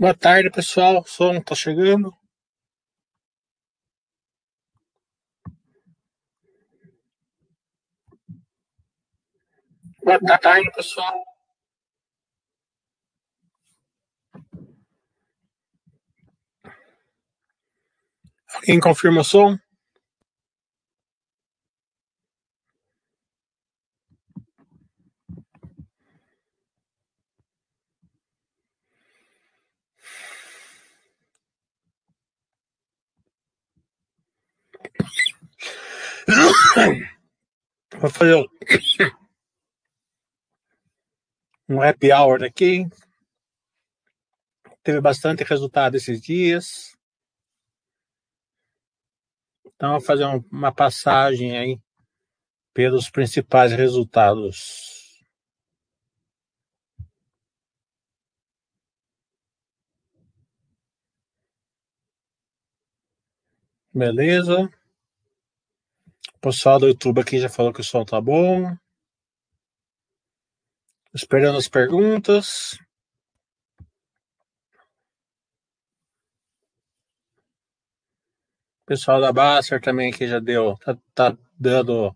Boa tarde, pessoal. O som tá chegando. Boa tarde, pessoal. Alguém confirma o som? Vou fazer um happy hour aqui. Teve bastante resultado esses dias. Então, vou fazer uma passagem aí pelos principais resultados. Beleza. Pessoal do YouTube aqui já falou que o som tá bom. Esperando as perguntas. Pessoal da Basser também que já deu, tá, tá dando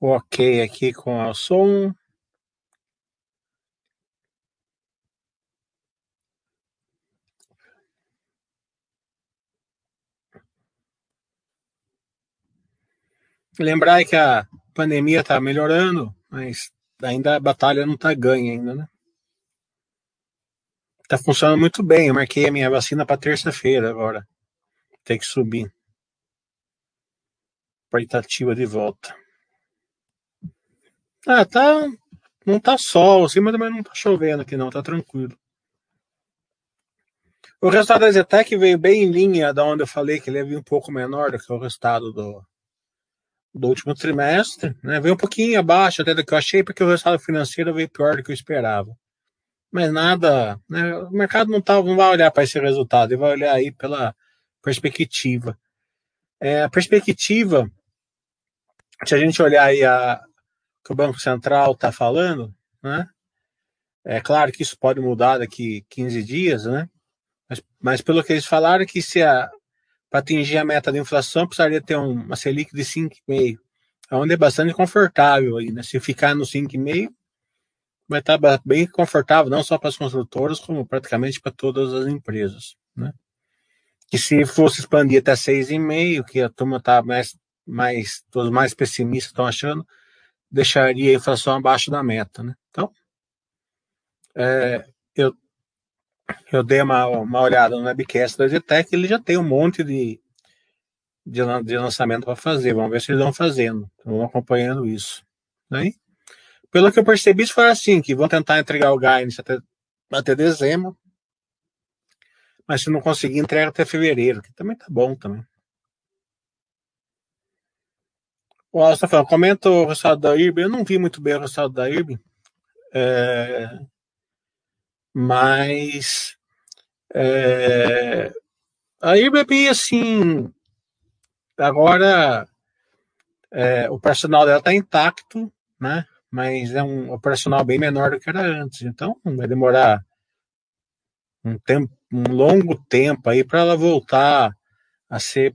ok aqui com o som. Lembrar que a pandemia está melhorando, mas ainda a batalha não está ganha ainda, né? Tá funcionando muito bem. Eu marquei a minha vacina para terça-feira agora. Tem que subir. Expectativa de volta. Ah, tá. Não tá sol, assim, mas também não tá chovendo aqui não, tá tranquilo. O resultado da Zetec veio bem em linha da onde eu falei que ele ia vir um pouco menor do que o resultado do, do último trimestre, né? Veio um pouquinho abaixo até do que eu achei, porque o resultado financeiro veio pior do que eu esperava. Mas nada, né? O mercado não, tá, não vai olhar para esse resultado, ele vai olhar aí pela perspectiva. É, a perspectiva, se a gente olhar aí a, que o Banco Central está falando, né? É claro que isso pode mudar daqui 15 dias, né? Mas, mas pelo que eles falaram, que se a, para atingir a meta da inflação, precisaria ter um, uma Selic de 5,5, onde é bastante confortável aí, né? Se ficar no 5,5, vai estar tá bem confortável, não só para as construtoras, como praticamente para todas as empresas, né? E se fosse expandir até 6,5, que a turma está mais, mais, todos mais pessimistas estão achando, deixaria a inflação abaixo da meta, né? Então, é, eu dei uma, uma olhada no webcast da Zetec, ele já tem um monte de, de, de lançamento para fazer. Vamos ver se eles vão fazendo. Então, vamos acompanhando isso. Né? Pelo que eu percebi, foi assim, que vão tentar entregar o guidance até, até dezembro, mas se não conseguir, entrega até fevereiro, que também tá bom também. O está falando, comenta o resultado da IRB. Eu não vi muito bem o resultado da IRB. É, mas é, a IRB, assim, agora é, o personal dela está intacto, né? Mas é um operacional bem menor do que era antes. Então vai demorar um tempo, um longo tempo aí para ela voltar a ser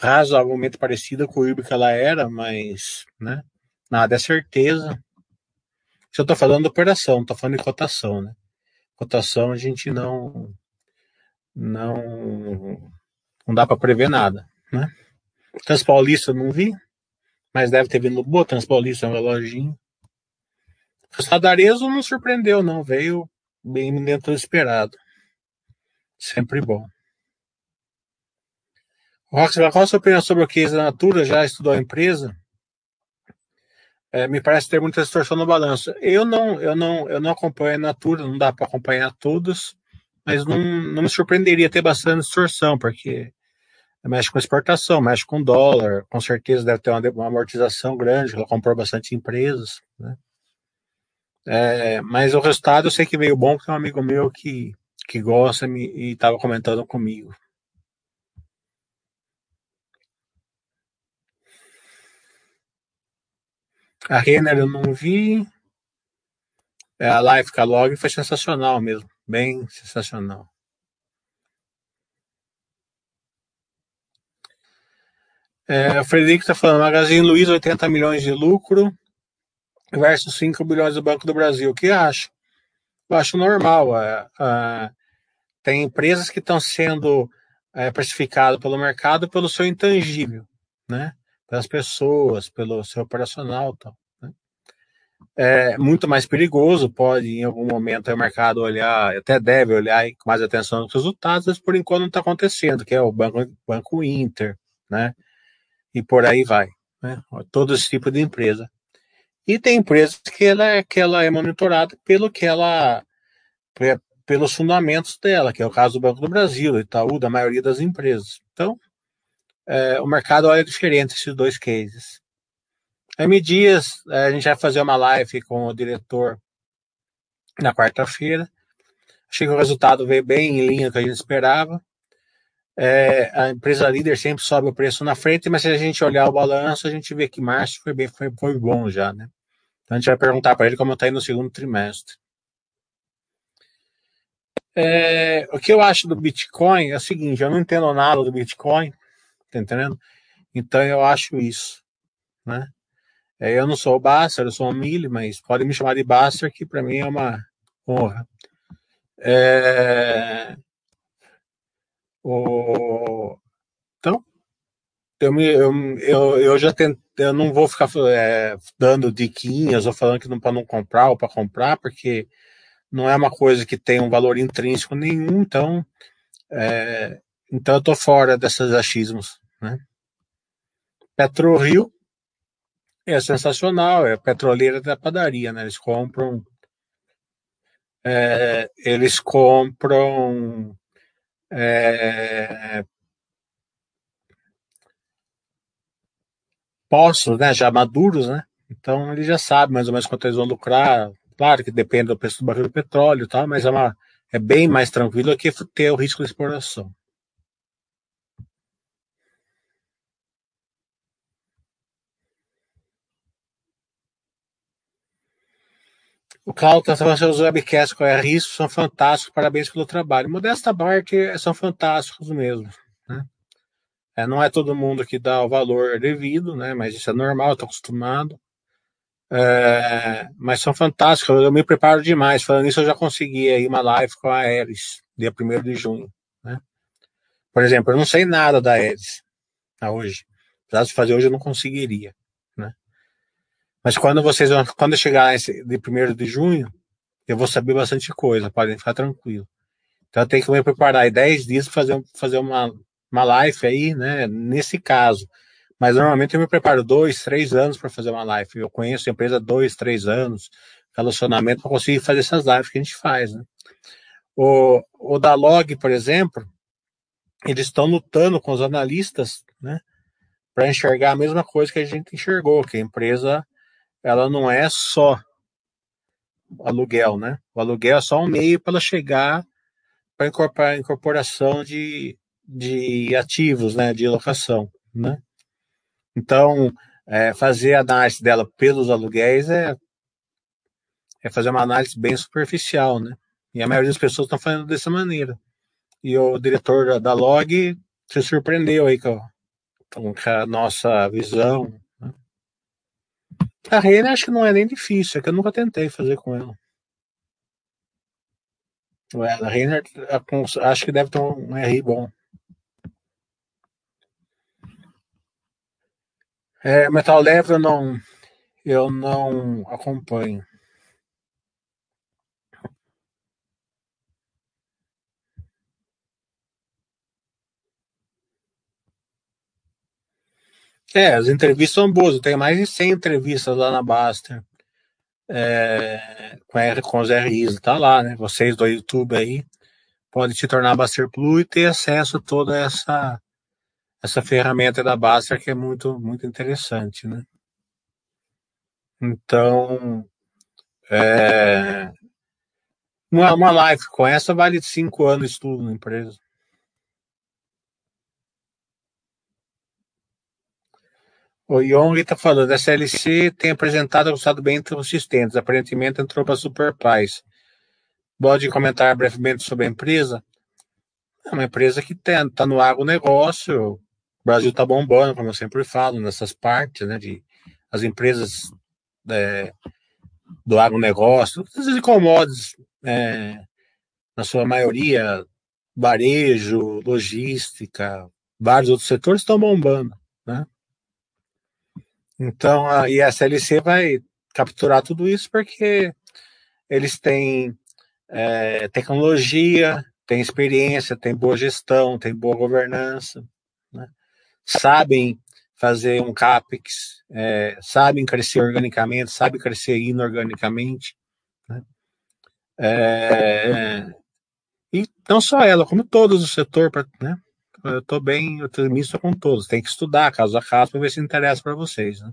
razoavelmente parecida com o IRB que ela era, mas, né? Nada é certeza. Se eu estou falando de operação, estou falando de cotação, né? Cotação a gente não não não dá para prever nada, né? Transpaulista não vi, mas deve ter vindo boa. Transpaulista é um reloginho. O Sadarezo não surpreendeu, não. Veio bem dentro do esperado. Sempre bom. Rox, qual a sua opinião sobre o case da Natura? Já estudou a empresa? É, me parece ter muita distorção no balanço. Eu não, eu não, eu não acompanho a Natura, não dá para acompanhar todos, mas não, não me surpreenderia ter bastante distorção, porque mexe com exportação, mexe com dólar, com certeza deve ter uma, uma amortização grande, ela comprou bastante empresas, né? É, mas o resultado eu sei que veio bom, porque é um amigo meu que, que gosta me, e estava comentando comigo. A Renner eu não vi. É, a live com Log foi sensacional mesmo. Bem sensacional. É, o Frederico está falando, Magazine Luiza, 80 milhões de lucro versus 5 bilhões do Banco do Brasil. O que acho? Eu acho normal. É, é, tem empresas que estão sendo é, precificadas pelo mercado pelo seu intangível, né? Pelas pessoas, pelo seu operacional tal. Né? É muito mais perigoso, pode em algum momento o mercado olhar, até deve olhar com mais atenção nos resultados, mas por enquanto não está acontecendo, que é o Banco, Banco Inter, né? E por aí vai. Né? Todo esse tipo de empresa. E tem empresas que ela, é, que ela é monitorada pelo que ela pelos fundamentos dela, que é o caso do Banco do Brasil, Itaú, da maioria das empresas. Então, é, o mercado olha diferente esses dois cases. M Dias, é, a gente vai fazer uma live com o diretor na quarta-feira. Achei que o resultado veio bem em linha com o que a gente esperava. É, a empresa líder sempre sobe o preço na frente, mas se a gente olhar o balanço, a gente vê que março foi, bem, foi, foi bom já, né? Então a gente vai perguntar para ele como está aí no segundo trimestre. É, o que eu acho do Bitcoin é o seguinte: eu não entendo nada do Bitcoin, tá entendendo? Então eu acho isso, né? É, eu não sou o Basser, eu sou o Mille, mas podem me chamar de Basser, que para mim é uma honra. É, o, então, eu, me, eu, eu, eu já tentei, eu não vou ficar é, dando diquinhas ou falando que não para não comprar ou para comprar, porque não é uma coisa que tem um valor intrínseco nenhum, então, é, então eu estou fora desses achismos. Né? PetroRio é sensacional, é petroleira da padaria, né? Eles compram, é, eles compram é, poços, né? Já maduros, né? Então ele já sabe mais ou menos quanto eles vão lucrar, Claro que depende do preço do barril do petróleo tal, mas é, uma, é bem mais tranquilo que ter o risco de exploração. O Claudio está falando os webcasts com a risco são fantásticos, parabéns pelo trabalho. Modesta parte são fantásticos mesmo. Né? É, não é todo mundo que dá o valor devido, né? mas isso é normal, estou acostumado. É, mas são fantásticos, eu me preparo demais. Falando nisso, eu já consegui aí uma live com a Ares, dia 1 de junho. Né? Por exemplo, eu não sei nada da Ares a hoje. Se fazer hoje, eu não conseguiria. Mas quando vocês quando chegar de 1 de junho, eu vou saber bastante coisa, podem ficar tranquilo. Então eu tenho que me preparar aí 10 dias para fazer, fazer uma, uma live aí, né? Nesse caso. Mas normalmente eu me preparo dois, três anos para fazer uma live. Eu conheço a empresa dois, três anos, relacionamento para conseguir fazer essas lives que a gente faz. Né? O, o da Log, por exemplo, eles estão lutando com os analistas, né, para enxergar a mesma coisa que a gente enxergou, que a empresa ela não é só aluguel, né? O aluguel é só um meio para chegar para incorporar incorporação de, de ativos, né, de locação, né? Então, é, fazer a análise dela pelos aluguéis é, é fazer uma análise bem superficial, né? E a maioria das pessoas estão fazendo dessa maneira. E o diretor da, da Log se surpreendeu aí com com a nossa visão. A Renner acho que não é nem difícil, é que eu nunca tentei fazer com ela. A Renner acho que deve ter um RI bom. É, Metal Leve eu não, eu não acompanho. É, as entrevistas são boas. Eu tenho mais de 100 entrevistas lá na Baster. É, com, os RIs, tá lá, né? Vocês do YouTube aí podem se tornar Baster Plus e ter acesso a toda essa essa ferramenta da Baster que é muito, muito interessante, né? Então, é, uma, uma live com essa vale cinco anos de estudo na empresa. O Yong está falando, a SLC tem apresentado resultados bem consistentes, aparentemente entrou para Superpais. Pode comentar brevemente sobre a empresa? É uma empresa que está no agronegócio, Brasil está bombando, como eu sempre falo, nessas partes, né? De as empresas é, do agronegócio, as commodities, é, na sua maioria, varejo, logística, vários outros setores estão bombando, né? Então, a, e a SLC vai capturar tudo isso porque eles têm é, tecnologia, têm experiência, têm boa gestão, têm boa governança, né? sabem fazer um CAPEX, é, sabem crescer organicamente, sabem crescer inorganicamente. Né? É, e não só ela, como todos o setor, né? Eu estou bem otimista com todos. Tem que estudar caso a caso para ver se interessa para vocês. Né?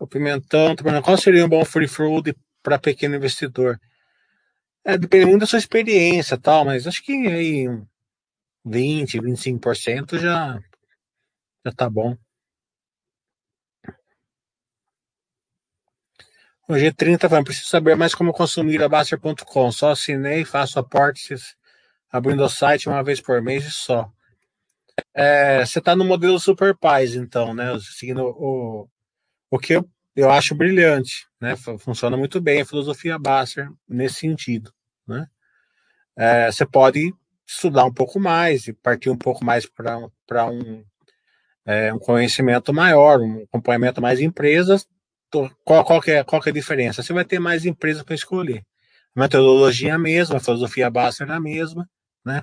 O Pimentão, qual seria um bom free float para pequeno investidor? É, depende muito da sua experiência tal, mas acho que aí 20, 25% já, já tá bom. O G30 vai, preciso saber mais como consumir a Baster.com. Só assinei, faço aportes abrindo o site uma vez por mês e só. É, você está no modelo Super Pais, então, né? Seguindo o, o que eu, eu acho brilhante, né? Funciona muito bem a filosofia Baster nesse sentido, né? É, você pode estudar um pouco mais e partir um pouco mais para um, é, um conhecimento maior, um acompanhamento mais empresas. Qual, qual, que é, qual que é a diferença? Você vai ter mais empresas para escolher. A metodologia é a mesma, a filosofia Baster é a mesma, né?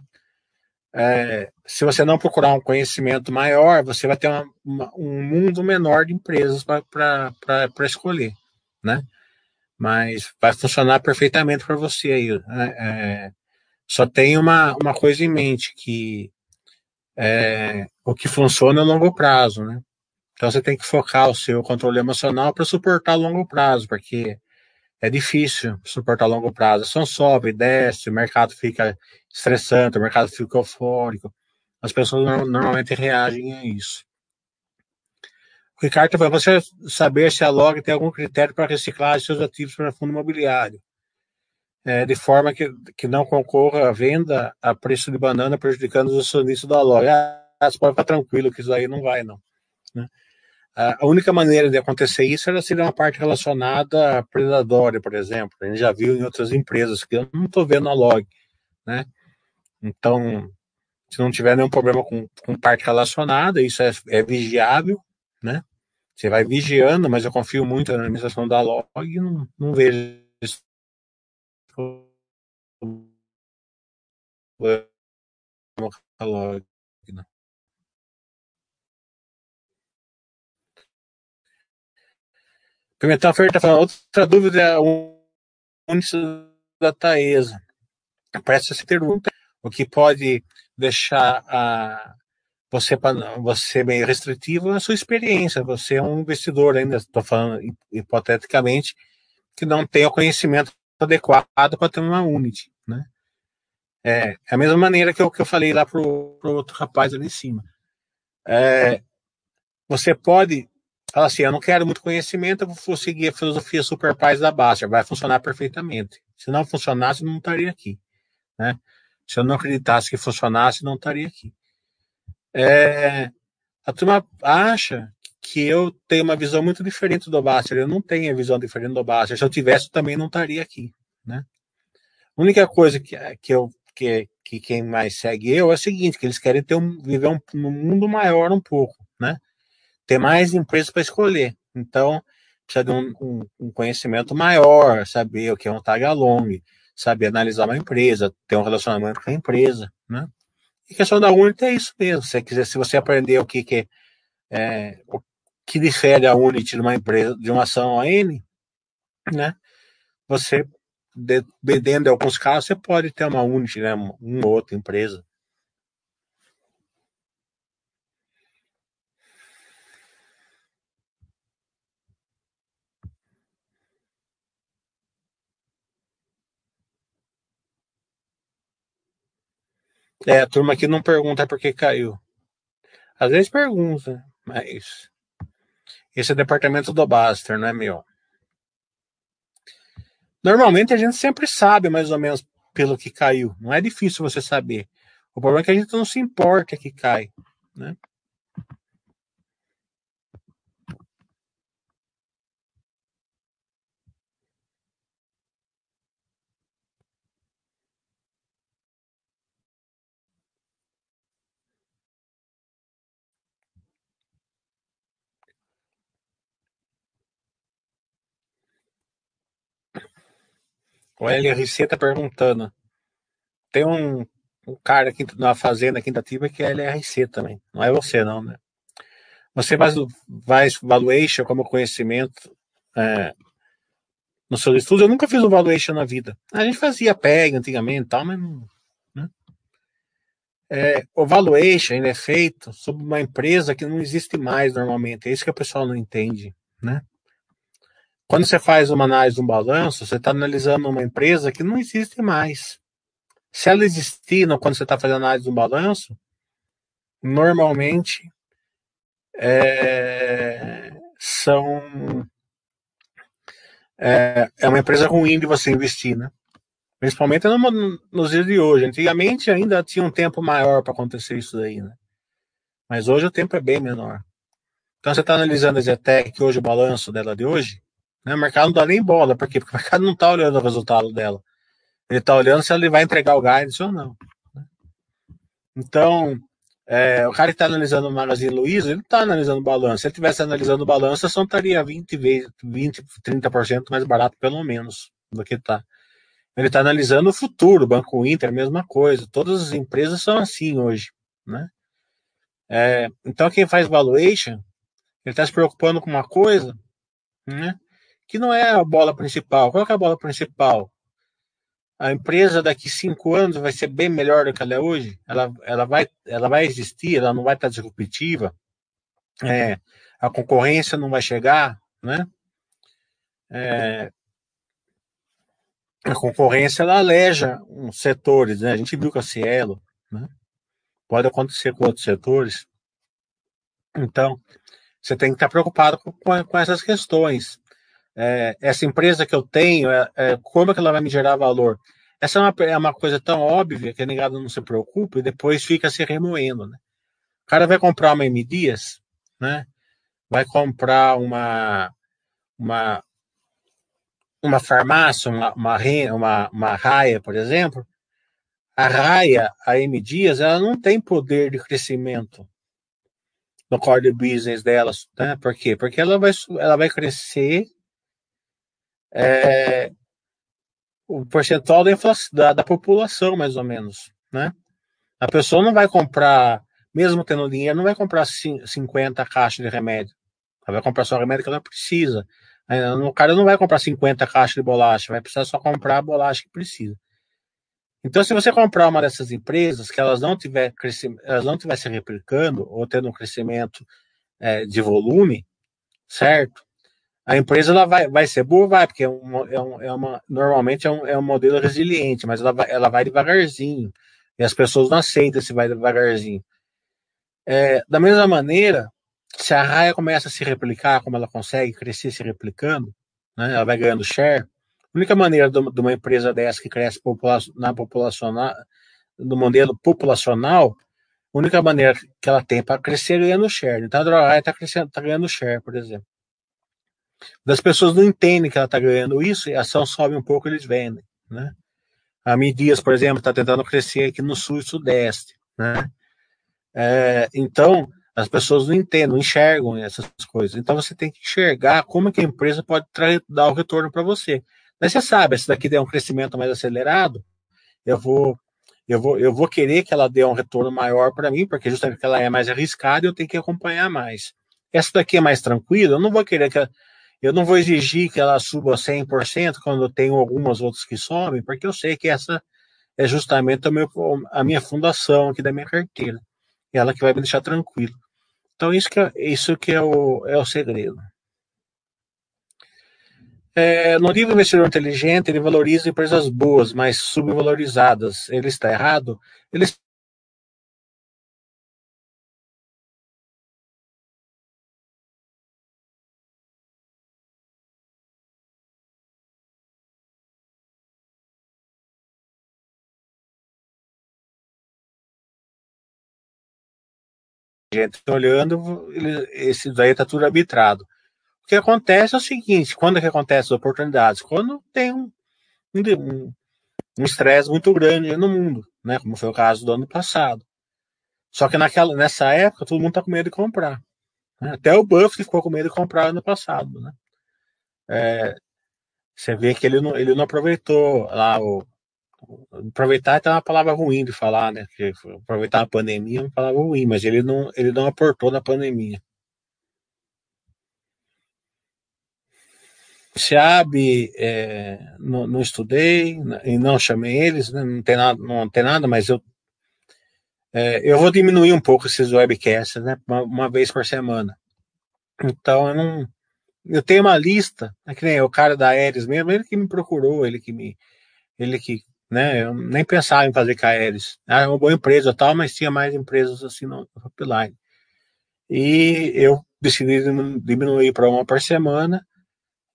É, se você não procurar um conhecimento maior, você vai ter uma, uma, um mundo menor de empresas para escolher, né? Mas vai funcionar perfeitamente para você aí. Né? É, só tem uma, uma coisa em mente, que é, o que funciona é longo prazo, né? Então você tem que focar o seu controle emocional para suportar longo prazo, porque é difícil suportar a longo prazo. A ação sobe, desce, o mercado fica estressante, o mercado fica eufórico. As pessoas normalmente reagem a isso. O Ricardo vai você saber se a log tem algum critério para reciclar seus ativos para fundo imobiliário, é, de forma que, que não concorra à venda a preço de banana, prejudicando os acionistas da log. Ah, você pode ficar tranquilo que isso aí não vai, não. Né? A única maneira de acontecer isso era ser uma parte relacionada a predatória, por exemplo. A gente já viu em outras empresas, que eu não estou vendo a log. Né? Então, se não tiver nenhum problema com, com parte relacionada, isso é, é vigiável. Né? Você vai vigiando, mas eu confio muito na administração da log e não, não vejo isso. log. Pimentel Ferreira falando, outra dúvida é o índice da Taesa. Parece ter um, o que pode deixar a, você, você bem restritivo na sua experiência. Você é um investidor ainda, estou falando hipoteticamente, que não tem o conhecimento adequado para ter uma Unity. Né? É, é a mesma maneira que eu, que eu falei lá para o outro rapaz ali em cima. É, você pode Fala assim, eu não quero muito conhecimento, eu vou seguir a filosofia super paz da Basta, vai funcionar perfeitamente. Se não funcionasse, não estaria aqui. Né? Se eu não acreditasse que funcionasse, não estaria aqui. É, a turma acha que eu tenho uma visão muito diferente do Baster. Eu não tenho a visão diferente do Baster. Se eu tivesse, eu também não estaria aqui. Né? A única coisa que, que, eu, que, que quem mais segue eu é o seguinte, que eles querem ter um, viver um, um mundo maior um pouco. Ter mais empresas para escolher. Então, precisa de um, um, um, conhecimento maior, saber o que é um tag along, saber analisar uma empresa, ter um relacionamento com a empresa, né? E a questão da Unity é isso mesmo. Se, quiser, se você aprender o que, que é, o que difere a Unity de uma empresa, de uma ação N, né? Você, dependendo de alguns casos, você pode ter uma Unity, né? Uma outra empresa. É, a turma aqui não pergunta por que caiu. Às vezes pergunta, mas. Esse é o departamento do Baster, não é meu? Normalmente a gente sempre sabe mais ou menos pelo que caiu. Não é difícil você saber. O problema é que a gente não se importa que cai, né? O LRC está perguntando. Tem um, um cara aqui na fazenda aqui em Itatiba que é LRC também. Não é você, não, né? Você faz, faz valuation como conhecimento é, no seu estudo. Eu nunca fiz um valuation na vida. A gente fazia PEG antigamente tal, mas não. Né? É, o valuation ele é feito sobre uma empresa que não existe mais normalmente. É isso que o pessoal não entende, né? Quando você faz uma análise de um balanço, você está analisando uma empresa que não existe mais. Se ela existir quando você está fazendo análise de um balanço, normalmente é, são é, é, uma empresa ruim de você investir, né? Principalmente no, nos dias de hoje. Antigamente ainda tinha um tempo maior para acontecer isso daí, né? Mas hoje o tempo é bem menor. Então você está analisando a Zetec, hoje o balanço dela de hoje, né? O mercado não dá nem bola. Por quê? Porque o mercado não está olhando o resultado dela. Ele está olhando se ele vai entregar o guidance ou não. Né? Então, é, o cara que está analisando o Magazine Luiza, ele está analisando o balanço. Se ele estivesse analisando o balanço, a ação estaria 20 vezes, 20, 30% mais barato, pelo menos, do que está. Ele está analisando o futuro, Banco Inter, mesma coisa. Todas as empresas são assim hoje. Né? É, então, quem faz valuation, ele está se preocupando com uma coisa né, que não é a bola principal. Qual é a bola principal? A empresa daqui cinco anos vai ser bem melhor do que ela é hoje. Ela, ela, vai, ela vai existir, ela não vai estar disruptiva. É, a concorrência não vai chegar, né? É, a concorrência ela aleja uns setores, né? A gente viu com a Cielo, né? Pode acontecer com outros setores. Então, você tem que estar preocupado com, com essas questões é, essa empresa que eu tenho, é, é, como é que ela vai me gerar valor? Essa é uma, é uma coisa tão óbvia que a negada não se preocupa e depois fica se remoendo, né? O cara vai comprar uma M Dias, né? Vai comprar uma, uma, uma farmácia, uma, uma, uma, uma raia, por exemplo. A raia, a M Dias, ela não tem poder de crescimento no core business delas, né? Por quê? Porque ela vai, ela vai crescer é, o percentual da, da, da, população, mais ou menos, né? A pessoa não vai comprar, mesmo tendo dinheiro, não vai comprar 50 caixas de remédio. Ela vai comprar só o remédio que ela precisa. O cara não vai comprar 50 caixas de bolacha, vai precisar só comprar a bolacha que precisa. Então, se você comprar uma dessas empresas que elas não tiver elas não estiver se replicando ou tendo um crescimento é, de volume, certo? A empresa ela vai, vai ser boa, vai, porque é é, é uma, normalmente é um, é um modelo resiliente, mas ela vai, ela vai devagarzinho. E as pessoas não aceitam se vai devagarzinho. É, da mesma maneira, se a raia começa a se replicar, como ela consegue crescer se replicando, né, ela vai ganhando share. A única maneira de uma empresa dessa que cresce popula na populacional, no modelo populacional, a única maneira que ela tem para crescer é ganhando share. Então a Drogaia está está ganhando share, por exemplo. As pessoas não entendem que ela está ganhando isso, e a ação sobe um pouco, eles vendem, né? A Midias, por exemplo, está tentando crescer aqui no sul e sudeste, né? É, então, as pessoas não entendem, não enxergam essas coisas. Então, você tem que enxergar como que a empresa pode dar o retorno para você. Mas você sabe, se daqui der um crescimento mais acelerado, eu vou eu vou, eu vou querer que ela dê um retorno maior para mim, porque justamente ela é mais arriscada, eu tenho que acompanhar mais. Essa daqui é mais tranquila, eu não vou querer que ela, eu não vou exigir que ela suba 100% quando tenho algumas outras que sobem, porque eu sei que essa é justamente meu, a minha fundação aqui da minha carteira. Ela que vai me deixar tranquilo. Então, isso que é, isso que é, o, é o segredo. É, no livro Investidor Inteligente, ele valoriza empresas boas, mas subvalorizadas. Ele está errado? Ele gente olhando, ele, esse daí está tudo arbitrado. O que acontece é o seguinte, quando é que acontece as oportunidades? Quando tem um um estresse muito grande no mundo, né? Como foi o caso do ano passado. Só que naquela, nessa época, todo mundo está com medo de comprar. Né? Até o Buff ficou com medo de comprar ano passado, né? É, você vê que ele não, ele não aproveitou lá o. Aproveitar é uma palavra ruim de falar, né? Aproveitar a pandemia é uma palavra ruim, mas ele não, ele não aportou na pandemia. SEAB, é, não, não, estudei e não chamei eles, né? não, tem nada, não tem nada, mas eu, é, eu vou diminuir um pouco esses webcasts, né? Uma, uma, vez por semana. Então eu não. Eu tenho uma lista, né, que nem o cara da Aeres mesmo, ele que me procurou, ele que me. Ele que. Né, eu nem pensava em fazer Aeres. Era é uma boa empresa tal, mas tinha mais empresas assim no Hotline. E eu decidi diminuir para uma por semana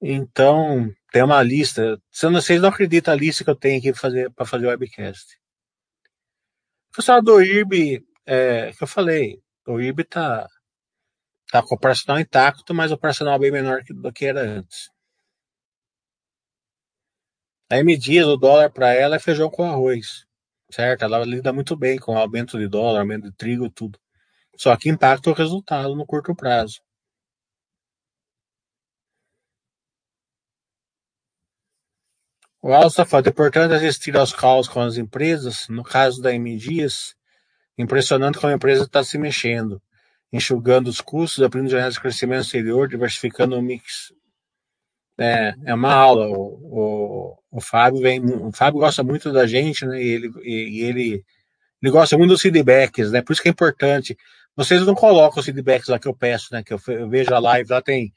então, tem uma lista. Vocês não acreditam a lista que eu tenho aqui para fazer, o webcast. O pessoal do IRB, é, que eu falei, o IRB tá, tá com o operacional intacto, mas o operacional bem menor do que era antes. A M Dias, o dólar para ela é feijão com arroz, certo? Ela lida muito bem com aumento de dólar, aumento de trigo, tudo. Só que impacta o resultado no curto prazo. O Alça fala, é importante assistir aos calls com as empresas, no caso da M Dias, impressionante como a empresa está se mexendo, enxugando os custos, abrindo janelas de crescimento exterior, diversificando o mix. É, é uma aula. O, o, o, Fábio vem, o Fábio gosta muito da gente, né? E ele, e, e ele, ele gosta muito dos feedbacks, né? Por isso que é importante. Vocês não colocam os feedbacks lá que eu peço, né? Que eu, eu vejo a live, lá tem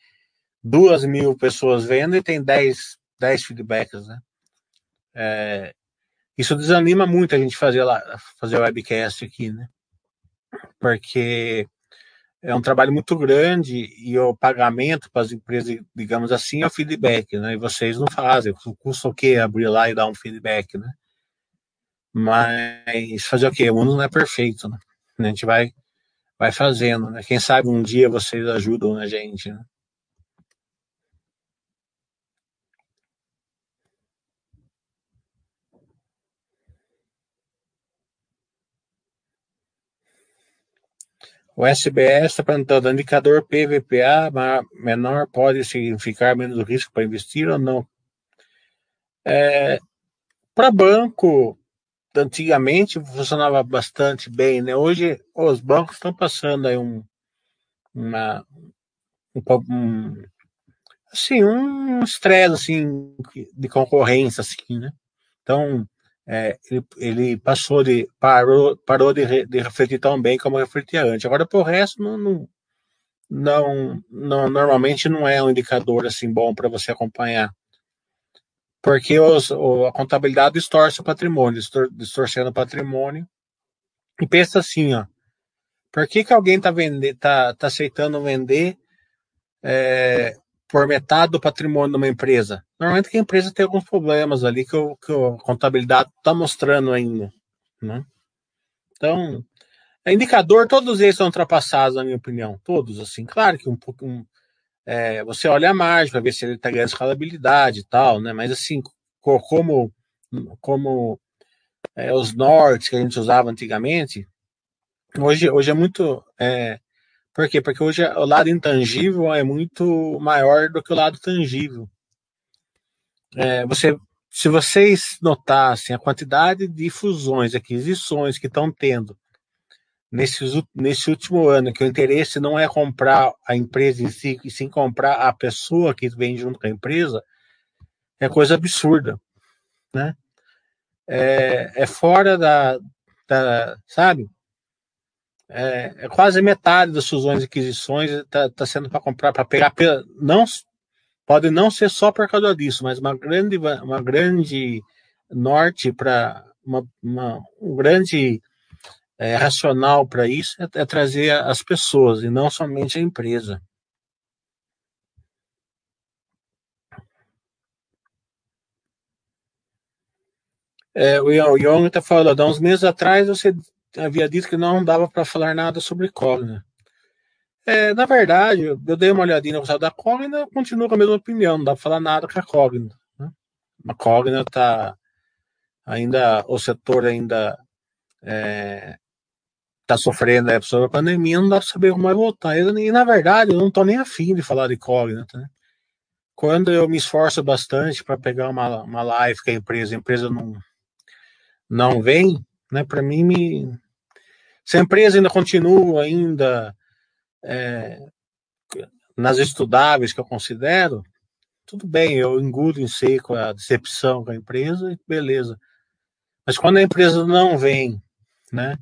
duas mil pessoas vendo e tem dez, dez feedbacks, né? É, isso desanima muito a gente fazer lá, fazer webcast aqui, né? Porque é um trabalho muito grande e o pagamento para as empresas, digamos assim, é o feedback, né? E vocês não fazem. Custa o quê abrir lá e dar um feedback, né? Mas fazer o quê? O mundo não é perfeito, né? A gente vai, vai fazendo, né? Quem sabe um dia vocês ajudam a gente, né? O SBS está perguntando: indicador PVPA menor pode significar menos risco para investir ou não? É, para banco, antigamente funcionava bastante bem, né? Hoje os bancos estão passando aí um, uma, um, assim, um estresse assim, de concorrência, assim, né? Então, é, ele, ele, passou de parou, parou de, de, refletir tão bem como refletia antes. Agora, por resto, não, não, não, não, normalmente não é um indicador assim bom para você acompanhar, porque os, a contabilidade distorce o patrimônio, distor, distorcendo o patrimônio. E pensa assim, ó, por que, que alguém está tá, tá aceitando vender é, por metade do patrimônio de uma empresa? Normalmente que a empresa tem alguns problemas ali que, o, que a contabilidade está mostrando ainda. Né? Então, é indicador, todos eles são ultrapassados, na minha opinião. Todos, assim. Claro que um pouco. Um, é, você olha a margem para ver se ele está ganhando escalabilidade e tal, né? Mas assim, como, como é, os nortes que a gente usava antigamente, hoje, hoje é muito. É, por quê? Porque hoje o lado intangível é muito maior do que o lado tangível. É, você, se vocês notassem a quantidade de fusões, aquisições que estão tendo nesse, nesse último ano, que o interesse não é comprar a empresa em si, e sim comprar a pessoa que vem junto com a empresa, é coisa absurda, né? É, é fora da, da sabe? É, é quase metade das fusões e aquisições está tá sendo para comprar, para pegar, não pode não ser só por causa disso, mas uma grande, uma grande norte para uma, uma, um grande é, racional para isso é, é, trazer as pessoas e não somente a empresa. É, o Young está falando, há uns meses atrás você havia dito que não dava para falar nada sobre Cogna. É, na verdade, eu dei uma olhadinha no resultado da Cogna, continuo com a mesma opinião, não dá para falar nada com a Cogna. Né? A Cogna está ainda, o setor ainda é, tá sofrendo a época da pandemia, não dá para saber como vai voltar. E, na verdade, eu não estou nem afim de falar de Cognita. Né? Quando eu me esforço bastante para pegar uma, uma live com a empresa, a empresa não, não vem, né? Para mim, me... se a empresa ainda continua ainda é, nas estudáveis que eu considero, tudo bem, eu engulo em seco a decepção com a empresa beleza. Mas quando a empresa não vem, né?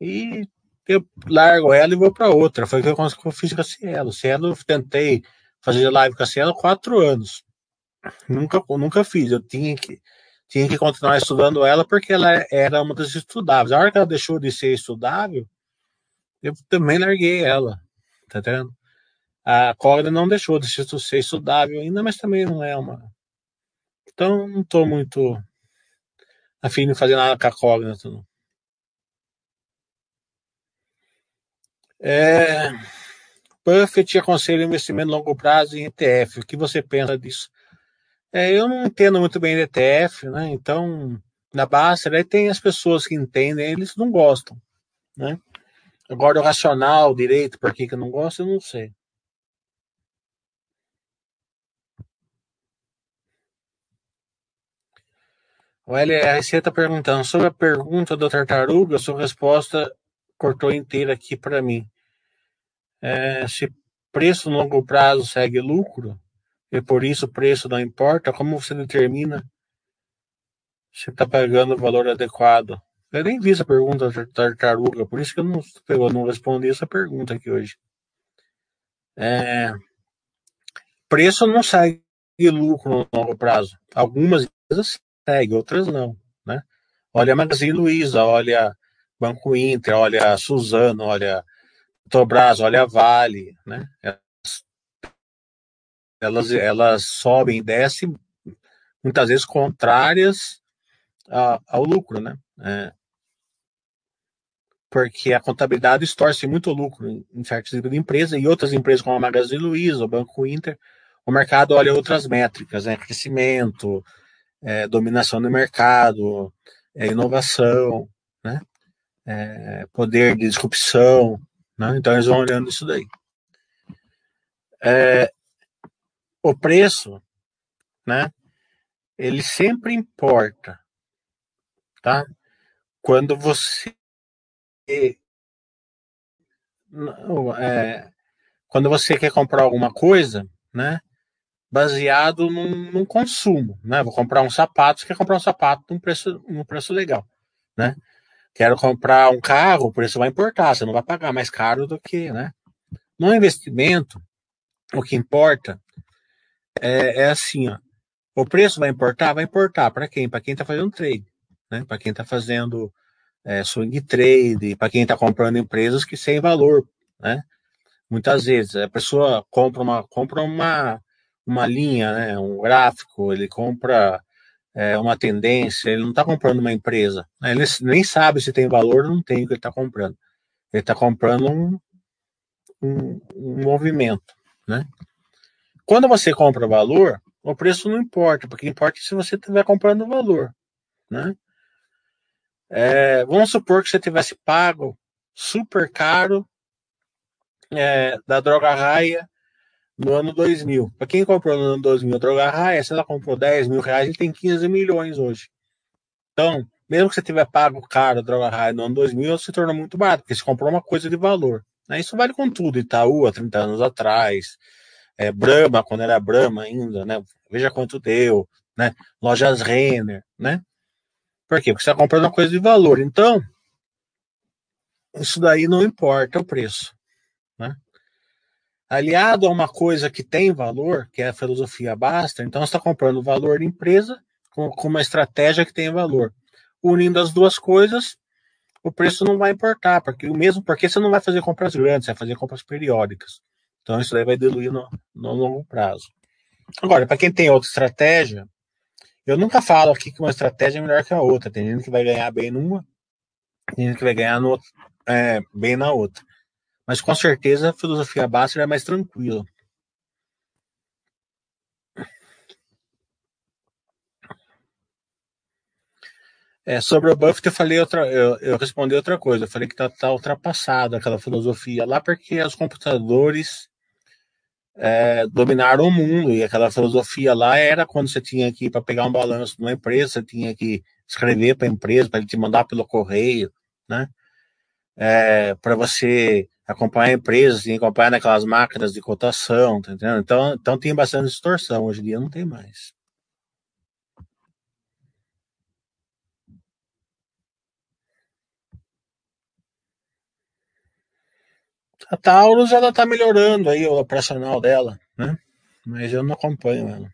E eu largo ela e vou para outra. Foi o que eu fiz com a Cielo. Cielo, tentei fazer live com a Cielo há quatro anos. Nunca, nunca fiz. Eu tinha que, tinha que continuar estudando ela porque ela era uma das estudáveis. A hora que ela deixou de ser estudável, eu também larguei ela. Tá entendendo? A Cogna não deixou de ser estudável ainda, mas também não é uma. Então, não estou muito afim de fazer nada com a Cogna. Não. É, Buffett aconselha investimento a longo prazo em ETF. O que você pensa disso? É, eu não entendo muito bem de ETF, né? Então, na Baster, aí tem as pessoas que entendem, eles não gostam, né? Agora, o racional, o direito, por que, que eu não gosto, eu não sei. O LRC está perguntando sobre a pergunta do Tartaruga, sua resposta cortou inteira aqui para mim. É, se preço no longo prazo segue lucro, e por isso o preço não importa, como você determina se está pagando o valor adequado? Eu nem vi essa pergunta da tartaruga, por isso que eu não, eu não respondi essa pergunta aqui hoje. É, preço não segue lucro no longo prazo. Algumas empresas seguem, outras não. Né? Olha a Magazine Luiza, olha Banco Inter, olha Suzano, olha Petrobras, olha Vale, né? Elas, elas sobem e descem, muitas vezes contrárias ao lucro, né? É, porque a contabilidade distorce muito o lucro em certos tipos de empresas e outras empresas como a Magazine Luiza, o Banco Inter, o mercado olha outras métricas, né? Crescimento, é, dominação do mercado, é, inovação, né? é, poder de disrupção, né? então eles vão olhando isso daí. É, o preço, né? Ele sempre importa, tá? Quando você é, quando você quer comprar alguma coisa, né? Baseado num, num, consumo, né? Vou comprar um sapato, você quer comprar um sapato num preço, num preço legal, né? Quero comprar um carro, o preço vai importar, você não vai pagar mais caro do que, né? No investimento, o que importa é, é assim, ó. O preço vai importar? Vai importar para quem? Para quem está fazendo trade, né? Para quem está fazendo é, swing trade, para quem está comprando empresas que sem valor, né? Muitas vezes a pessoa compra uma compra uma uma linha, né? Um gráfico, ele compra é, uma tendência, ele não está comprando uma empresa. Né? Ele nem sabe se tem valor ou não tem o que ele está comprando. Ele está comprando um, um, um, movimento. Né? Quando você compra valor, o preço não importa, porque importa se você estiver comprando valor. Né? É, vamos supor que você tivesse pago super caro é, da droga raia no ano 2000. Para quem comprou no ano 2000 a droga raia, se ela comprou 10 mil reais, ele tem 15 milhões hoje. Então, mesmo que você tiver pago caro a droga raia no ano 2000, se torna muito barato, porque você comprou uma coisa de valor. Né? Isso vale com tudo. Itaú, há 30 anos atrás, é, Brahma, quando era Brahma ainda, né? Veja quanto deu, né? Lojas Renner, né? Por quê? Porque você está comprando uma coisa de valor. Então, isso daí não importa o preço, né? aliado a uma coisa que tem valor, que é a filosofia basta, então você está comprando valor de empresa com, com, uma estratégia que tem valor. Unindo as duas coisas, o preço não vai importar, porque o mesmo porque você não vai fazer compras grandes, você vai fazer compras periódicas. Então isso daí vai diluir no, no longo prazo. Agora, para quem tem outra estratégia, eu nunca falo aqui que uma estratégia é melhor que a outra. Tem gente que vai ganhar bem numa, tem gente que vai ganhar no, é, bem na outra. Mas com certeza a filosofia Basser é mais tranquila. É, sobre o Buffett eu falei outra, eu, eu respondi outra coisa. Eu falei que está tá ultrapassado aquela filosofia lá porque os computadores é, dominaram o mundo e aquela filosofia lá era quando você tinha que para pegar um balanço de empresa, você tinha que escrever para a empresa para ele te mandar pelo correio, né? É, para você acompanhar a empresa, tinha que acompanhar naquelas máquinas de cotação, tá entendendo? Então, então tem bastante distorção. Hoje em dia não tem mais. A Taurus, ela tá melhorando aí o operacional dela, né? Mas eu não acompanho ela.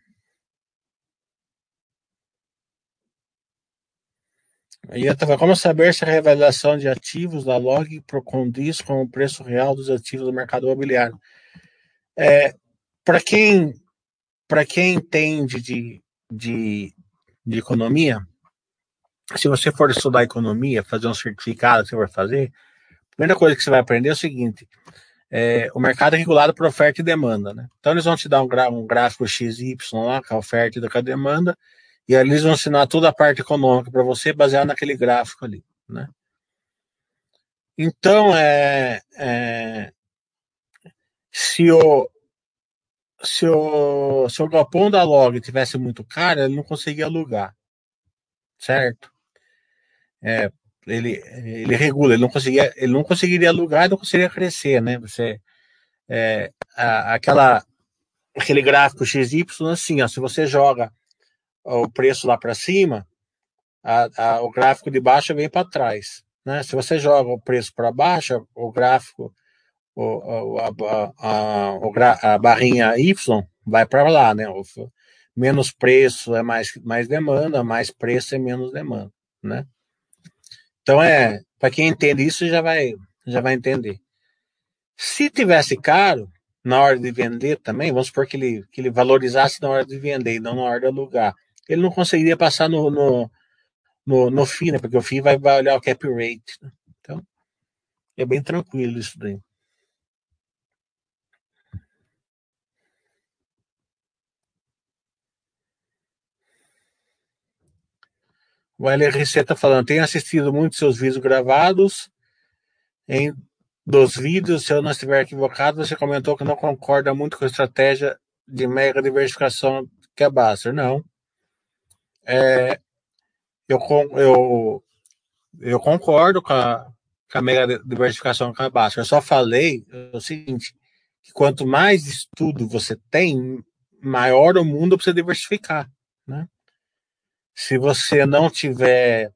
Tava, como saber se a revelação de ativos da log condiz com o preço real dos ativos do mercado imobiliário? É, para quem para quem entende de, de, de economia, se você for estudar economia, fazer um certificado você vai fazer, primeira coisa que você vai aprender é o seguinte: é, o mercado é regulado por oferta e demanda. Né? Então, eles vão te dar um, um gráfico XY lá, com a oferta e com a demanda, e aí eles vão ensinar toda a parte econômica para você, baseado naquele gráfico ali. Né? Então, é, é, se o se o, se o galpão da log tivesse muito caro, ele não conseguia alugar, certo? É, ele, ele regula, ele não conseguia, ele não conseguiria alugar não conseguiria crescer, né? Você, é, a, aquela, aquele gráfico XY, assim, ó, se você joga o preço lá para cima, a, a, o gráfico de baixo vem para trás, né? Se você joga o preço para baixo, o gráfico, o, a, a, barrinha Y vai para lá, né? Menos preço é mais, mais demanda, mais preço é menos demanda, né? Então é, para quem entende isso já vai, já vai entender. Se tivesse caro na hora de vender também, vamos supor que ele, que ele valorizasse na hora de vender e não na hora de alugar, ele não conseguiria passar no, no, no, no FII, né? Porque o FII vai, vai olhar o cap rate. Né? Então, é bem tranquilo isso daí. O LRC está falando, tenho assistido muitos seus vídeos gravados. Em dos vídeos, se eu não estiver equivocado, você comentou que não concorda muito com a estratégia de mega diversificação que é Baster. Não. É, eu, eu, eu concordo com a, com a mega diversificação que é a Baster. Eu só falei o seguinte, que quanto mais estudo você tem, maior o mundo para você diversificar, né? Se você não tiver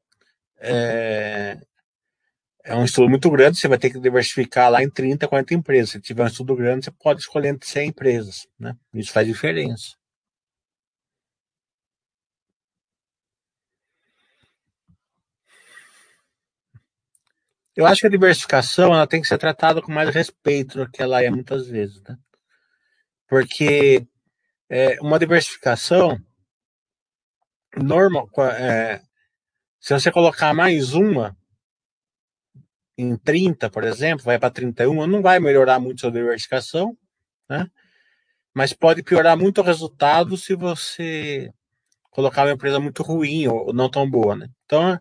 é, é, um estudo muito grande, você vai ter que diversificar lá em 30, 40 empresas. Se tiver um estudo grande, você pode escolher entre 100 empresas. Né? Isso faz diferença. Eu acho que a diversificação ela tem que ser tratada com mais respeito do que ela é muitas vezes. Né? Porque é, uma diversificação normal, é, se você colocar mais uma em 30, por exemplo, vai para 31, não vai melhorar muito a diversificação, né? Mas pode piorar muito o resultado se você colocar uma empresa muito ruim ou não tão boa, né? Então,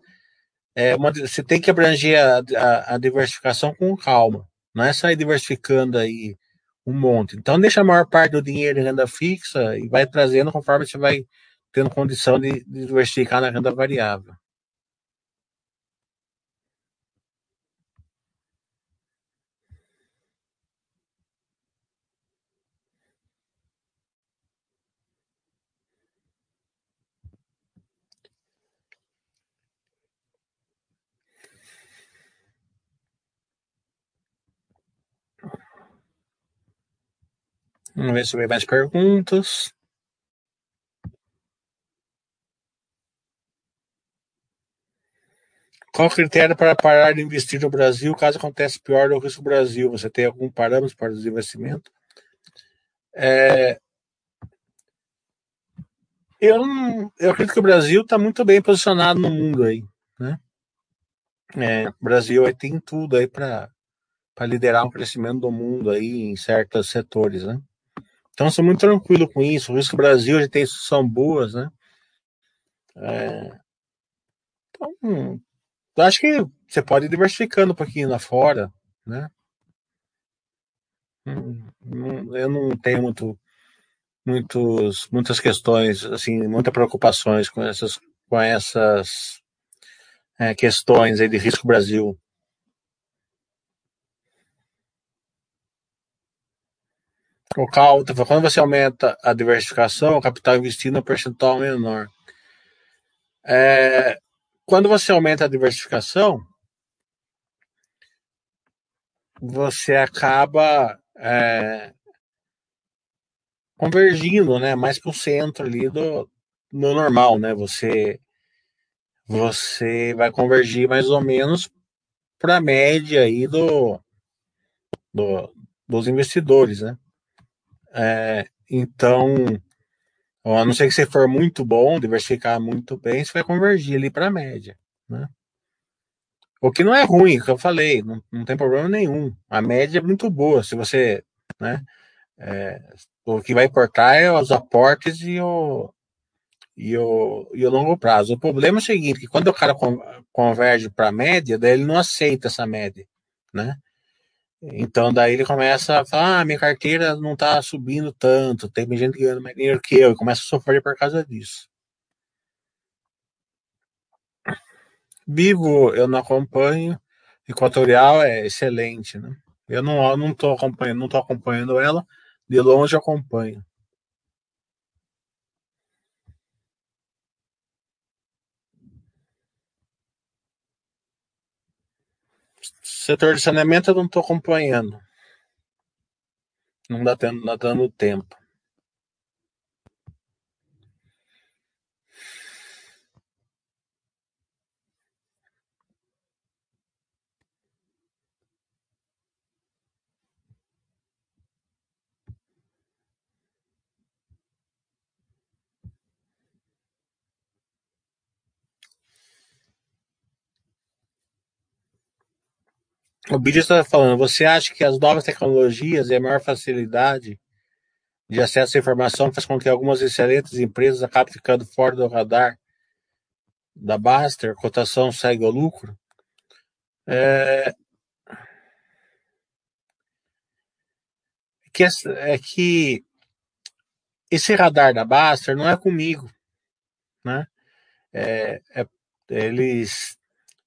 é uma, você tem que abranger a, a, a diversificação com calma, não é sair diversificando aí um monte. Então, deixa a maior parte do dinheiro em renda fixa e vai trazendo conforme você vai tendo condição de, diversificar na renda variável. Vamos ver se vem mais perguntas. Qual o critério para parar de investir no Brasil caso aconteça pior do risco Brasil? Você tem algum parâmetro para o desinvestimento? É, eu, não, eu acredito que o Brasil está muito bem posicionado no mundo aí, né? É, o Brasil aí tem tudo aí para liderar o crescimento do mundo aí em certos setores, né? Então, sou muito tranquilo com isso. O risco Brasil já tem instituição boas, né? É... Então, eu acho que você pode ir diversificando um pouquinho lá fora, né? Eu não tenho muito, muitos, muitas questões, assim, muitas preocupações com essas, com essas é, questões aí de risco Brasil. O cal, quando você aumenta a diversificação, o capital investido é um percentual menor. É, quando você aumenta a diversificação, você acaba é, convergindo, né, mais para o centro ali do, normal, né? Você você vai convergir mais ou menos para a média aí do, do, dos investidores, né? É, então, a não ser que você for muito bom, diversificar muito bem, você vai convergir ali para a média, né? O que não é ruim, que eu falei, não, não tem problema nenhum. A média é muito boa, se você, né? É, o que vai importar é os aportes e o, e o, e o longo prazo. O problema é o seguinte, que quando o cara converge para a média, daí ele não aceita essa média, né? Então daí ele começa a falar, ah, minha carteira não está subindo tanto, tem gente ganhando mais dinheiro que eu, e começa a sofrer por causa disso. Vivo eu não acompanho, Equatorial é excelente, né? Eu não não tô acompanhando, não tô acompanhando ela, de longe acompanho. Setor de saneamento eu não estou acompanhando. Não dá, dá dando tempo. O vídeo está falando, você acha que as novas tecnologias e a maior facilidade de acesso à informação faz com que algumas excelentes empresas acabem ficando fora do radar da Baster, cotação segue o lucro? É, que, é que esse radar da Baster não é comigo, né? É, é, eles,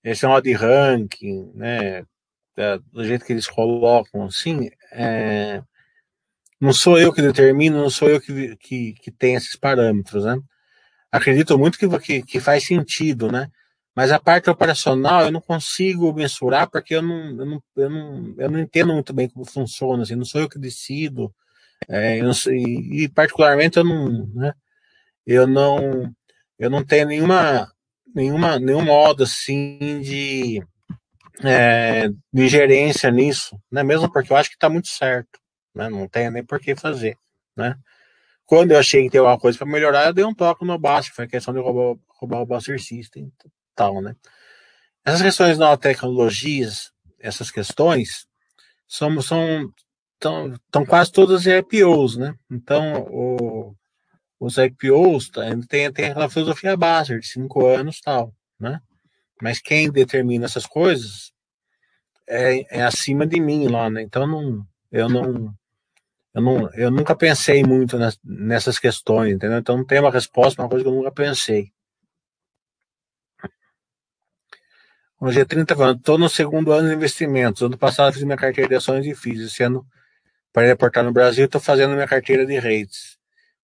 esse é um de ranking, né? É, do jeito que eles colocam, assim, é, não sou eu que determino, não sou eu que, que, que tenho esses parâmetros, né? Acredito muito que, que, que faz sentido, né? Mas a parte operacional eu não consigo mensurar porque eu não, eu não, eu não, eu não entendo muito bem como funciona, assim, não sou eu que decido, é, eu sei, e particularmente eu não, né, eu não, eu não tenho nenhuma, nenhuma, nenhum modo assim de, é, de gerência nisso, né? Mesmo porque eu acho que está muito certo, né? Não tem nem por que fazer, né? Quando eu achei que tem alguma coisa para melhorar, eu dei um toque no Bass, foi a questão de roubar, roubar o Buster System e tal, né? Essas questões de tecnologias, essas questões, são, são tão, tão quase todas IPOs, né? Então, o, os IPOs tá, tem, tem aquela filosofia base de cinco anos tal, né? Mas quem determina essas coisas é, é acima de mim lá, né? Então não, eu não, eu não, eu nunca pensei muito nessas questões, entendeu? Então não tem uma resposta, uma coisa que eu nunca pensei. O G30 tá falando, estou no segundo ano de investimentos. Ano passado fiz minha carteira de ações e fiz. Esse ano, para reportar no Brasil, estou fazendo minha carteira de rates.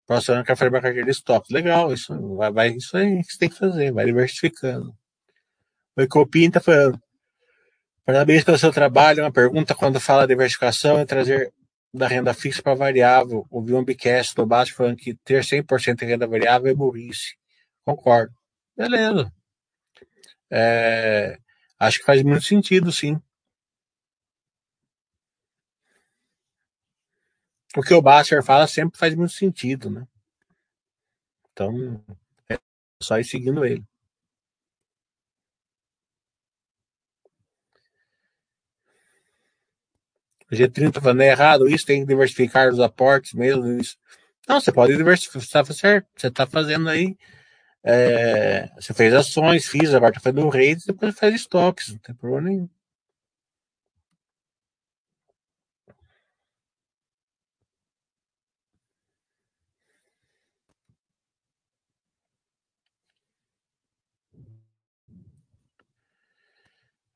Próximo ano, quero fazer minha carteira de estoques. Legal, isso, vai, vai, isso aí que você tem que fazer, vai diversificando. O Ecopim está falando. Parabéns pelo seu trabalho. Uma pergunta quando fala diversificação é trazer da renda fixa para variável. Ouvi um bicast do baixo falando que ter 100% de renda variável é burrice. Concordo. Beleza. É, acho que faz muito sentido, sim. O que o Basser fala sempre faz muito sentido, né? Então, é só ir seguindo ele. O G30 está falando é errado isso, tem que diversificar os aportes mesmo. Isso. Não, você pode diversificar, você está certo, você está fazendo aí. É, você fez ações, fiz, agora está fazendo rates, depois faz estoques, não tem problema nenhum.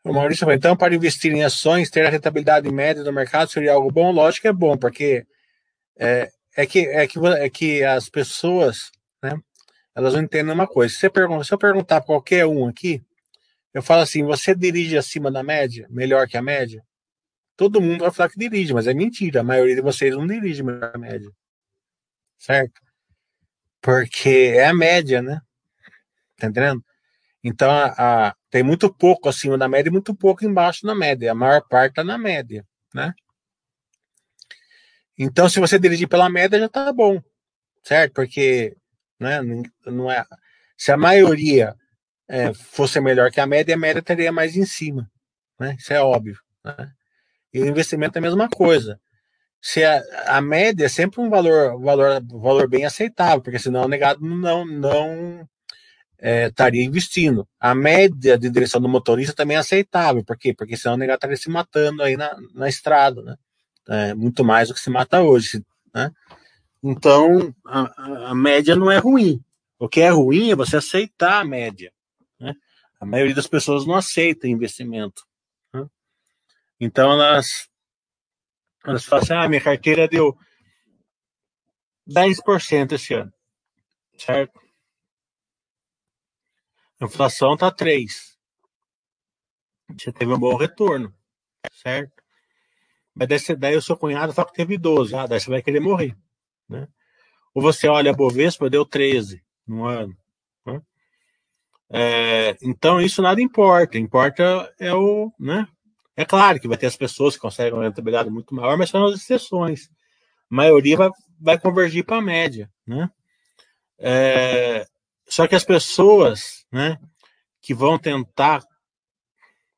O Maurício falou, então, para investir em ações, ter a rentabilidade média do mercado seria algo bom? Lógico que é bom, porque é, é, que, é, que, é que as pessoas, né, elas não entendem uma coisa. Se, pergunta, se eu perguntar para qualquer um aqui, eu falo assim, você dirige acima da média, melhor que a média? Todo mundo vai falar que dirige, mas é mentira. A maioria de vocês não dirige melhor que a média. Certo? Porque é a média, né? Tá entendendo? Então, a, a, tem muito pouco acima da média e muito pouco embaixo da média. A maior parte está na média, né? Então, se você dirigir pela média, já está bom, certo? Porque, né, não é... Se a maioria é, fosse melhor que a média, a média estaria mais em cima, né? Isso é óbvio, né? E o investimento é a mesma coisa. Se a, a média é sempre um valor, valor, valor bem aceitável, porque senão o negado não, não é, estaria investindo. A média de direção do motorista também é aceitável. Por quê? Porque senão o negado estaria se matando aí na, na estrada, né? É, muito mais do que se mata hoje, né? Então, a, a, média não é ruim. O que é ruim é você aceitar a média. Né? A maioria das pessoas não aceita investimento. Né? Então, elas, elas falam assim, ah, minha carteira deu 10% esse ano, certo? A inflação está 3. Você teve um bom retorno, certo? Mas daí, daí o seu cunhado fala que teve 12. Ah, daí você vai querer morrer. Né? Ou você olha a Bovespa, deu 13 no ano. Né? É, então isso nada importa. Importa é o. Né? É claro que vai ter as pessoas que conseguem uma rentabilidade muito maior, mas são as exceções. A maioria vai, vai convergir para a média. Né? É, só que as pessoas né, que vão tentar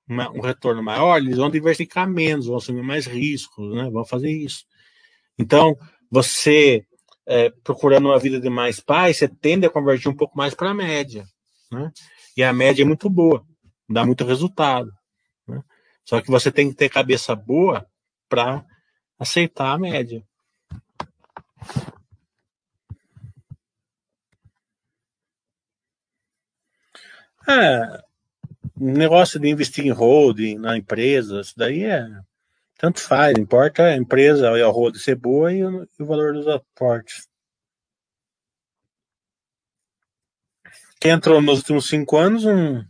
uma, um retorno maior, eles vão diversificar menos, vão assumir mais riscos, né, vão fazer isso. Então, você é, procurando uma vida de mais paz, você tende a convergir um pouco mais para a média. Né? E a média é muito boa, dá muito resultado. Né? Só que você tem que ter cabeça boa para aceitar a média. É, negócio de investir em holding na empresa, isso daí é. Tanto faz, importa a empresa e a holding ser boa e o, e o valor dos aportes. Quem entrou nos últimos cinco anos um,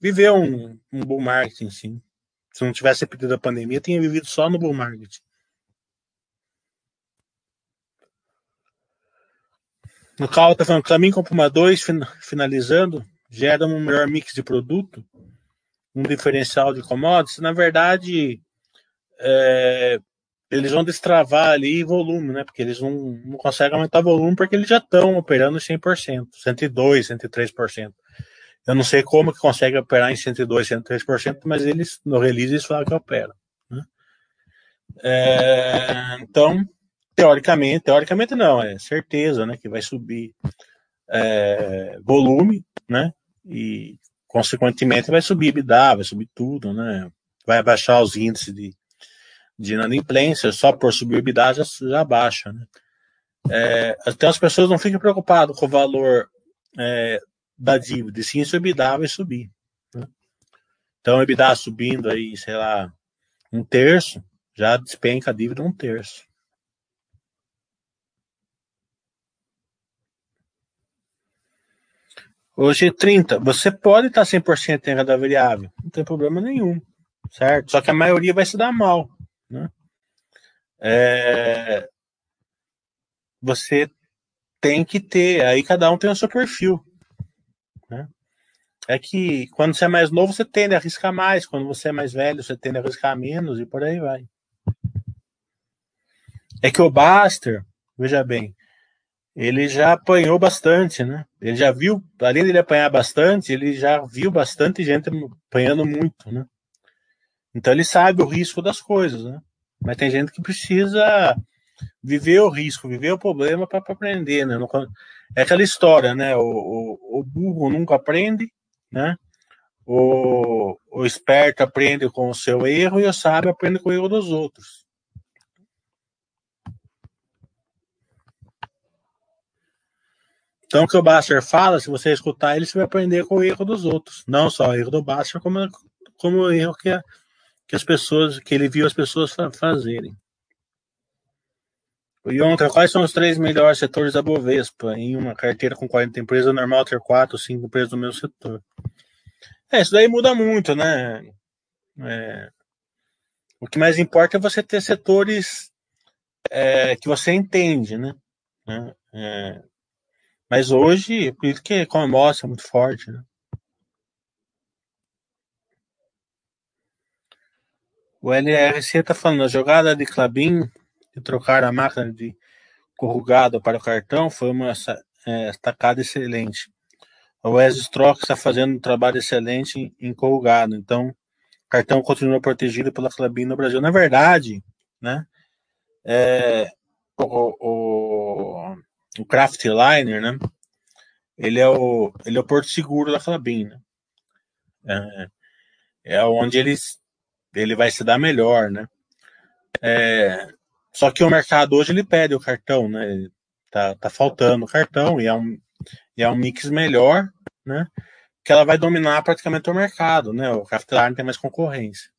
viveu um, um bull market, sim. Se não tivesse pedido a pandemia, tinha vivido só no bull market. No carro tá falando, caminho com Puma 2, finalizando, gera um melhor mix de produto, um diferencial de commodities, na verdade, é, eles vão destravar ali volume, né? Porque eles não, não conseguem aumentar volume porque eles já estão operando em 100%, 102, 103%. Eu não sei como que consegue operar em 102, 103%, mas eles, no release, eles falam que operam. Né? É, então, teoricamente, teoricamente não, é certeza, né? Que vai subir é, volume, né? E, consequentemente, vai subir EBITDA, vai subir tudo, né? Vai abaixar os índices de, de inadimplência, só por subir EBITDA já, já baixa, né? É, então as pessoas não ficam preocupadas com o valor é, da dívida, sim se o EBITDA vai subir. Né? Então o EBITDA subindo aí, sei lá, um terço, já despenca a dívida um terço. Hoje 30. Você pode estar 100% em renda variável, não tem problema nenhum, certo? Só que a maioria vai se dar mal, né? É... Você tem que ter, aí cada um tem o seu perfil, né? É que quando você é mais novo, você tende a arriscar mais, quando você é mais velho, você tende a arriscar menos e por aí vai. É que o Baster, veja bem, ele já apanhou bastante, né? Ele já viu, além de ele apanhar bastante, ele já viu bastante gente apanhando muito, né? Então ele sabe o risco das coisas, né? Mas tem gente que precisa viver o risco, viver o problema para aprender, né? É aquela história, né? O, o, o, burro nunca aprende, né? O, o esperto aprende com o seu erro e o sábio aprende com o erro dos outros. Então, o que o Basser fala, se você escutar ele, você vai aprender com o erro dos outros. Não só o erro do Basser, como, como o erro que, que as pessoas, que ele viu as pessoas fazerem. E outra, quais são os três melhores setores da Bovespa? Em uma carteira com 40 empresas, é normal ter quatro ou cinco empresas no mesmo setor. É, isso daí muda muito, né? É, o que mais importa é você ter setores é, que você entende, né? É, mas hoje, por isso que como mostra é muito forte, né? O LRC está falando, a jogada de Clabin de trocar a máquina de corrugado para o cartão foi uma é, estacada excelente. O Wes Stroke está fazendo um trabalho excelente em corrugado, então o cartão continua protegido pela Clabin no Brasil. Na verdade, né, é, o, o, o Craftliner, né, ele é o, ele é o porto seguro da Clabin, né? É, é onde eles, ele vai se dar melhor, né? É, só que o mercado hoje ele pede o cartão, né? Tá, tá faltando o cartão e é um, e é um mix melhor, né? Que ela vai dominar praticamente o mercado, né? O Craftliner tem mais concorrência.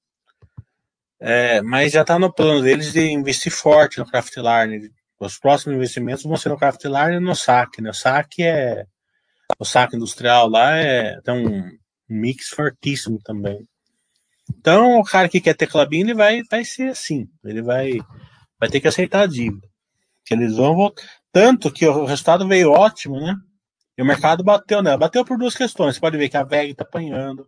É, mas já está no plano deles de investir forte no Craftliner. Os próximos investimentos vão ser no Craftliner e no SAC, né? O SAC é o saco industrial lá é tem um mix fortíssimo também. Então, o cara que quer ter clubinho, ele vai, vai ser assim. Ele vai, vai ter que aceitar a dívida. Que eles vão voltar. Tanto que o resultado veio ótimo, né? E o mercado bateu né? Bateu por duas questões. Você pode ver que a VEG está apanhando,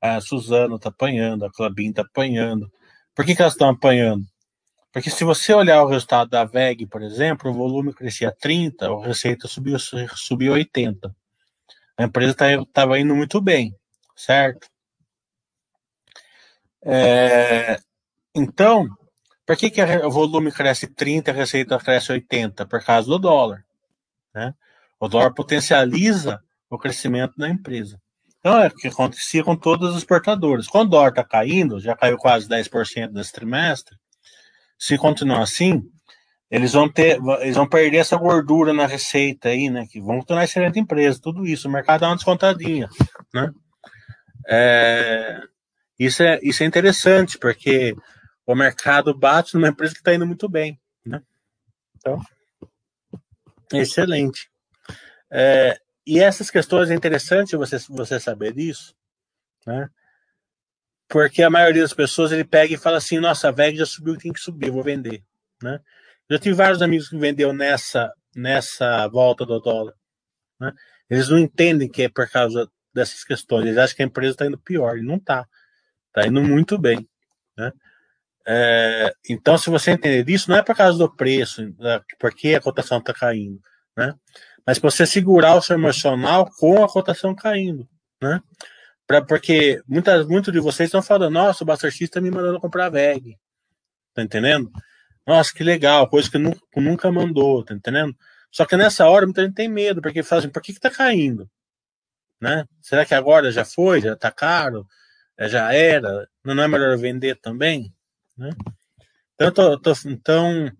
a Suzano está apanhando, a Clabin está apanhando. Por que, que elas estão apanhando? Porque se você olhar o resultado da VEG, por exemplo, o volume crescia 30, a receita subiu, subiu 80. A empresa estava tá, indo muito bem, certo? É, então, por que, que o volume cresce 30 e a receita cresce 80? Por causa do dólar. Né? O dólar potencializa o crescimento da empresa. Então, é o que acontecia com todos os exportadores. Quando o dólar está caindo, já caiu quase 10% nesse trimestre, se continuar assim, eles vão ter, eles vão perder essa gordura na receita aí, né? Que vão tornar excelente empresa, tudo isso. O mercado dá uma descontadinha, né? É, isso, é, isso é interessante, porque o mercado bate numa empresa que está indo muito bem, né? Então, excelente. É, e essas questões é interessante você, você saber disso, né? Porque a maioria das pessoas ele pega e fala assim: nossa, a VEG já subiu, tem que subir, vou vender, né? Já tive vários amigos que vendeu nessa, nessa volta do dólar. Né? Eles não entendem que é por causa dessas questões. Eles acham que a empresa está indo pior. E não está. Está indo muito bem. Né? É, então, se você entender isso, não é por causa do preço, porque a cotação está caindo. Né? Mas você segurar o seu emocional com a cotação caindo. Né? Pra, porque muitas, muitos de vocês estão falando, nossa, o Buster X está me mandando comprar VEG. Tá entendendo? Nossa, que legal, coisa que nunca, nunca mandou, tá entendendo? Só que nessa hora muita gente tem medo, porque fala assim, por que, que tá caindo? Né? Será que agora já foi? Já tá caro? É, já era? Não é melhor vender também? Né? Então, eu tô, tô, então,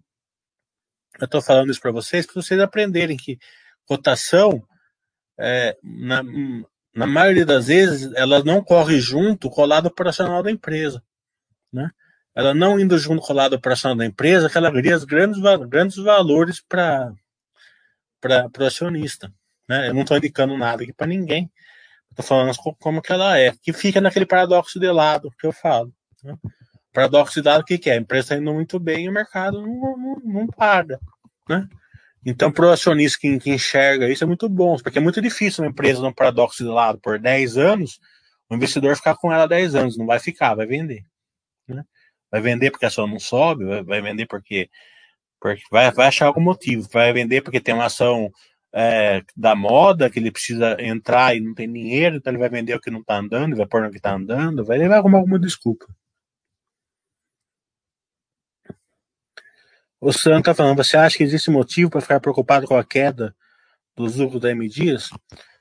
eu tô falando isso para vocês, para vocês aprenderem que cotação, é, na, na maioria das vezes, ela não corre junto com o lado operacional da empresa. Né? ela não indo junto com o lado operacional da empresa, que ela cria grandes, grandes valores para o acionista. Né? Eu não estou indicando nada aqui para ninguém. Estou falando como que ela é. Que fica naquele paradoxo de lado que eu falo. Né? Paradoxo de lado, o que, que é? A empresa está indo muito bem e o mercado não, não, não paga. Né? Então, para o acionista que, que, enxerga isso é muito bom, porque é muito difícil uma empresa num paradoxo de lado por 10 anos, o investidor ficar com ela 10 anos. Não vai ficar, vai vender. Né? Vai vender porque a ação não sobe, vai, vender porque, porque vai, vai achar algum motivo, vai vender porque tem uma ação é, da moda que ele precisa entrar e não tem dinheiro, então ele vai vender o que não está andando, vai pôr no que está andando, vai levar como alguma desculpa. O Sam tá falando, você acha que existe motivo para ficar preocupado com a queda dos lucros da M Dias?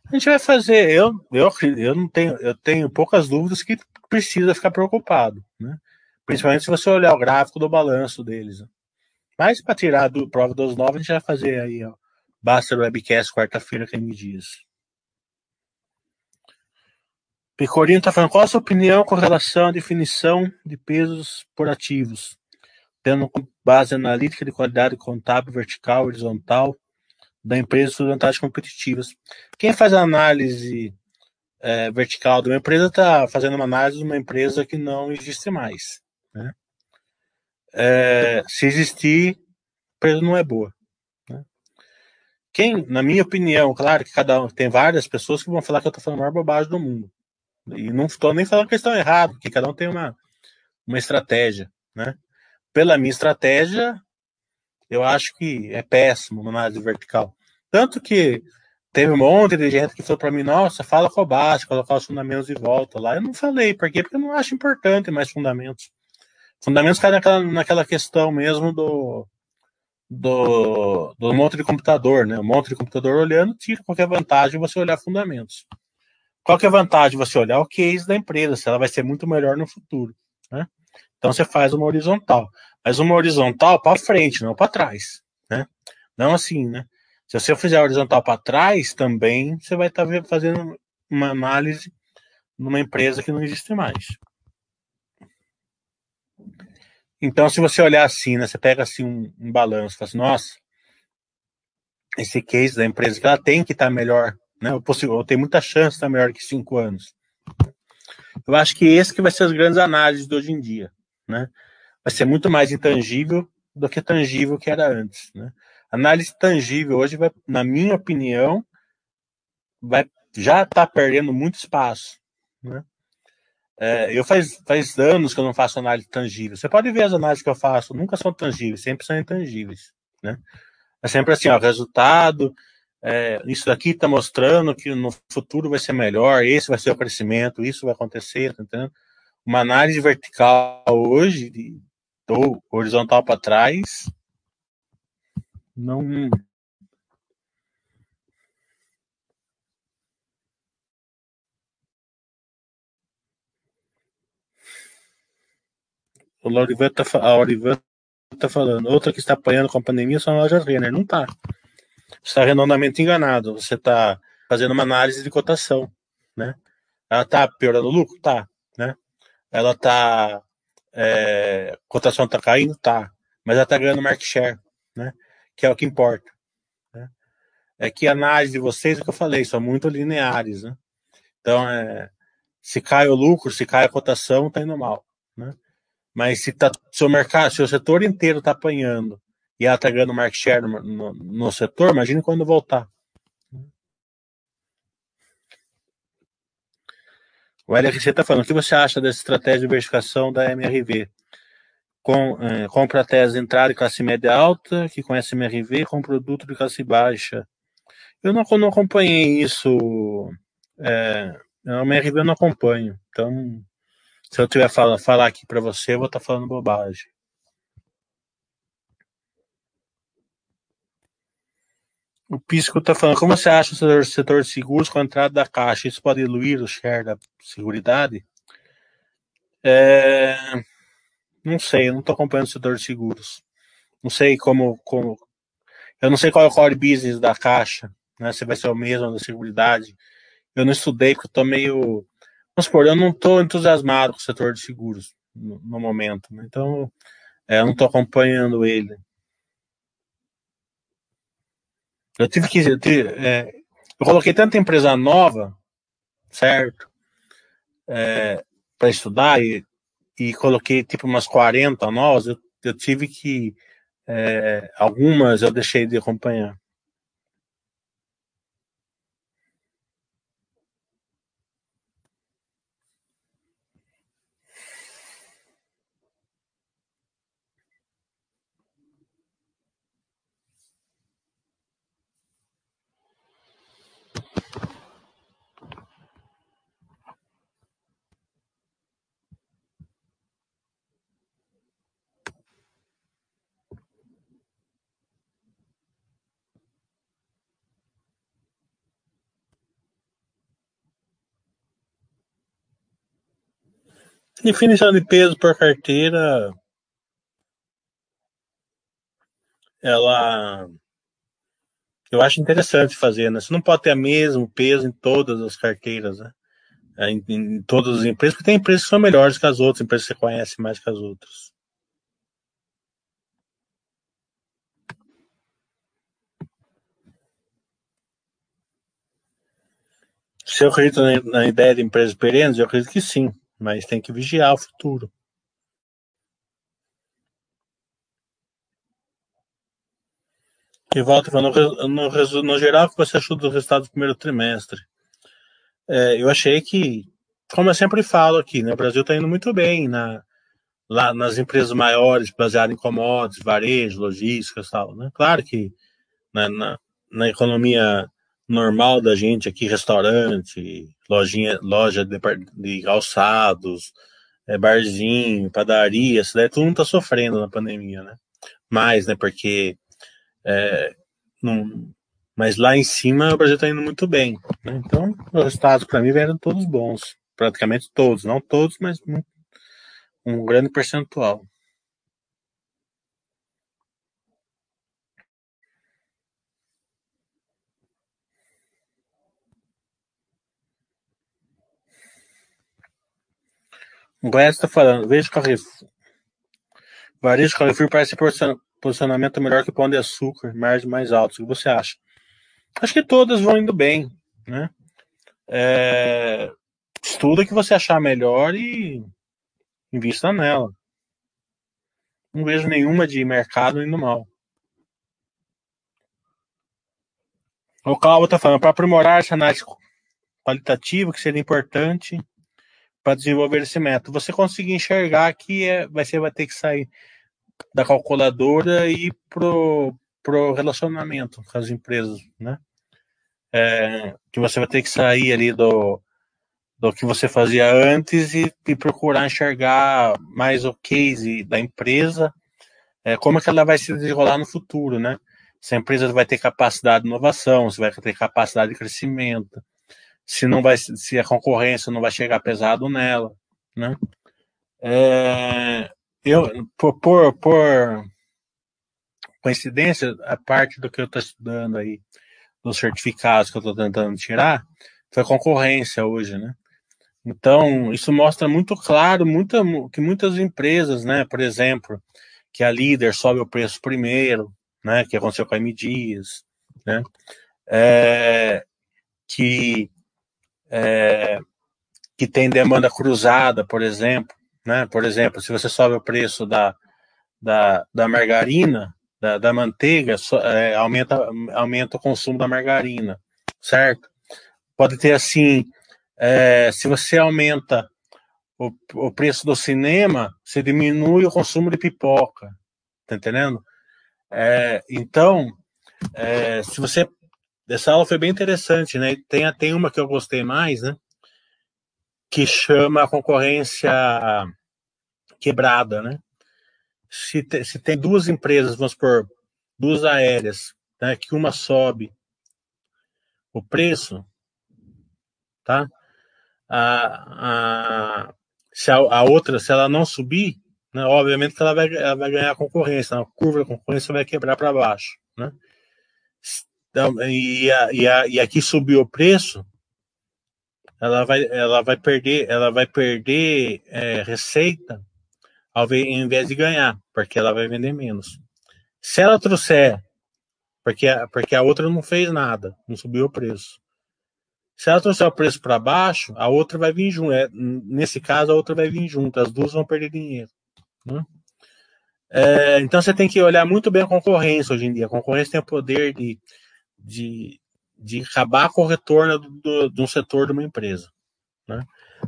A gente vai fazer, eu, eu, eu não tenho, eu tenho poucas dúvidas que precisa ficar preocupado, né? Principalmente se você olhar o gráfico do balanço deles. Né? Mas para tirar do prova dos novos, a gente vai fazer aí, ó. Basta webcast quarta-feira com M Dias. Pecorino está falando, qual a sua opinião com relação à definição de pesos por ativos? Tendo base analítica de qualidade contábil vertical, horizontal, da empresa suas vantagens competitivas. Quem faz a análise é, vertical de uma empresa está fazendo uma análise de uma empresa que não existe mais. Né? É, se existir, a empresa não é boa. Né? Quem, na minha opinião, claro que cada um tem várias pessoas que vão falar que eu estou falando a maior bobagem do mundo. E não estou nem falando que estão errados, porque cada um tem uma, uma estratégia, né? Pela minha estratégia, eu acho que é péssimo uma análise vertical. Tanto que teve um monte de gente que falou para mim, nossa, fala com base, colocar os fundamentos de volta lá. Eu não falei, por quê? Porque eu não acho importante mais fundamentos. Fundamentos cai naquela, naquela questão mesmo do, do, do monte de computador, né? O monte de computador olhando tira qualquer vantagem você olhar fundamentos. Qual que é a vantagem você olhar o case da empresa, se ela vai ser muito melhor no futuro? Então você faz uma horizontal, mas uma horizontal para frente, não para trás, né? Não assim, né? Se você fizer horizontal para trás, também você vai estar tá fazendo uma análise numa empresa que não existe mais. Então, se você olhar assim, né, você pega assim um, um balanço, fala assim, nossa, esse case da empresa que ela tem que estar tá melhor né? Ou tem muita chance de estar melhor que cinco anos. Eu acho que esse que vai ser as grandes análises de hoje em dia, né? Vai ser muito mais intangível do que tangível que era antes, né? Análise tangível hoje vai, na minha opinião, vai já está perdendo muito espaço, né? É, eu faz, faz anos que eu não faço análise tangível. Você pode ver as análises que eu faço, nunca são tangíveis, sempre são intangíveis, né? É sempre assim, ó, resultado, é, isso daqui está mostrando que no futuro vai ser melhor, esse vai ser o crescimento, isso vai acontecer, tá entendendo? Uma análise vertical hoje, ou horizontal para trás, não. O Lorivan tá, a Orivan tá falando, outra que está apanhando com a pandemia são as lojas Renner. Não tá está redondamente enganado. Você está fazendo uma análise de cotação, né? Ela está piorando o lucro? Tá? Ela está... É, cotação está caindo? Tá. Mas ela está ganhando market share, né? Que é o que importa. Né? É que a análise de vocês, é o que eu falei, são muito lineares, né? Então, é, se cai o lucro, se cai a cotação, está indo mal, né? Mas se, tá, se o mercado, se o setor inteiro está apanhando e ela está ganhando market share no, no, no setor, imagine quando voltar. O LRC está falando, o que você acha dessa estratégia de diversificação da MRV? Com, é, compra a tese entrada de classe média alta, que conhece MRV, com produto de classe baixa. Eu não, não acompanhei isso. É, a MRV eu não acompanho. Então, se eu tiver falar, falar aqui para você, eu vou estar tá falando bobagem. O Pisco está falando, como você acha o setor de seguros com a entrada da Caixa? Isso pode diluir o share da Seguridade? É... Não sei, eu não estou acompanhando o setor de seguros. Não sei como, como. Eu não sei qual é o core business da Caixa, né? Se vai ser o mesmo da Seguridade. Eu não estudei porque estou meio. Vamos supor, eu não estou entusiasmado com o setor de seguros no, no momento. Né? Então, é, eu não estou acompanhando ele. Eu tive que. Eu, tive, é, eu coloquei tanta empresa nova, certo? É, para estudar e, e coloquei tipo umas 40 novas. Eu, eu tive que. É, algumas eu deixei de acompanhar. Definição de peso por carteira, ela eu acho interessante fazer, né? Você não pode ter o mesmo peso em todas as carteiras, né? É, em, em, todas as empresas, porque tem empresas que são melhores que as outras, empresas que você conhece mais que as outras. Se eu acredito na, na ideia de empresas perenes, eu acredito que sim, mas tem que vigiar o futuro. E volta no, no, no geral, o que você achou do resultado do primeiro trimestre? É, eu achei que, como eu sempre falo aqui, né, o Brasil está indo muito bem na, lá nas empresas maiores, baseadas em commodities, varejo, logística e tal. Né? Claro que na, na, na, economia normal da gente aqui, restaurante, lojinha, loja de, de calçados, é, barzinho, padaria, todo mundo está sofrendo na pandemia, né? Mais, né? Porque é, não, mas lá em cima o Brasil está indo muito bem. Né? Então, os resultados para mim vieram todos bons. Praticamente todos. Não todos, mas um grande percentual. Goiás está falando, veja o Carrefour. Varejo Carrefour parece posicionamento melhor que o Pão de Açúcar, margem mais altos. O que você acha? Acho que todas vão indo bem, né? É, estuda que você achar melhor e invista nela. Não vejo nenhuma de mercado indo mal. O Calvo está falando, para aprimorar essa análise qualitativa, que seria importante para desenvolver esse método. Você conseguir enxergar que é, você vai ter que sair da calculadora e pro, pro relacionamento com as empresas, né? É, que você vai ter que sair ali do, do que você fazia antes e, e procurar enxergar mais o case da empresa, é, como é que ela vai se desenrolar no futuro, né? Se a empresa vai ter capacidade de inovação, se vai ter capacidade de crescimento, se não vai, se a concorrência não vai chegar pesado nela, né? É, eu, por, por, por coincidência, a parte do que eu estou estudando aí, dos certificados que eu estou tentando tirar, foi concorrência hoje, né? Então, isso mostra muito claro muita, que muitas empresas, né, por exemplo, que a líder sobe o preço primeiro, né, que aconteceu com a M Dias, né, é, que, é, que tem demanda cruzada, por exemplo, né? Por exemplo, se você sobe o preço da, da, da margarina, da, da manteiga, é, aumenta, aumenta o consumo da margarina, certo? Pode ter assim, é, se você aumenta o, o preço do cinema, você diminui o consumo de pipoca, tá entendendo? É, então, é, se você. Essa aula foi bem interessante, né? Tem, tem uma que eu gostei mais, né? que chama a concorrência quebrada, né? Se, te, se tem duas empresas, vamos por duas aéreas, né, que uma sobe o preço, tá? A, a, se a, a outra, se ela não subir, né, obviamente que ela vai, ela vai ganhar concorrência, a curva da concorrência vai quebrar para baixo, né? Então, e, a, e, a, e aqui subiu o preço, ela vai, ela vai perder, ela vai perder é, receita ao invés de ganhar, porque ela vai vender menos. Se ela trouxer, porque, porque a outra não fez nada, não subiu o preço. Se ela trouxer o preço para baixo, a outra vai vir junto. É, nesse caso, a outra vai vir junto. As duas vão perder dinheiro. Né? É, então você tem que olhar muito bem a concorrência hoje em dia. A concorrência tem o poder de, de, de acabar com o retorno do, do, de um setor de uma empresa, né?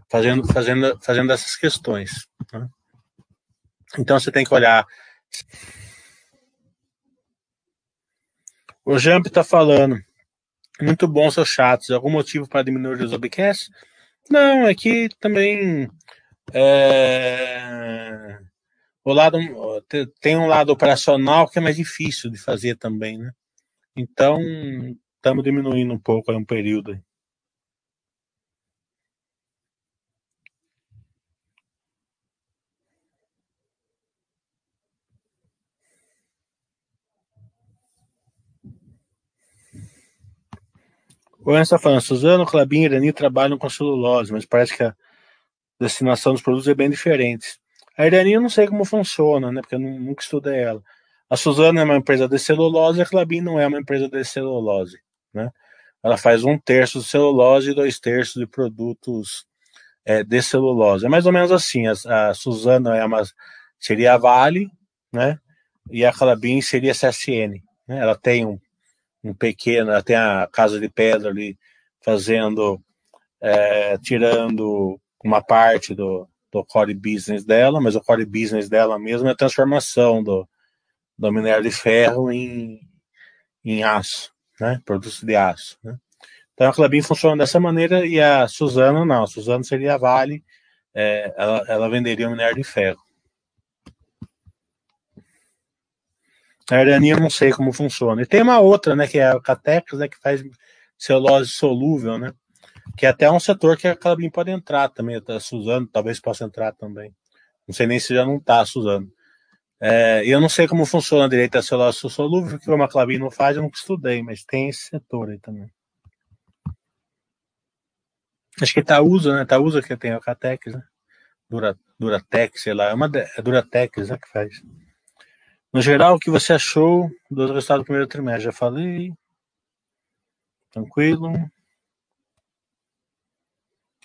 fazendo, fazendo, fazendo essas questões. Né? Então você tem que olhar. O Jump está falando. Muito bom seus chats. Algum motivo para diminuir os webcasts? Não, é que também é, o lado tem um lado operacional que é mais difícil de fazer também, né? Então, estamos diminuindo um pouco aí um período. O Ana está tá falando, Suzano, Clabin e Irani trabalham com celulose, mas parece que a destinação dos produtos é bem diferente. A Irani eu não sei como funciona, né? Porque eu nunca estudei ela. A Suzano é uma empresa de celulose, a Clabin não é uma empresa de celulose, né? Ela faz um terço de celulose e dois terços de produtos é, de celulose. É mais ou menos assim. A, a é uma, seria a Vale, né? E a Clabin seria a CSN. Né? Ela tem um, um pequeno, ela tem a Casa de Pedra ali fazendo, é, tirando uma parte do, do core business dela, mas o core business dela mesmo é a transformação do, do minério de ferro em, em aço, né? Produtos de aço, né? Então a Clabin funciona dessa maneira e a Suzano não. A Suzano seria a Vale, é, ela, ela venderia o minério de ferro. A Irania eu não sei como funciona. E tem uma outra, né, que é a Catex, né, que faz celulose solúvel, né? Que é até um setor que a Clabin pode entrar também. A Suzano talvez possa entrar também. Não sei nem se já não está, Suzano. É, eu não sei como funciona a celulose solúvel, porque como a Clabin não faz, eu nunca estudei, mas tem esse setor aí também. Acho que é Itaúsa, né? Itaúsa que tem a Catex, né? Dura, Duratex, sei lá. É uma é Duratex, né? Que faz. No geral, o que você achou do resultado do primeiro trimestre? Já falei. Tranquilo.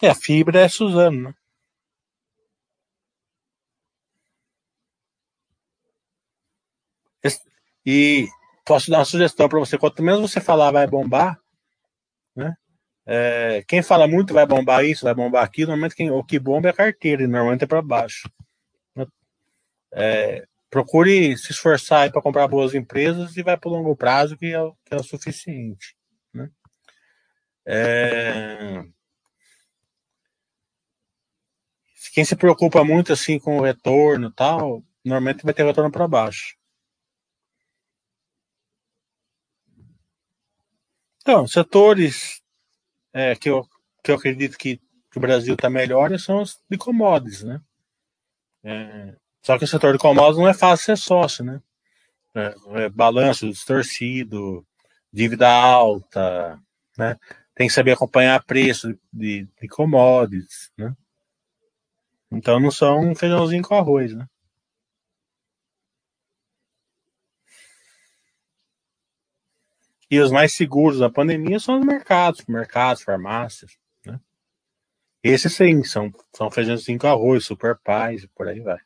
É, a fibra é Suzano, né? E posso dar uma sugestão para você: quanto menos você falar vai bombar, né? É, quem fala muito vai bombar isso, vai bombar aquilo. Normalmente quem, o que bomba é a carteira, e normalmente é para baixo. Né? É, procure se esforçar para comprar boas empresas e vai para o longo prazo, que é, que é o suficiente. Né? É... Quem se preocupa muito assim com o retorno tal, normalmente vai ter retorno para baixo. Então, setores é, que, eu, que eu acredito que, que o Brasil está melhor são os de commodities, né? É, só que o setor de commodities não é fácil ser sócio, né? É, é balanço distorcido, dívida alta, né? Tem que saber acompanhar preço de, de commodities, né? Então não são um feijãozinho com arroz, né? E os mais seguros da pandemia são os mercados, mercados, farmácias, né? Esses sim, são, são feijãozinho com arroz, super pais e por aí vai.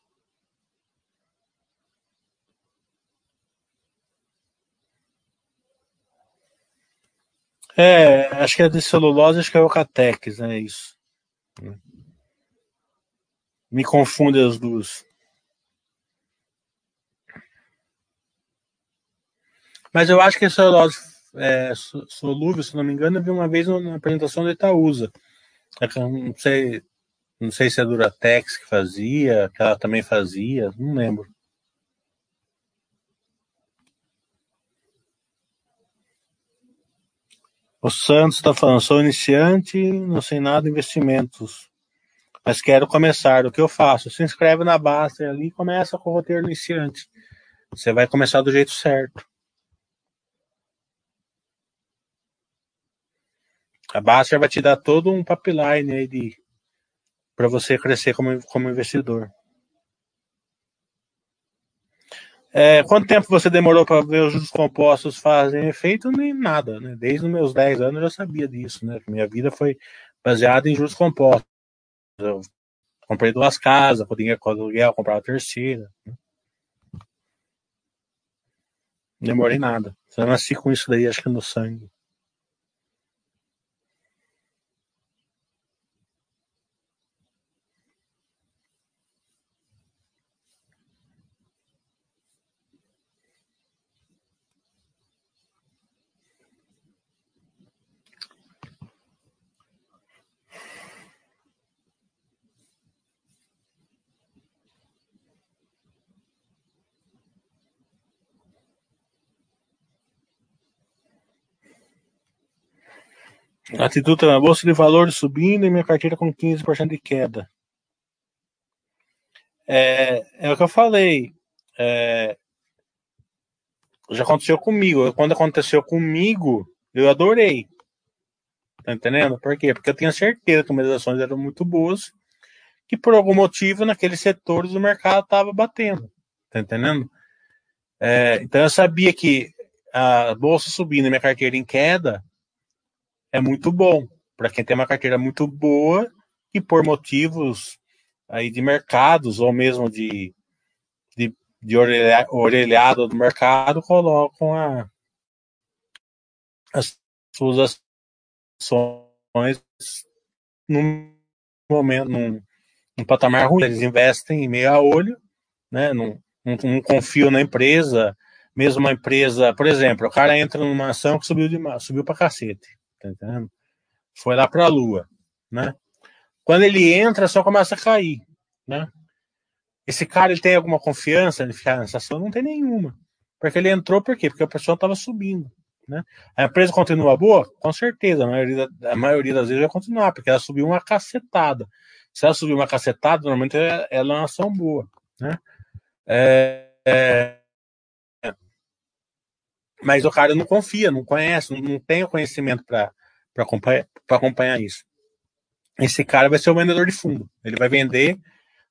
É, acho que é de celulose, acho que é o Catex, né? Isso. Me confunde as duas. Mas eu acho que a celulose é, solúvel, se não me engano, eu vi uma vez na apresentação da Itaúsa. É não sei, não sei se é a Duratex que fazia, que ela também fazia, não lembro. O Santos está falando, sou iniciante, não sei nada de investimentos, mas quero começar. O que eu faço? Se inscreve na Baster ali e começa com o roteiro iniciante. Você vai começar do jeito certo. A Baster vai te dar todo um pipeline aí de para você crescer como, como investidor. É, quanto tempo você demorou para ver os juros compostos fazem efeito? Nem nada, né? Desde os meus 10 anos eu já sabia disso, né? Minha vida foi baseada em juros compostos. Eu comprei duas casas, com dinheiro com aluguel, comprava a terceira. Né? Demorei nada. Eu nasci com isso daí, acho que no sangue. Atitude na bolsa de valores subindo e minha carteira com 15% de queda. É, é o que eu falei. É, já aconteceu comigo. Quando aconteceu comigo, eu adorei. tá entendendo? Por quê? Porque eu tinha certeza que as ações eram muito boas, que por algum motivo naqueles setores o mercado estava batendo, tá entendendo? É, então eu sabia que a bolsa subindo e minha carteira em queda é muito bom para quem tem uma carteira muito boa e por motivos aí de mercados ou mesmo de, de, de orelhado do mercado colocam a, as suas ações num momento, num, num patamar ruim. Eles investem em meio a olho, né? Não, confio na empresa, mesmo uma empresa, por exemplo, o cara entra numa ação que subiu de subiu para cacete, tá entendendo? Foi lá para a lua, né? Quando ele entra, só começa a cair, né? Esse cara ele tem alguma confiança em ficar nessa ação? Não tem nenhuma. Porque ele entrou por quê? Porque a pessoa estava subindo. Né? A empresa continua boa? Com certeza, a maioria, a maioria das vezes vai continuar, porque ela subiu uma cacetada. Se ela subir uma cacetada, normalmente ela é uma ação boa. Né? É, é, mas o cara não confia, não conhece, não, não tem o conhecimento para acompanhar, acompanhar isso. Esse cara vai ser o vendedor de fundo. Ele vai vender,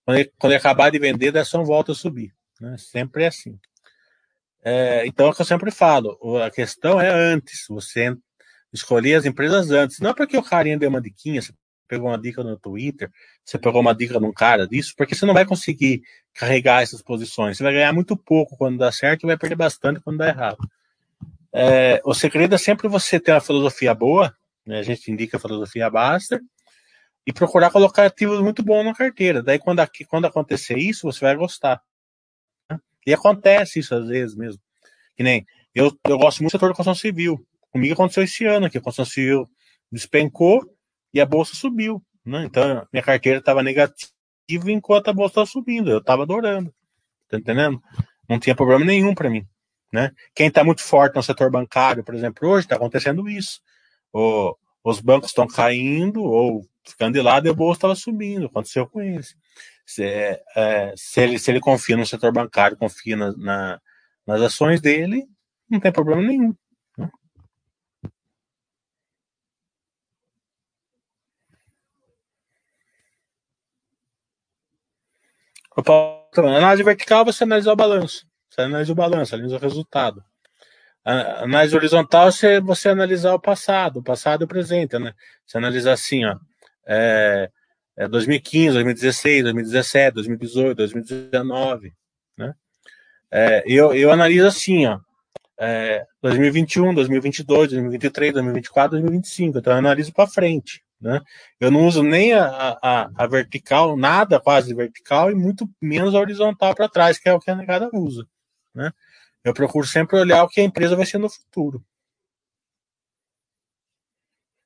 quando ele, quando ele acabar de vender, a ação volta a subir. Né? Sempre é assim. É, então, é o que eu sempre falo, a questão é antes, você escolher as empresas antes. Não é porque o carinha deu uma diquinha, você pegou uma dica no Twitter, você pegou uma dica num cara disso, porque você não vai conseguir carregar essas posições. Você vai ganhar muito pouco quando dá certo e vai perder bastante quando dá errado. É, o segredo é sempre você ter uma filosofia boa, né? a gente indica a filosofia Baster, e procurar colocar ativos muito bons na carteira. Daí, quando, aqui, quando acontecer isso, você vai gostar. E acontece isso às vezes mesmo. Que nem eu, eu gosto muito do setor da construção civil. Comigo aconteceu esse ano que a construção civil despencou e a bolsa subiu. Né? Então, minha carteira estava negativa enquanto a bolsa estava subindo. Eu estava adorando. Tá entendendo? Não tinha problema nenhum para mim. Né? Quem está muito forte no setor bancário, por exemplo, hoje está acontecendo isso. O, os bancos estão caindo ou ficando de lado e a bolsa estava subindo. Aconteceu com eles. Se, é, se, ele, se ele confia no setor bancário, confia na, na, nas ações dele, não tem problema nenhum. Né? análise vertical, você analisa o balanço. Você analisa o balanço, analisa o resultado. Análise horizontal, você, você analisa o passado, o passado e o presente, né? Você analisa assim, ó. É, é 2015, 2016, 2017, 2018, 2019, né? É, eu, eu analiso assim, ó, é, 2021, 2022, 2023, 2024, 2025, então eu analiso para frente, né? Eu não uso nem a, a, a, vertical, nada quase vertical e muito menos a horizontal para trás, que é o que a negada usa, né? Eu procuro sempre olhar o que a empresa vai ser no futuro.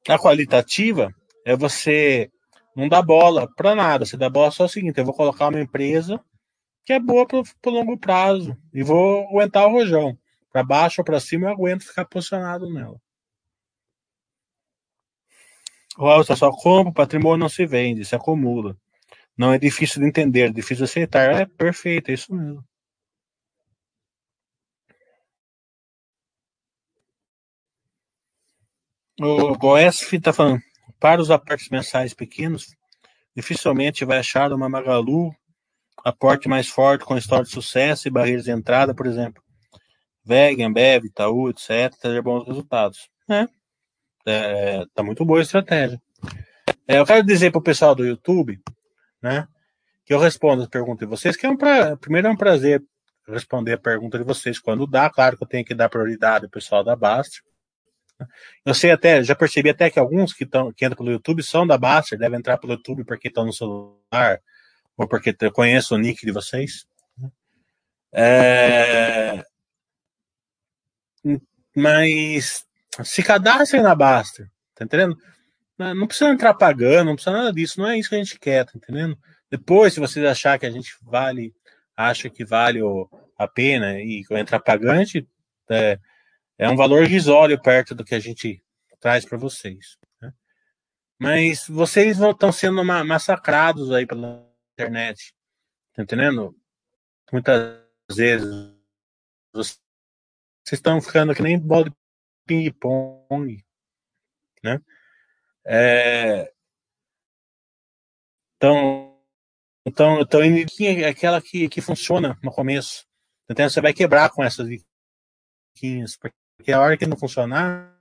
A qualitativa é você não dá bola para nada. Você dá bola só o seguinte: eu vou colocar uma empresa que é boa para o longo prazo e vou aguentar o rojão. Para baixo ou para cima, eu aguento ficar posicionado nela. Walter, só compra, patrimônio não se vende, se acumula. Não é difícil de entender, é difícil de aceitar. É perfeito, é isso mesmo. O Goesf está falando. Para os aportes mensais pequenos, dificilmente vai achar uma Magalu aporte mais forte com história de sucesso e barreiras de entrada, por exemplo. VEG, Ambev, Itaú, etc., ter bons resultados. É, é, tá muito boa a estratégia. É, eu quero dizer para o pessoal do YouTube, né, que eu respondo as perguntas de vocês, que é um pra, primeiro é um prazer responder a pergunta de vocês quando dá, claro que eu tenho que dar prioridade ao pessoal da Basta, eu sei até, já percebi até que alguns que, tão, que entram pelo YouTube são da Baster, devem entrar pelo YouTube porque estão no celular, ou porque eu conheço o nick de vocês. É, mas se cadastrem na Baster, tá entendendo? Não precisa entrar pagando, não precisa nada disso, não é isso que a gente quer, tá entendendo? Depois, se vocês achar que a gente vale, acha que vale a pena e entrar pagante, é, é um valor risório perto do que a gente traz para vocês. Né? Mas vocês estão sendo massacrados aí pela internet. Tá entendendo? Muitas vezes vocês estão ficando que nem bola de ping-pong, né? É, então, então, então é aquela que, que funciona no começo. Então você vai quebrar com essas diquinhas, porque a hora que não funcionar,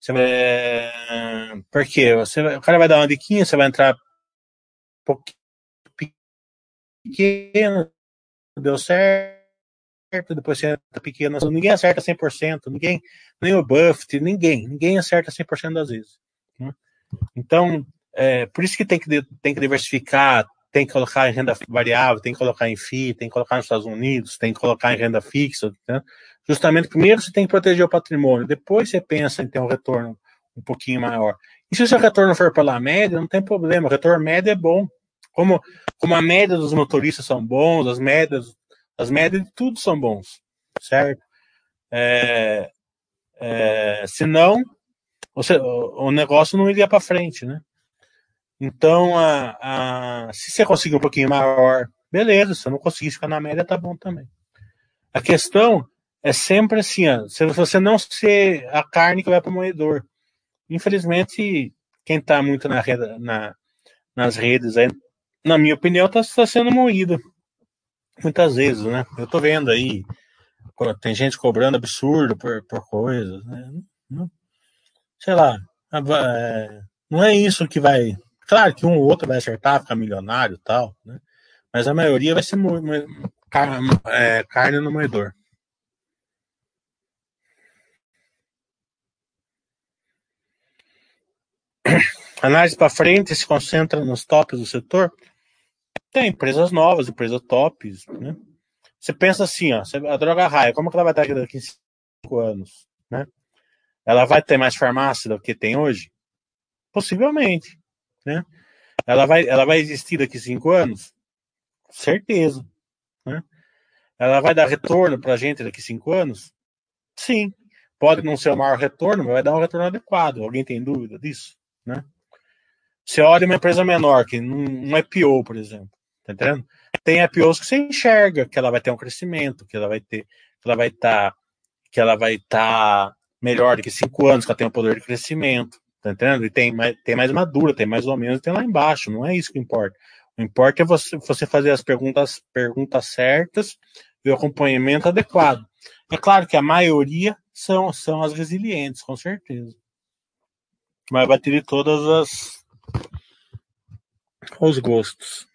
você vai, porque você o cara vai dar uma diquinha, você vai entrar pequeno, deu certo, depois você entra pequeno, ninguém acerta 100%, ninguém, nem o Buffett, ninguém, ninguém acerta 100% das vezes. Né? Então, é, por isso que tem que, tem que diversificar, tem que colocar em renda variável, tem que colocar em FII, tem que colocar nos Estados Unidos, tem que colocar em renda fixa. Né? Justamente, primeiro você tem que proteger o patrimônio, depois você pensa em ter um retorno um pouquinho maior. E se o seu retorno for pela média, não tem problema, o retorno médio é bom. Como, como a média dos motoristas são bons, as médias, as médias de tudo são bons, certo? É, é, senão, o negócio não iria para frente, né? Então, a, a, se você conseguir um pouquinho maior, beleza. Se não conseguir ficar na média, tá bom também. A questão é sempre assim, ó, se você não ser a carne que vai para o moedor. Infelizmente, quem está muito na, na, nas redes, aí, na minha opinião, está tá sendo moído. Muitas vezes, né? Eu tô vendo aí, tem gente cobrando absurdo por, por coisas, né? Sei lá, é, não é isso que vai Claro que um ou outro vai acertar, ficar milionário e tal, né? Mas a maioria vai ser é, carne no moedor. Análise para frente se concentra nos tops do setor. Tem empresas novas, empresas tops, né? Você pensa assim, ó, a droga raia, como que ela vai estar daqui em cinco anos, né? Ela vai ter mais farmácia do que tem hoje? Possivelmente né? Ela vai, ela vai existir daqui cinco anos? Certeza, né? Ela vai dar retorno para a gente daqui cinco anos? Sim. Pode não ser o maior retorno, mas vai dar um retorno adequado. Alguém tem dúvida disso, né? Você olha uma empresa menor, que não, é IPO, por exemplo, tá entendendo? Tem IPOs que você enxerga que ela vai ter um crescimento, que ela vai ter, que ela vai estar, tá, que ela vai estar tá melhor do que cinco anos, que ela tem um poder de crescimento. Tá entendendo? E tem mais, tem mais madura, tem mais ou menos, tem lá embaixo. Não é isso que importa. O que importa é você, você fazer as perguntas, perguntas certas e o acompanhamento adequado. É claro que a maioria são, são as resilientes, com certeza. Mas vai ter todas as os gostos.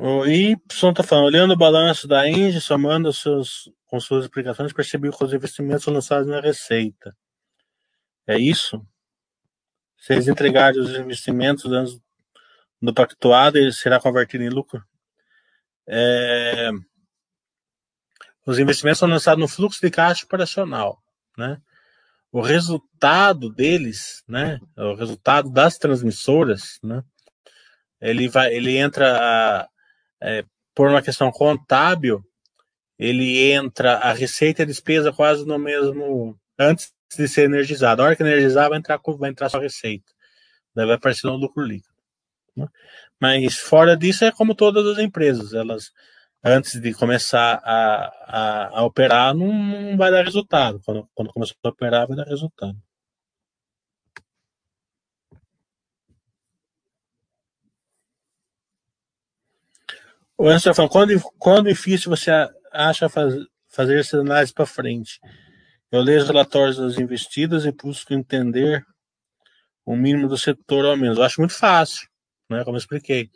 O Y está falando, olhando o balanço da Engie, somando seus, com suas explicações, percebi que os investimentos lançados na receita. É isso? Se eles entregarem os investimentos antes do pactuado, ele será convertido em lucro? É... Os investimentos são lançados no fluxo de caixa operacional, né? O resultado deles, né? O resultado das transmissoras, né? Ele vai, ele entra é, por uma questão contábil, ele entra a receita e a despesa quase no mesmo antes de ser energizado. A hora que energizar vai entrar vai entrar só a receita, daí vai aparecer no lucro líquido. Né? Mas fora disso é como todas as empresas, elas antes de começar a, a, a operar não, não, vai dar resultado. Quando, quando começar a operar vai dar resultado. O Anderson falando, quando, quando difícil você acha faz, fazer essa análise para frente? Eu leio os relatórios das investidas e busco entender o mínimo do setor ao menos. Eu acho muito fácil, né? Como eu expliquei.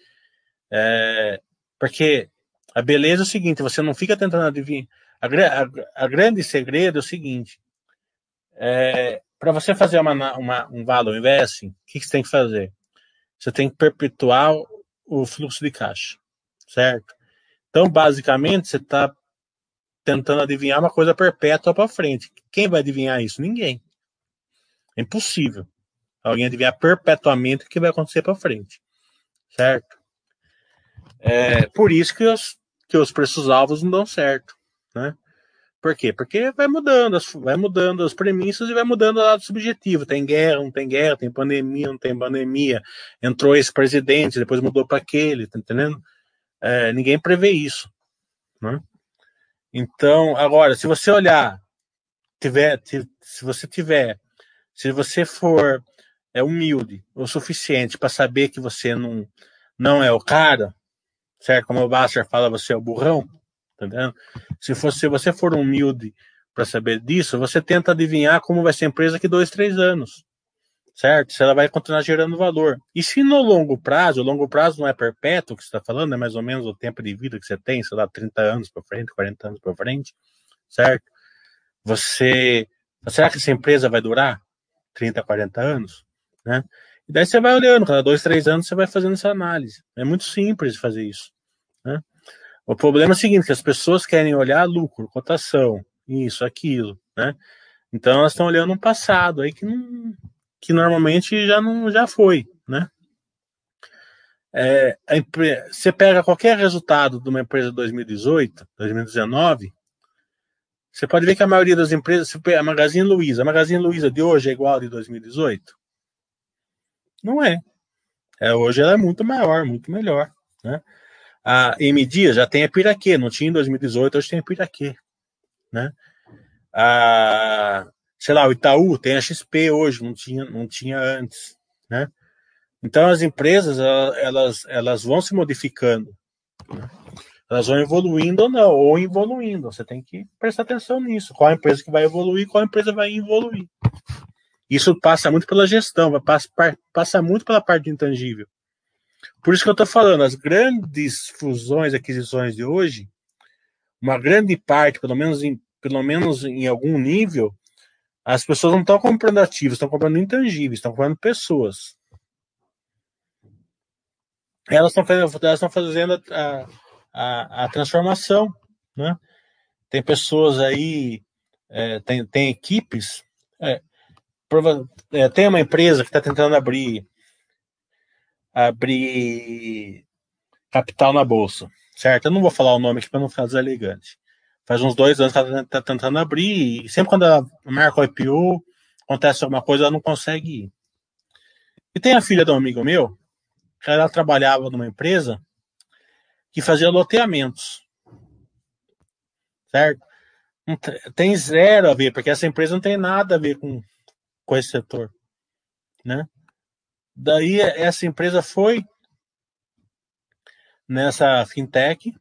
É, porque a beleza é o seguinte, você não fica tentando adivinhar. A, a, a grande segredo é o seguinte: é, para você fazer uma, uma, um valor investing, o que, que você tem que fazer? Você tem que perpetuar o fluxo de caixa, certo? Então, basicamente, você está tentando adivinhar uma coisa perpétua para frente. Quem vai adivinhar isso? Ninguém. É impossível alguém adivinhar perpetuamente o que vai acontecer para frente, certo? É por isso que os, que os preços alvos não dão certo, né? Por quê? Porque vai mudando, vai mudando as premissas e vai mudando o lado subjetivo. Tem guerra, não tem guerra, tem pandemia, não tem pandemia. Entrou esse presidente, depois mudou para aquele, tá entendendo? É, ninguém prevê isso. Né? Então, agora, se você olhar, tiver, se você tiver, se você for é humilde o suficiente para saber que você não, não é o cara, certo? Como o Basser fala, você é o burrão, tá entendendo? Se, se você for humilde para saber disso, você tenta adivinhar como vai ser a empresa daqui dois, três anos certo? Se ela vai continuar gerando valor. E se no longo prazo, o longo prazo não é perpétuo, que você está falando, é mais ou menos o tempo de vida que você tem, sei lá, 30 anos para frente, 40 anos para frente, certo? Você. Será que essa empresa vai durar 30, 40 anos? Né? E daí você vai olhando, cada dois, três anos você vai fazendo essa análise. É muito simples fazer isso. Né? O problema é o seguinte, que as pessoas querem olhar lucro, cotação, isso, aquilo, né? Então elas estão olhando um passado aí que não, que normalmente já não já foi, né? É, você pega qualquer resultado de uma empresa de 2018, 2019, você pode ver que a maioria das empresas, a Magazine Luiza, a Magazine Luiza de hoje é igual a de 2018? Não é. é. Hoje ela é muito maior, muito melhor, né? A M Dias já tem a Piraquê, não tinha em 2018, hoje tem a Piraquê, né? A sei lá, o Itaú tem a XP hoje, não tinha, não tinha antes, né? Então as empresas elas, elas vão se modificando, né? elas vão evoluindo ou não, ou evoluindo. Você tem que prestar atenção nisso. Qual a empresa que vai evoluir, qual a empresa vai evoluir. Isso passa muito pela gestão, passa, passa muito pela parte intangível. Por isso que eu estou falando, as grandes fusões, aquisições de hoje, uma grande parte, pelo menos em, pelo menos em algum nível, as pessoas não estão comprando ativos, estão comprando intangíveis, estão comprando pessoas. Elas estão fazendo, elas fazendo a, a, a, transformação, né? Tem pessoas aí, é, tem, tem equipes. É, prova, é, tem uma empresa que está tentando abrir abrir capital na bolsa, certo? Eu não vou falar o nome aqui para não ficar deselegante faz uns dois anos que ela está tentando abrir, e sempre quando ela marca o IPO, acontece alguma coisa, ela não consegue ir. E tem a filha de um amigo meu, que ela trabalhava numa empresa que fazia loteamentos. Certo? Tem zero a ver, porque essa empresa não tem nada a ver com, com esse setor. Né? Daí essa empresa foi nessa fintech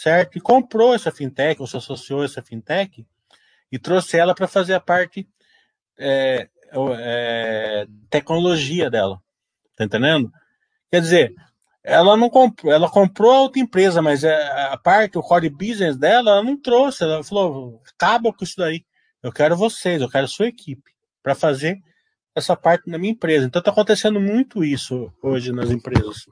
certo? E comprou essa fintech, ou se associou a essa fintech, e trouxe ela para fazer a parte é, é, tecnologia dela. Tá entendendo? Quer dizer, ela não comprou, ela comprou a outra empresa, mas é, a parte, o core business dela, ela não trouxe. Ela falou: acaba com isso daí. Eu quero vocês, eu quero sua equipe para fazer essa parte na minha empresa. Então está acontecendo muito isso hoje nas empresas.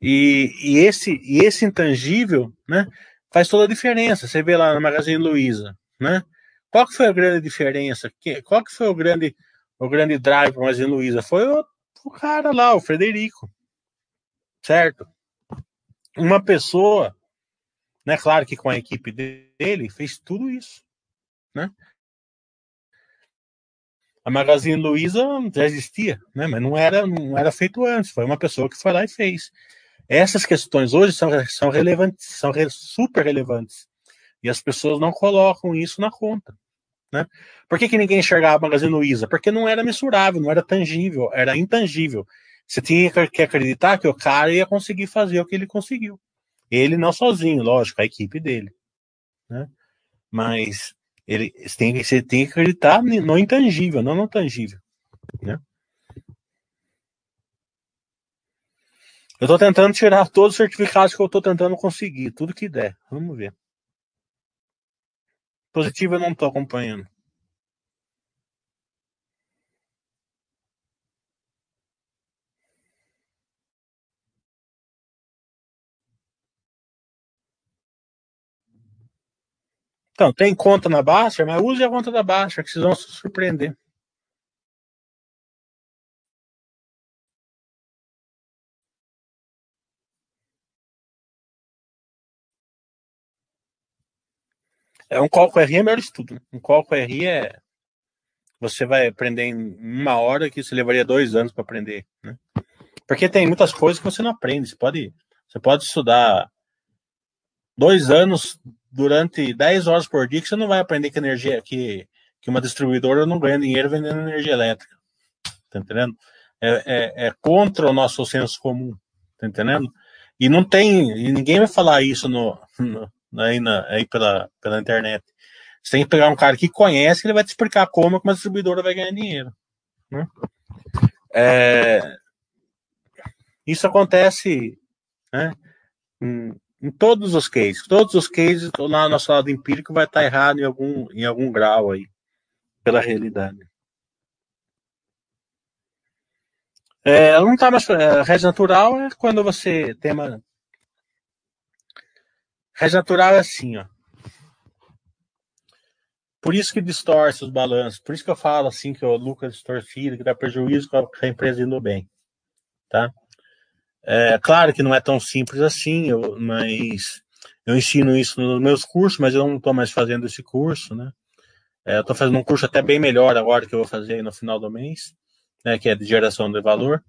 E, e, esse, e esse intangível né, faz toda a diferença. Você vê lá na Magazine Luiza. Né? Qual que foi a grande diferença? Qual que foi o grande, o grande drive para a Magazine Luiza? Foi o, o cara lá, o Frederico. Certo? Uma pessoa, né, claro que com a equipe dele, fez tudo isso. Né? a Magazine Luiza já existia, né? mas não era, não era feito antes, foi uma pessoa que foi lá e fez. Essas questões hoje são, são relevantes, são super relevantes. E as pessoas não colocam isso na conta. Né? Por que, que ninguém enxergava a Magazine Luiza? Porque não era mensurável, não era tangível, era intangível. Você tinha que acreditar que o cara ia conseguir fazer o que ele conseguiu. Ele não sozinho, lógico, a equipe dele. Né? Mas ele, você, tem, você tem que acreditar no intangível, não no tangível. Né? Eu estou tentando tirar todos os certificados que eu estou tentando conseguir, tudo que der. Vamos ver. Positivo eu não estou acompanhando. Então, tem conta na Baixa, mas use a conta da Baixa, que vocês vão se surpreender. É um cálculo RI é melhor estudo. Né? Um cálculo RI é. Você vai aprender em uma hora que você levaria dois anos para aprender. Né? Porque tem muitas coisas que você não aprende. Você pode, você pode estudar dois anos durante 10 horas por dia que você não vai aprender que energia que, que uma distribuidora não ganha dinheiro vendendo energia elétrica. Tá entendendo? É, é, é contra o nosso senso comum. Tá entendendo? E não tem. E ninguém vai falar isso no, no aí, na, aí pela, pela internet. Você tem que pegar um cara que conhece que ele vai te explicar como uma distribuidora vai ganhar dinheiro. Né? É, isso acontece né, em todos os cases. Todos os cases, lá no nosso lado empírico vai estar errado em algum, em algum grau aí, pela realidade. É, não tá mais. É, rede natural é quando você tem uma. Rede natural é assim, ó. Por isso que distorce os balanços. Por isso que eu falo assim que o lucro é distorcido, que dá prejuízo com a empresa indo bem. Tá? É claro que não é tão simples assim, eu, mas eu ensino isso nos meus cursos, mas eu não estou mais fazendo esse curso, né? É, eu estou fazendo um curso até bem melhor agora que eu vou fazer no final do mês, né, que é de geração de valor.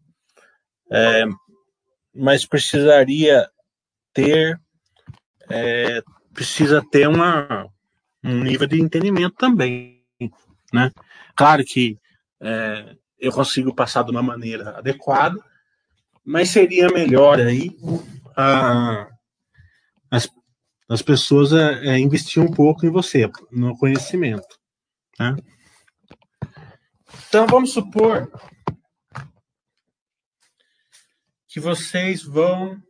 É, mas precisaria ter, é, precisa ter uma, um nível de entendimento também, né? Claro que é, eu consigo passar de uma maneira adequada, mas seria melhor aí a, as, as pessoas é, é, investir um pouco em você, no conhecimento. Né? Então vamos supor que vocês vão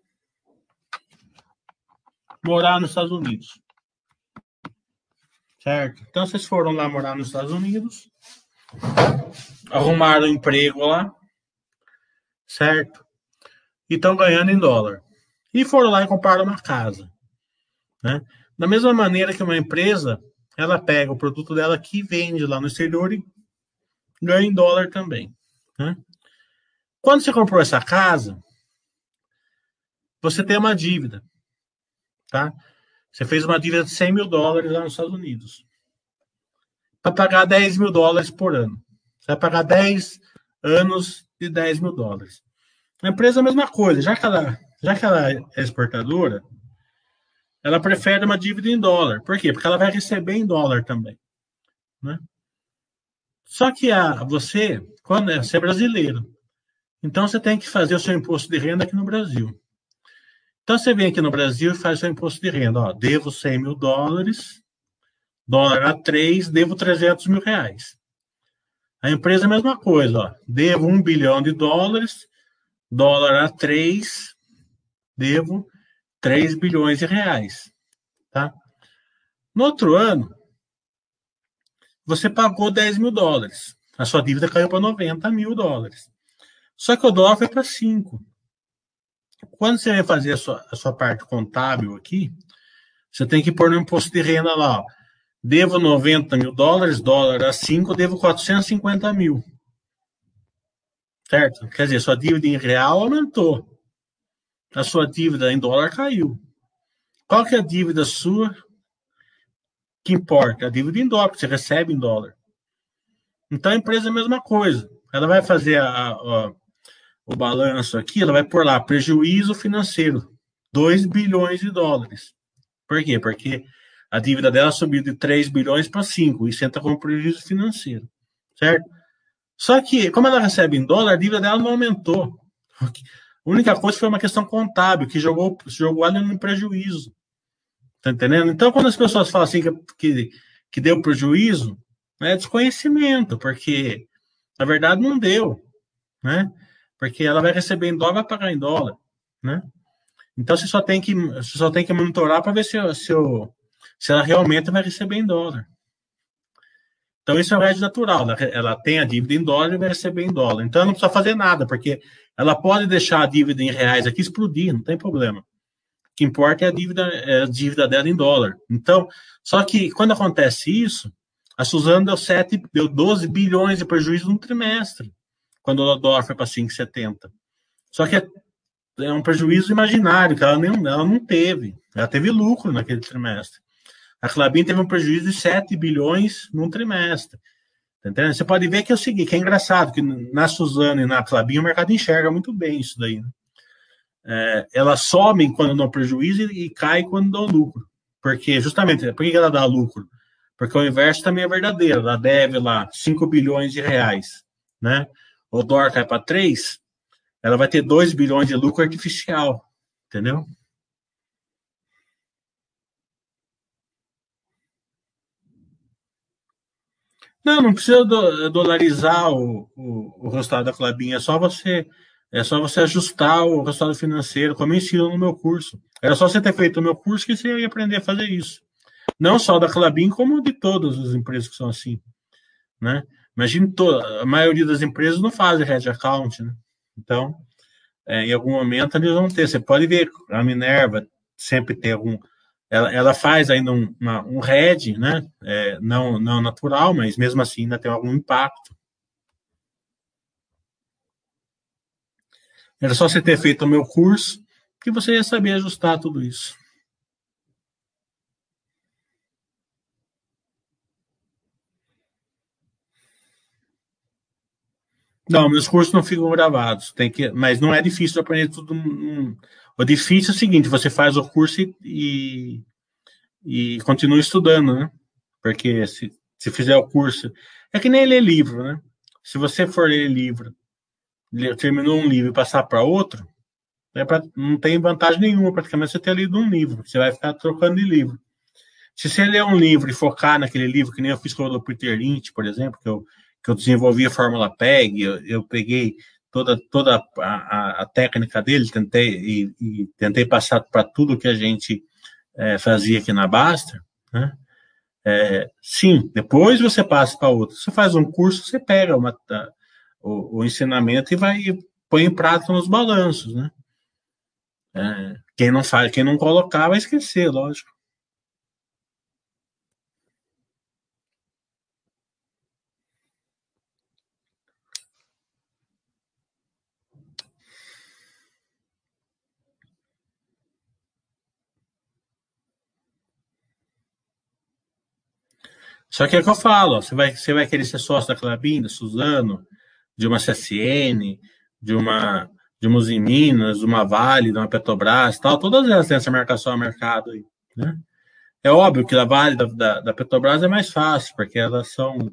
morar nos Estados Unidos. Certo? Então vocês foram lá morar nos Estados Unidos, arrumaram um emprego lá, certo? e estão ganhando em dólar. E foram lá e compraram uma casa. Né? Da mesma maneira que uma empresa, ela pega o produto dela aqui, vende lá no exterior e ganha em dólar também. Né? Quando você comprou essa casa, você tem uma dívida. Tá? Você fez uma dívida de 100 mil dólares lá nos Estados Unidos. Para pagar 10 mil dólares por ano. Você vai pagar 10 anos de 10 mil dólares. A empresa é a mesma coisa, já que ela, já que ela é exportadora, ela prefere uma dívida em dólar. Por quê? Porque ela vai receber em dólar também. Né? Só que a, você, quando é, você é brasileiro, então você tem que fazer o seu imposto de renda aqui no Brasil. Então você vem aqui no Brasil e faz seu imposto de renda. Ó, devo 100 mil dólares, dólar a 3, devo 300 mil reais. A empresa é a mesma coisa. Ó, devo 1 bilhão de dólares, dólar a 3, devo 3 bilhões de reais. Tá? No outro ano, você pagou 10 mil dólares. A sua dívida caiu para 90 mil dólares. Só que o dólar foi para 5. Quando você vai fazer a sua, a sua parte contábil aqui, você tem que pôr no imposto de renda lá. Ó. Devo 90 mil dólares, dólar a 5, devo 450 mil. Certo? Quer dizer, sua dívida em real aumentou. A sua dívida em dólar caiu. Qual que é a dívida sua que importa? A dívida em dólar, que você recebe em dólar. Então a empresa é a mesma coisa. Ela vai fazer a, a, o balanço aqui, ela vai pôr lá prejuízo financeiro, 2 bilhões de dólares. Por quê? Porque a dívida dela subiu de 3 bilhões para 5, isso entra como prejuízo financeiro. Certo? Só que, como ela recebe em dólar, a dívida dela não aumentou. A única coisa foi uma questão contábil, que jogou, jogou ela no prejuízo. Tá entendendo? Então, quando as pessoas falam assim que, que, que deu prejuízo, é desconhecimento, porque na verdade não deu, né? Porque ela vai receber em dólar, vai pagar em dólar, né? Então você só tem que, você só tem que monitorar para ver se, se, se ela realmente vai receber em dólar. Então, isso é o hedge natural. Ela, ela tem a dívida em dólar e vai receber em dólar. Então, não precisa fazer nada, porque ela pode deixar a dívida em reais aqui explodir, não tem problema. O que importa é a dívida, é a dívida dela em dólar. Então, só que quando acontece isso, a Suzano deu, 7, deu 12 bilhões de prejuízo no trimestre, quando o dólar foi para 5,70. Só que é, é, um prejuízo imaginário, que ela, nem, ela não teve. Ela teve lucro naquele trimestre. A Clabin teve um prejuízo de 7 bilhões num trimestre. Tá entendendo? Você pode ver que é o seguinte, que é engraçado, que na Suzano e na Clabin o mercado enxerga muito bem isso daí. Né? É, elas sobem quando dão prejuízo e, e caem quando dão lucro. Porque, justamente, por que ela dá lucro? Porque o inverso também é verdadeiro. Ela deve lá 5 bilhões de reais. Né? O dólar cai para 3, ela vai ter 2 bilhões de lucro artificial. Entendeu? Não, não precisa do, dolarizar o, o, o, resultado da Clabin, é só você é só você ajustar o resultado financeiro, como eu ensino no meu curso. Era só você ter feito o meu curso que você ia aprender a fazer isso. Não só da Clabin, como de todas as empresas que são assim. Né? Imagine, a maioria das empresas não fazem head account. Né? Então, é, em algum momento eles vão ter. Você pode ver, a Minerva sempre tem algum ela, ela faz ainda um, uma, um RED, né? É, não, não natural, mas mesmo assim ainda tem algum impacto. Era só você ter feito o meu curso que você ia saber ajustar tudo isso. Não, meus cursos não ficam gravados. Tem que, mas não é difícil aprender tudo. O difícil é o seguinte: você faz o curso e, e continua estudando, né? Porque se, se fizer o curso. É que nem ler livro, né? Se você for ler livro, terminou um livro e passar para outro, é pra, não tem vantagem nenhuma praticamente você ter lido um livro. Você vai ficar trocando de livro. Se você ler um livro e focar naquele livro, que nem eu fiz com o Peter Lynch, por exemplo, que eu que eu desenvolvi a fórmula PEG, eu, eu peguei toda, toda a, a, técnica dele, tentei e, e tentei passar para tudo que a gente é, fazia aqui na Basta, né? É, sim, depois você passa para outro. Você faz um curso, você pega uma, a, o, o, ensinamento e vai e põe em prática nos balanços, né? É, quem não faz, quem não colocar vai esquecer, lógico. Só que é o que eu falo, você vai, você vai querer ser sócio da Clabin, da Suzano, de uma CSN, de uma de uma Minas, de uma Vale, de uma Petrobras, tal, todas elas têm essa marcação a mercado aí, né? É óbvio que a Vale da, da, da Petrobras é mais fácil, porque elas são,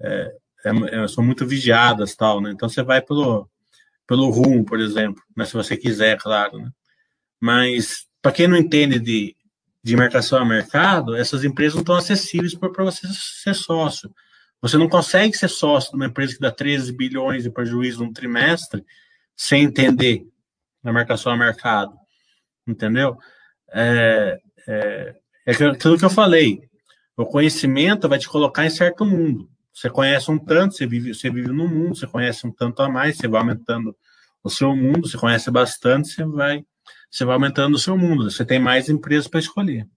é, é, é são muito vigiadas, tal, né? Então você vai pelo, pelo rumo, por exemplo, né? se você quiser, claro, né? Mas para quem não entende de, de marcação a mercado, essas empresas não estão acessíveis para você ser sócio. Você não consegue ser sócio de uma empresa que dá 13 bilhões de prejuízo no trimestre sem entender a marcação a mercado. Entendeu? É, é, é aquilo que eu falei. O conhecimento vai te colocar em certo mundo. Você conhece um tanto, você vive, você vive no mundo, você conhece um tanto a mais, você vai aumentando o seu mundo, você conhece bastante, você vai você vai aumentando o seu mundo, você tem mais empresas para escolher.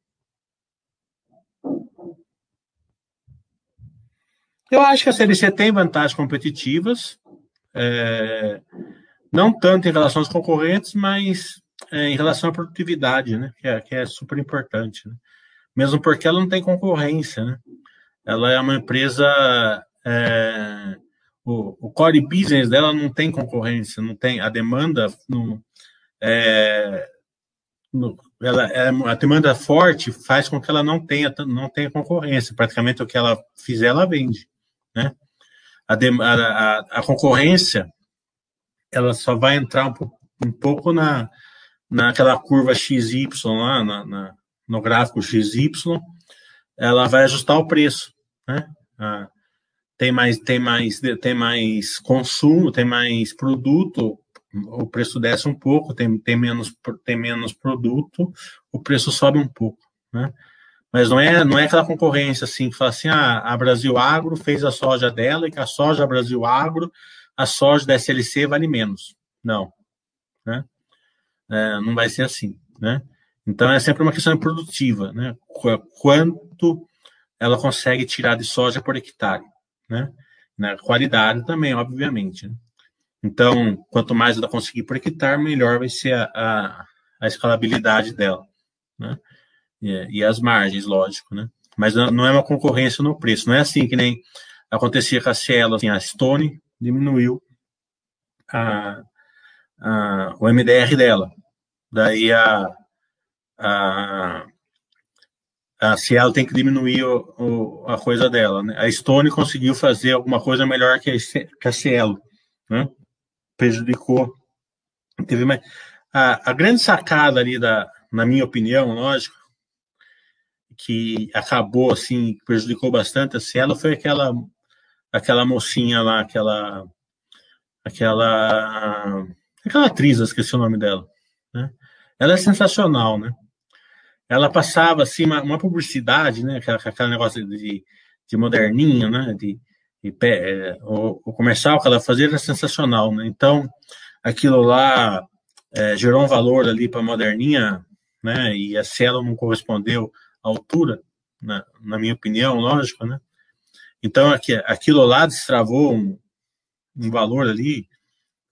Eu acho que a CDC tem vantagens competitivas, é, não tanto em relação aos concorrentes, mas é, em relação à produtividade, né, que é, que é super importante. Né? Mesmo porque ela não tem concorrência. Né? Ela é uma empresa. É, o, o core business dela não tem concorrência, não tem a demanda não, é, ela, é, a demanda forte faz com que ela não tenha, não tenha concorrência. Praticamente o que ela fizer, ela vende. Né? A, a, a concorrência ela só vai entrar um, um pouco na, naquela curva XY lá, na, na, no gráfico XY, ela vai ajustar o preço. Né? Tem mais, tem mais, tem mais consumo, tem mais produto, o preço desce um pouco, tem, tem, menos, tem menos produto, o preço sobe um pouco. Né? Mas não é, não é aquela concorrência assim que fala assim, ah, a Brasil Agro fez a soja dela e que a soja Brasil Agro, a soja da SLC vale menos. Não. Né? É, não vai ser assim. Né? Então é sempre uma questão produtiva, né? Quanto ela consegue tirar de soja por hectare, né? Na qualidade também, obviamente. Né? Então, quanto mais ela conseguir por hectare, melhor vai ser a, a, a escalabilidade dela, né? E, e, as margens, lógico, né? Mas não é uma concorrência no preço, não é assim que nem acontecia com a Cielo, assim, a Stone diminuiu a, a, o MDR dela, daí a, a, a Cielo tem que diminuir o, o, a coisa dela, né? A Stone conseguiu fazer alguma coisa melhor que a, que a Cielo, né? Prejudicou. Teve mais, a, a grande sacada ali da, na minha opinião, lógico, que acabou assim, prejudicou bastante a Cielo foi aquela aquela mocinha lá, aquela aquela aquela atriz, esqueci o nome dela, né? Ela é sensacional, né? Ela passava assim uma, uma publicidade, né? Aquela, aquele negócio de, de moderninho, né? De, de é, o, o, comercial que ela fazia era sensacional, né? Então aquilo lá é, gerou um valor ali para a moderninha, né? E a Cielo não correspondeu altura, na, na minha opinião, lógico, né? Então, aqui, aquilo lá destravou um, um valor ali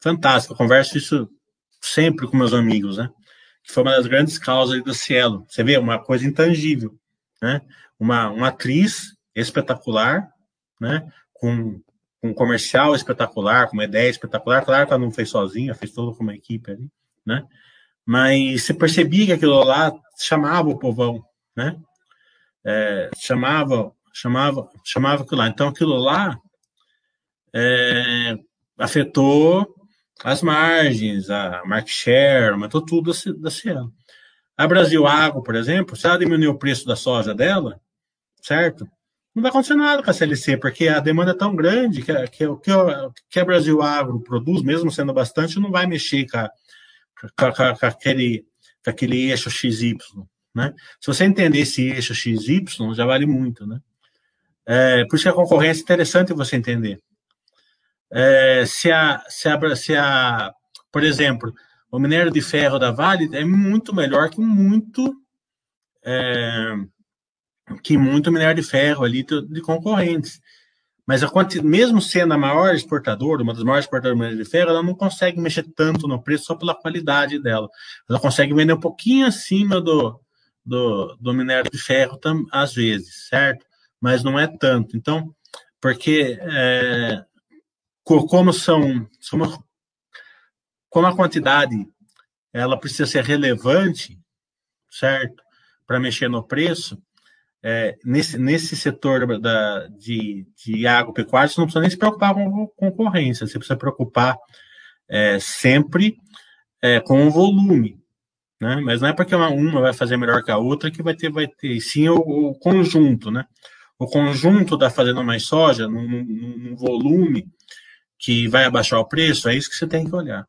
fantástico. Eu converso isso sempre com meus amigos, né? Que foi uma das grandes causas do Cielo. Você vê, uma coisa intangível, né? Uma, uma atriz espetacular, né? Com, com um comercial espetacular, com uma ideia espetacular. Claro que ela não fez sozinha, fez tudo com uma equipe ali, né? Mas você percebia que aquilo lá chamava o povão, né? É, chamava, chamava, chamava aquilo lá. Então, aquilo lá é, afetou as margens, a market share, aumentou tudo da Cielo. A Brasil Agro, por exemplo, se ela diminuir o preço da soja dela, certo? Não vai acontecer nada com a CLC, porque a demanda é tão grande que, que, que, que a Brasil Agro produz, mesmo sendo bastante, não vai mexer com, a, com, com, aquele, com aquele eixo XY. Né? Se você entender esse eixo XY, já vale muito. Né? É, por isso que a concorrência é interessante você entender. É, se, a, se, a, se a, por exemplo, o minério de ferro da Vale é muito melhor que muito é, que muito minério de ferro ali de, de concorrentes. Mas a mesmo sendo a maior exportadora, uma das maiores exportadoras de ferro, ela não consegue mexer tanto no preço só pela qualidade dela. Ela consegue vender um pouquinho acima do, do, do minério de ferro, tam, às vezes, certo? Mas não é tanto. Então, porque é, como são como a quantidade ela precisa ser relevante, certo? Para mexer no preço, é, nesse, nesse setor da, de, de agropecuária, você não precisa nem se preocupar com concorrência, você precisa se preocupar é, sempre é, com o volume. Né? Mas não é porque uma, uma vai fazer melhor que a outra que vai ter, vai ter, sim o, o conjunto, né? O conjunto da fazenda mais soja, num, num volume que vai abaixar o preço, é isso que você tem que olhar.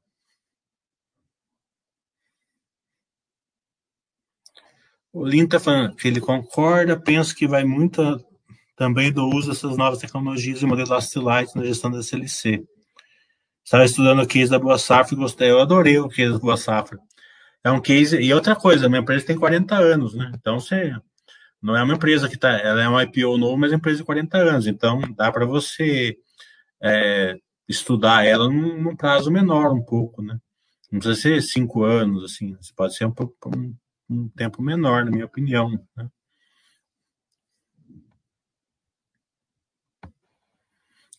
O Lin está falando que ele concorda, penso que vai muito também do uso dessas novas tecnologias e modelo Light na gestão da CLC. Estava estudando o case da Boa Safra e gostei, eu adorei o case da Boa Safra. É um case, e outra coisa, a minha empresa tem 40 anos, né? Então você não é uma empresa que está, ela é um IPO novo, mas é uma empresa de 40 anos, então dá para você é, estudar ela num, num, prazo menor um pouco, né? Não precisa ser cinco anos, assim, pode ser um pouco um tempo menor, na minha opinião. Né?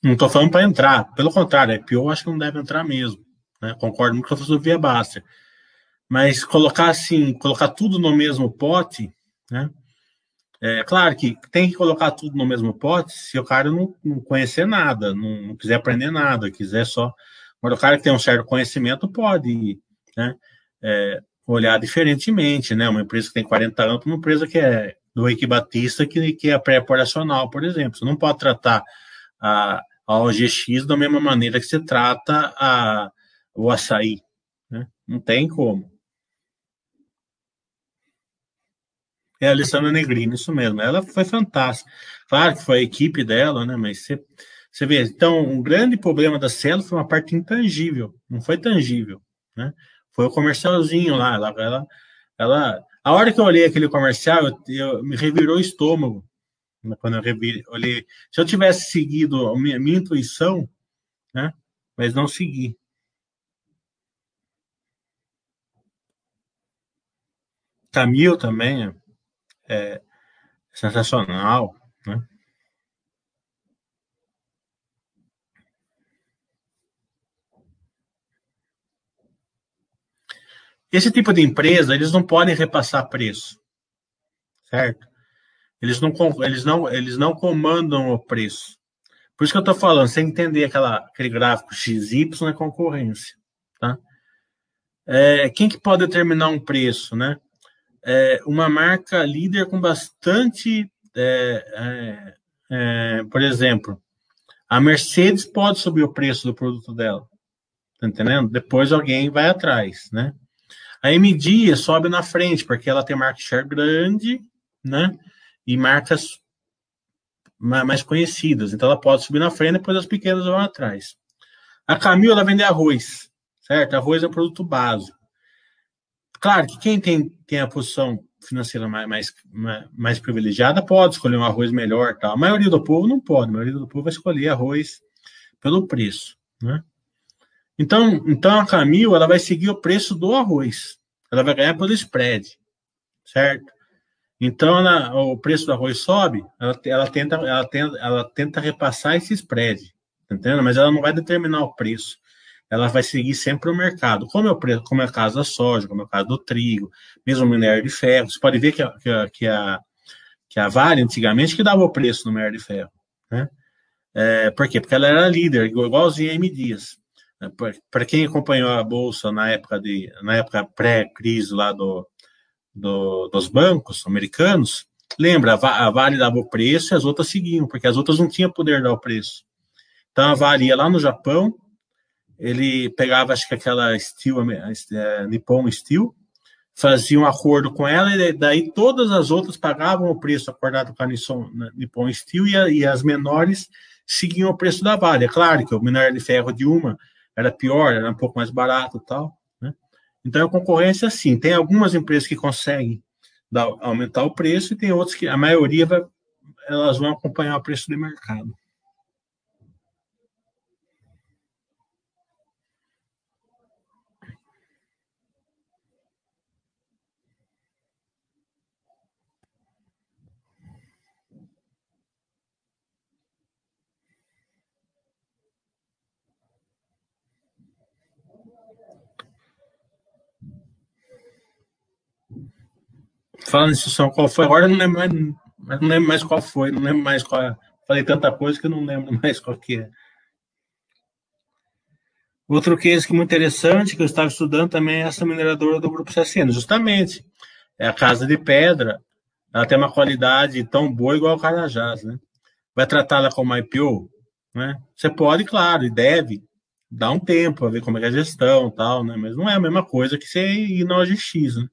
Não estou falando para entrar, pelo contrário, é pior, acho que não deve entrar mesmo. Né? Concordo muito com a filosofia Baster. Mas colocar assim, colocar tudo no mesmo pote, né? É claro que tem que colocar tudo no mesmo pote se o cara não, não conhecer nada, não, não, quiser aprender nada, quiser só. Mas o cara que tem um certo conhecimento pode né, é, olhar diferentemente, né? Uma empresa que tem 40 anos uma empresa que é do Eike Batista, que, que é pré-operacional, por exemplo. Você não pode tratar a, a OGX da mesma maneira que você trata a, o açaí. Né? Não tem como. É a Alessandra Negrini, isso mesmo. Ela foi fantástica. Claro que foi a equipe dela, né? Mas você, você vê, então, um grande problema da Cielo foi uma parte intangível, não foi tangível, né? Foi o comercialzinho lá. Ela, ela, ela a hora que eu olhei aquele comercial, eu, eu me revirou o estômago. Né? Quando eu revi, olhei. Se eu tivesse seguido a minha, minha intuição, né? Mas não segui. Camil também é sensacional, né? Esse tipo de empresa, eles não podem repassar preço, certo? Eles não, eles não, eles não comandam o preço. Por isso que eu estou falando, sem entender aquela, aquele gráfico XY é concorrência, tá? É, quem que pode determinar um preço, né? É, uma marca líder com bastante, é, é, é, por exemplo, a Mercedes pode subir o preço do produto dela, tá entendendo? Depois alguém vai atrás, né? A MD sobe na frente, porque ela tem market share grande, né? E marcas mais conhecidas. Então ela pode subir na frente, depois as pequenas vão atrás. A Camil, ela vende arroz, certo? Arroz é um produto básico. Claro que quem tem, tem a posição financeira mais, mais, mais privilegiada pode escolher um arroz melhor. Tal. A maioria do povo não pode, a maioria do povo vai escolher arroz pelo preço. Né? Então, então a Camil ela vai seguir o preço do arroz. Ela vai ganhar pelo spread, certo? Então, ela, o preço do arroz sobe, ela, ela, tenta, ela, tenta, ela tenta repassar esse spread, tá entendendo? Mas ela não vai determinar o preço. Ela vai seguir sempre o mercado, como é o, preço, como é o caso da soja, como é o caso do trigo, mesmo o minério de ferro. Você pode ver que a, que a, que a, que a Vale, antigamente, que dava o preço no minério de ferro. Né? É, por quê? Porque ela era líder, igualzinha a M. Dias. Para quem acompanhou a bolsa na época de na época pré-crise lá do, do, dos bancos americanos, lembra, a Vale dava o preço e as outras seguiam, porque as outras não tinham poder de dar o preço. Então a Vale ia lá no Japão, ele pegava, acho que aquela Steel, é, Nippon Steel, fazia um acordo com ela, e daí todas as outras pagavam o preço acordado com a Nippon Steel e, a, e as menores seguiam o preço da Vale. É claro que o minério de ferro de uma era pior, era um pouco mais barato tal. Né? Então, a concorrência, sim, tem algumas empresas que conseguem dar, aumentar o preço e tem outras que, a maioria, vai, elas vão acompanhar o preço do mercado. Falando em instituição, qual foi? Agora não lembro mais, não lembro mais qual foi, não lembro mais qual. É. Falei tanta coisa que eu não lembro mais qual que é. Outro case que é muito interessante que eu estava estudando também é essa mineradora do Grupo CSN, justamente. É a Casa de Pedra, ela tem uma qualidade tão boa igual o Carajás, né? Vai tratá-la como IPO, né? Você pode, claro, e deve dar um tempo para ver como é, é a gestão tal, né? Mas não é a mesma coisa que você ir na OGX, né?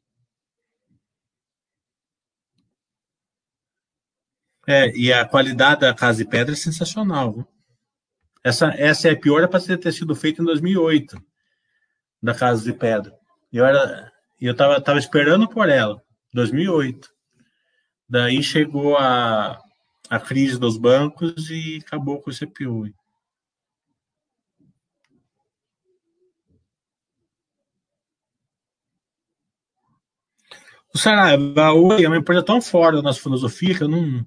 É, e a qualidade da Casa de Pedra é sensacional. Viu? Essa, essa é a pior para ter sido feita em 2008, da Casa de Pedra. Eu era, eu estava tava esperando por ela, 2008. Daí chegou a, a crise dos bancos e acabou com esse IPO. O Saraiva, Oi é uma empresa tão fora da nossa filosofia que eu não,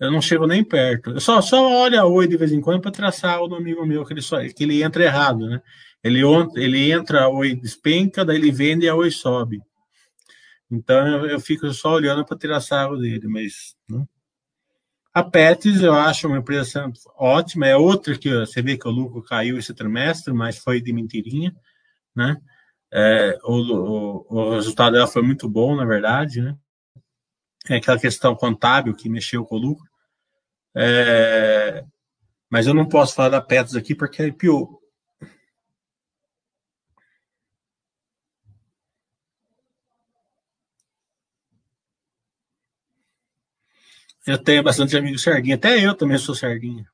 eu não chego nem perto. Eu só, só olho a Oi de vez em quando para traçar o amigo meu, que ele, só, que ele entra errado, né? Ele, ele entra, a Oi despenca, daí ele vende e a Oi sobe. Então eu, eu fico só olhando para tirar sarro dele, mas. Né? A Pets eu acho uma empresa ótima, é outra que você vê que o lucro caiu esse trimestre, mas foi de mentirinha, né? É, o, o, o resultado dela foi muito bom, na verdade, né? Aquela questão contábil que mexeu com o lucro. É, mas eu não posso falar da Petros aqui porque é IPO. Eu tenho bastante amigos sardinha. Até eu também sou sardinha.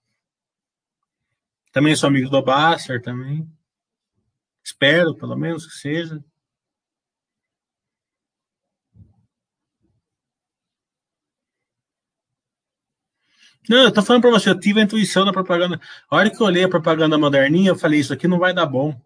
Também sou amigo do Basser também. Espero, pelo menos, que seja. Não, eu tô falando para você, eu tive a intuição da propaganda. A hora que eu olhei a propaganda moderninha, eu falei, isso aqui não vai dar bom,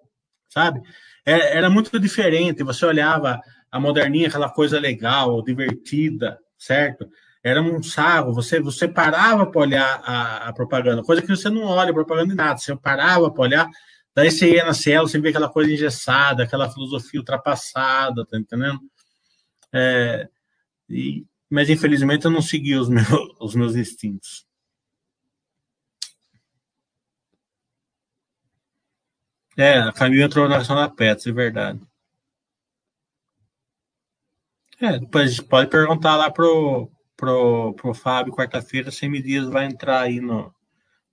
sabe? Era, é, era muito diferente, você olhava a moderninha, aquela coisa legal, divertida, certo? Era um sarro, você, você parava para olhar a, a, propaganda, coisa que você não olha propaganda de nada, você parava para olhar, daí você ia na cela, você vê aquela coisa engessada, aquela filosofia ultrapassada, tá entendendo? É, e, mas infelizmente eu não segui os meus, os meus instintos. É, a Camila entrou na ação da Pets, é verdade. É, depois pode perguntar lá pro, pro, pro Fábio quarta-feira se M Dias vai entrar aí no,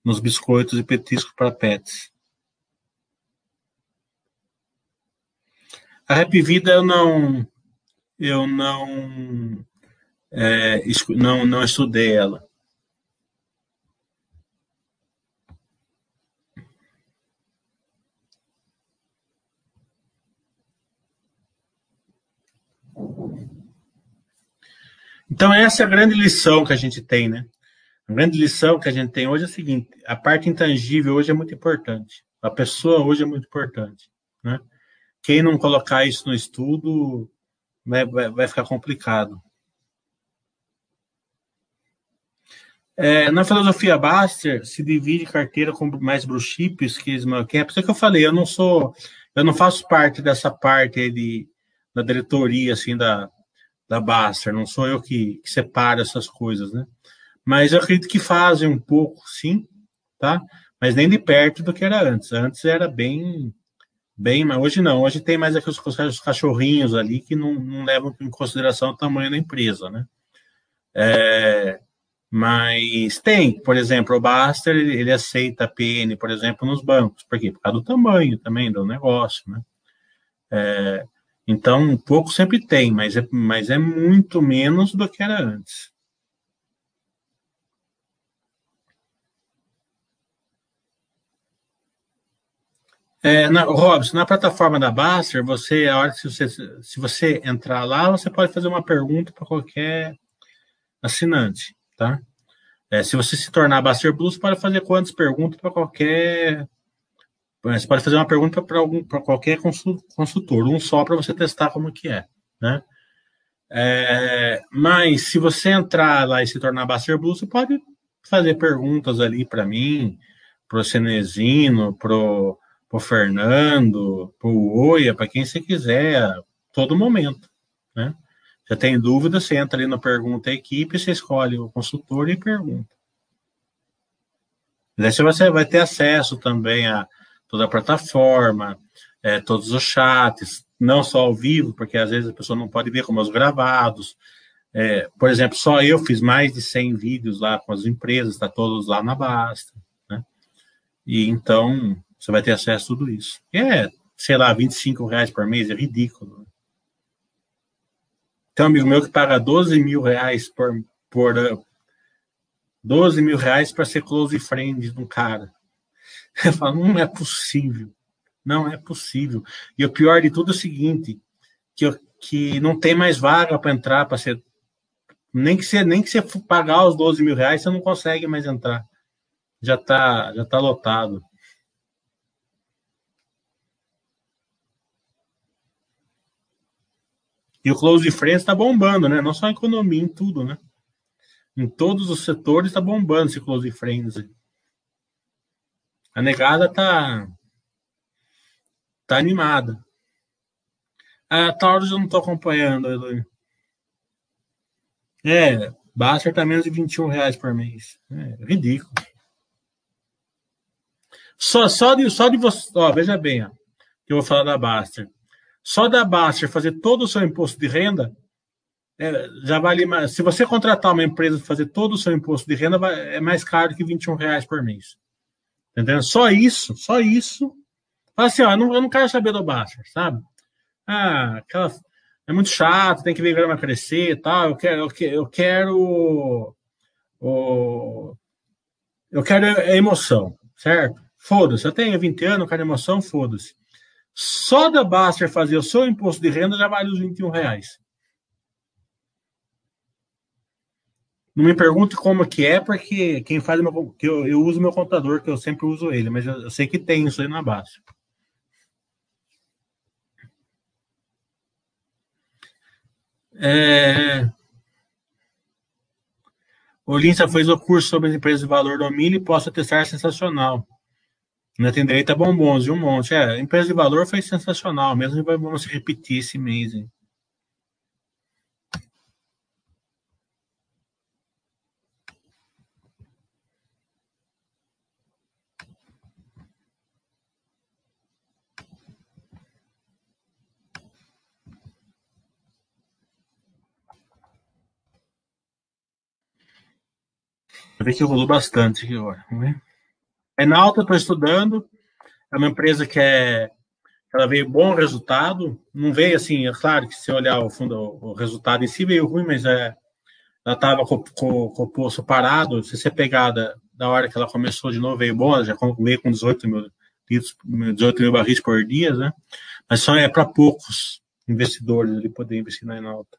nos biscoitos e petiscos para Pets. A Rap Vida eu não eu não é, não, não estudei ela. Então, essa é a grande lição que a gente tem, né? A grande lição que a gente tem hoje é a seguinte: a parte intangível hoje é muito importante. A pessoa hoje é muito importante, né? Quem não colocar isso no estudo vai, vai, vai ficar complicado. É, na filosofia Baster se divide carteira com mais chips que small cap. Isso que eu falei, eu não sou, eu não faço parte dessa parte de, da diretoria assim da, da Baster, não sou eu que, que separo essas coisas, né? Mas eu acredito que fazem um pouco, sim, tá? Mas nem de perto do que era antes. Antes era bem, bem, mas hoje não. Hoje tem mais aqueles cachorrinhos ali que não, não levam em consideração o tamanho da empresa, né? É, mas tem, por exemplo, o Baster, ele, ele aceita PN, por exemplo, nos bancos. Por quê? Por causa do tamanho também do negócio, né? É, então, um pouco sempre tem, mas é, mas é muito menos do que era antes. É, na, Robson, na plataforma da Baster, você, a hora que você, se você entrar lá, você pode fazer uma pergunta para qualquer assinante tá? É, se você se tornar Baster Plus, pode fazer quantas perguntas para qualquer. É, você pode fazer uma pergunta para algum para qualquer consultor, um só para você testar como que é, né? É, mas se você entrar lá e se tornar Baster Plus, você pode fazer perguntas ali para mim, para o Cenezino, para o Fernando, para o Oia, para quem você quiser, todo momento, né? Você tem dúvida, você entra ali no Pergunta Equipe, você escolhe o consultor e pergunta. Daí você vai ter acesso também a toda a plataforma, é, todos os chats, não só ao vivo, porque às vezes a pessoa não pode ver como os gravados. É, por exemplo, só eu fiz mais de 100 vídeos lá com as empresas, está todos lá na Basta. Né? E então você vai ter acesso a tudo isso. E é, sei lá, 25 reais por mês, é ridículo. Tem um amigo meu que paga 12 mil reais por, por 12 mil reais para ser close friend de um cara. Eu falo, não é possível. Não é possível. E o pior de tudo é o seguinte, que, que não tem mais vaga para entrar, para ser. Nem que, você, nem que você pagar os 12 mil reais, você não consegue mais entrar. Já está já tá lotado. E o Close Friends está bombando, né? Não só em economia, em tudo, né? Em todos os setores está bombando esse Close Friends. A negada tá tá animada. A Taurus eu não tô acompanhando, Eloy. É, Baster tá menos de 21 reais por mês. É ridículo. Só, só, de, só de você. Ó, veja bem, ó, que eu vou falar da Baster. Só da Baster fazer todo o seu imposto de renda, é, já vale mais. Se você contratar uma empresa para fazer todo o seu imposto de renda, vai, é mais caro que 21 reais por mês. Entendeu? Só isso, só isso. Fala assim, ó, eu não, eu não quero saber do Baster, sabe? Ah, aquela, é muito chato, tem que ver grama crescer e tal. Eu quero, eu quero, eu quero eu quero emoção, certo? Foda-se, eu tenho 20 anos, eu quero emoção, foda-se. Só da Baster fazer o seu imposto de renda já vale os 21 reais. Não me pergunte como que é, porque quem faz meu, que eu, eu uso meu contador, que eu sempre uso ele, mas eu, eu sei que tem isso aí na base. É... Fez o curso sobre as empresas de valor do milho e posso atestar sensacional. Ainda tem direito a bombons e um monte. É, empresa de valor foi sensacional, mesmo vamos repetir esse mês. Hein? Eu que rolou bastante aqui agora. É na alta, estou estudando. É uma empresa que é. Ela veio bom resultado. Não veio assim, é claro que se olhar o fundo, o resultado em si veio ruim, mas é, ela estava com, com, com, o poço parado. Se você pegar da, da hora que ela começou de novo, veio bom, ela já veio com 18 mil, 18 mil barris por dia, né? Mas só é para poucos investidores ali poder investir na alta.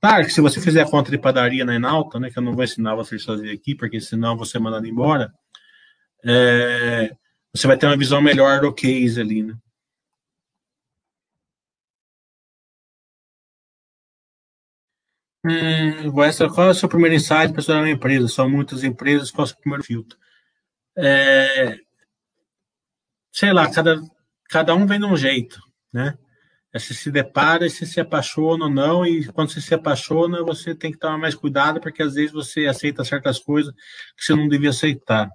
Claro que se você fizer a conta de padaria na Enalta, né, que eu não vou ensinar vocês a fazer aqui, porque senão você é mandado embora, é, você vai ter uma visão melhor do case ali, né? Hum, qual é o seu primeiro insight para estudar uma empresa? São muitas empresas, qual é o seu primeiro filtro? É, sei lá, cada, cada um vem de um jeito, né? Você se depara, você se apaixona ou não, e quando você se apaixona, você tem que tomar mais cuidado, porque às vezes você aceita certas coisas que você não devia aceitar.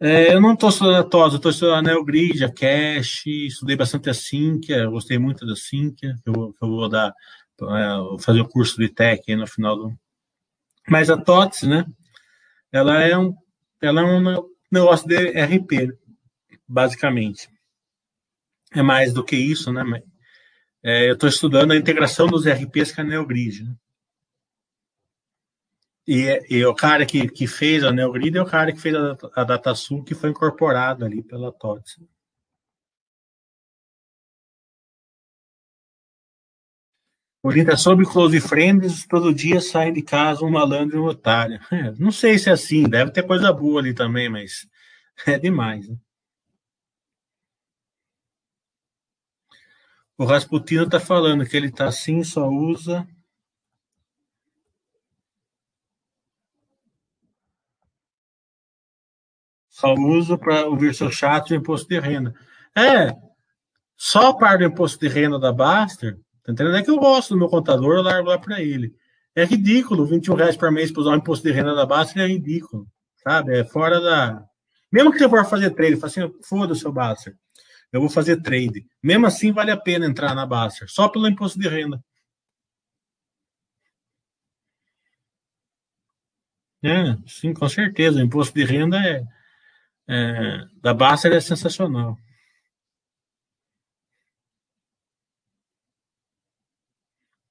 É, eu não estou estudando a TOS, eu estou estudando a Neogrid, a Cash, estudei bastante a Sinqia, gostei muito da Sinqia, que eu, eu vou dar, é, fazer o curso de Tech aí no final do. Mas a TOTS, né? Ela é um, ela é um negócio de RP, basicamente é mais do que isso, né? É, eu estou estudando a integração dos RPs com a NeoGrid. Né? E, e, o cara que, que fez a NeoGrid é o cara que fez a, a DataSul, que foi incorporado ali pela TOTS. Orienta sobre Close Friends, todo dia sai de casa um malandro e um otário. É, não sei se é assim, deve ter coisa boa ali também, mas é demais. Né? O Rasputino está falando que ele está assim, só usa. Só uso para ouvir seu chat de imposto de renda. É, só a parte do imposto de renda da Baster, tá entendendo? É que eu gosto do meu contador, eu largo lá para ele. É ridículo, 21 reais por mês para usar o imposto de renda da Baster é ridículo, sabe? É fora da. Mesmo que você for fazer trade, fala assim, foda-se o Baster eu vou fazer trade. Mesmo assim, vale a pena entrar na Baster, só pelo imposto de renda. É, sim, com certeza. O imposto de renda é, é, da Baster é sensacional.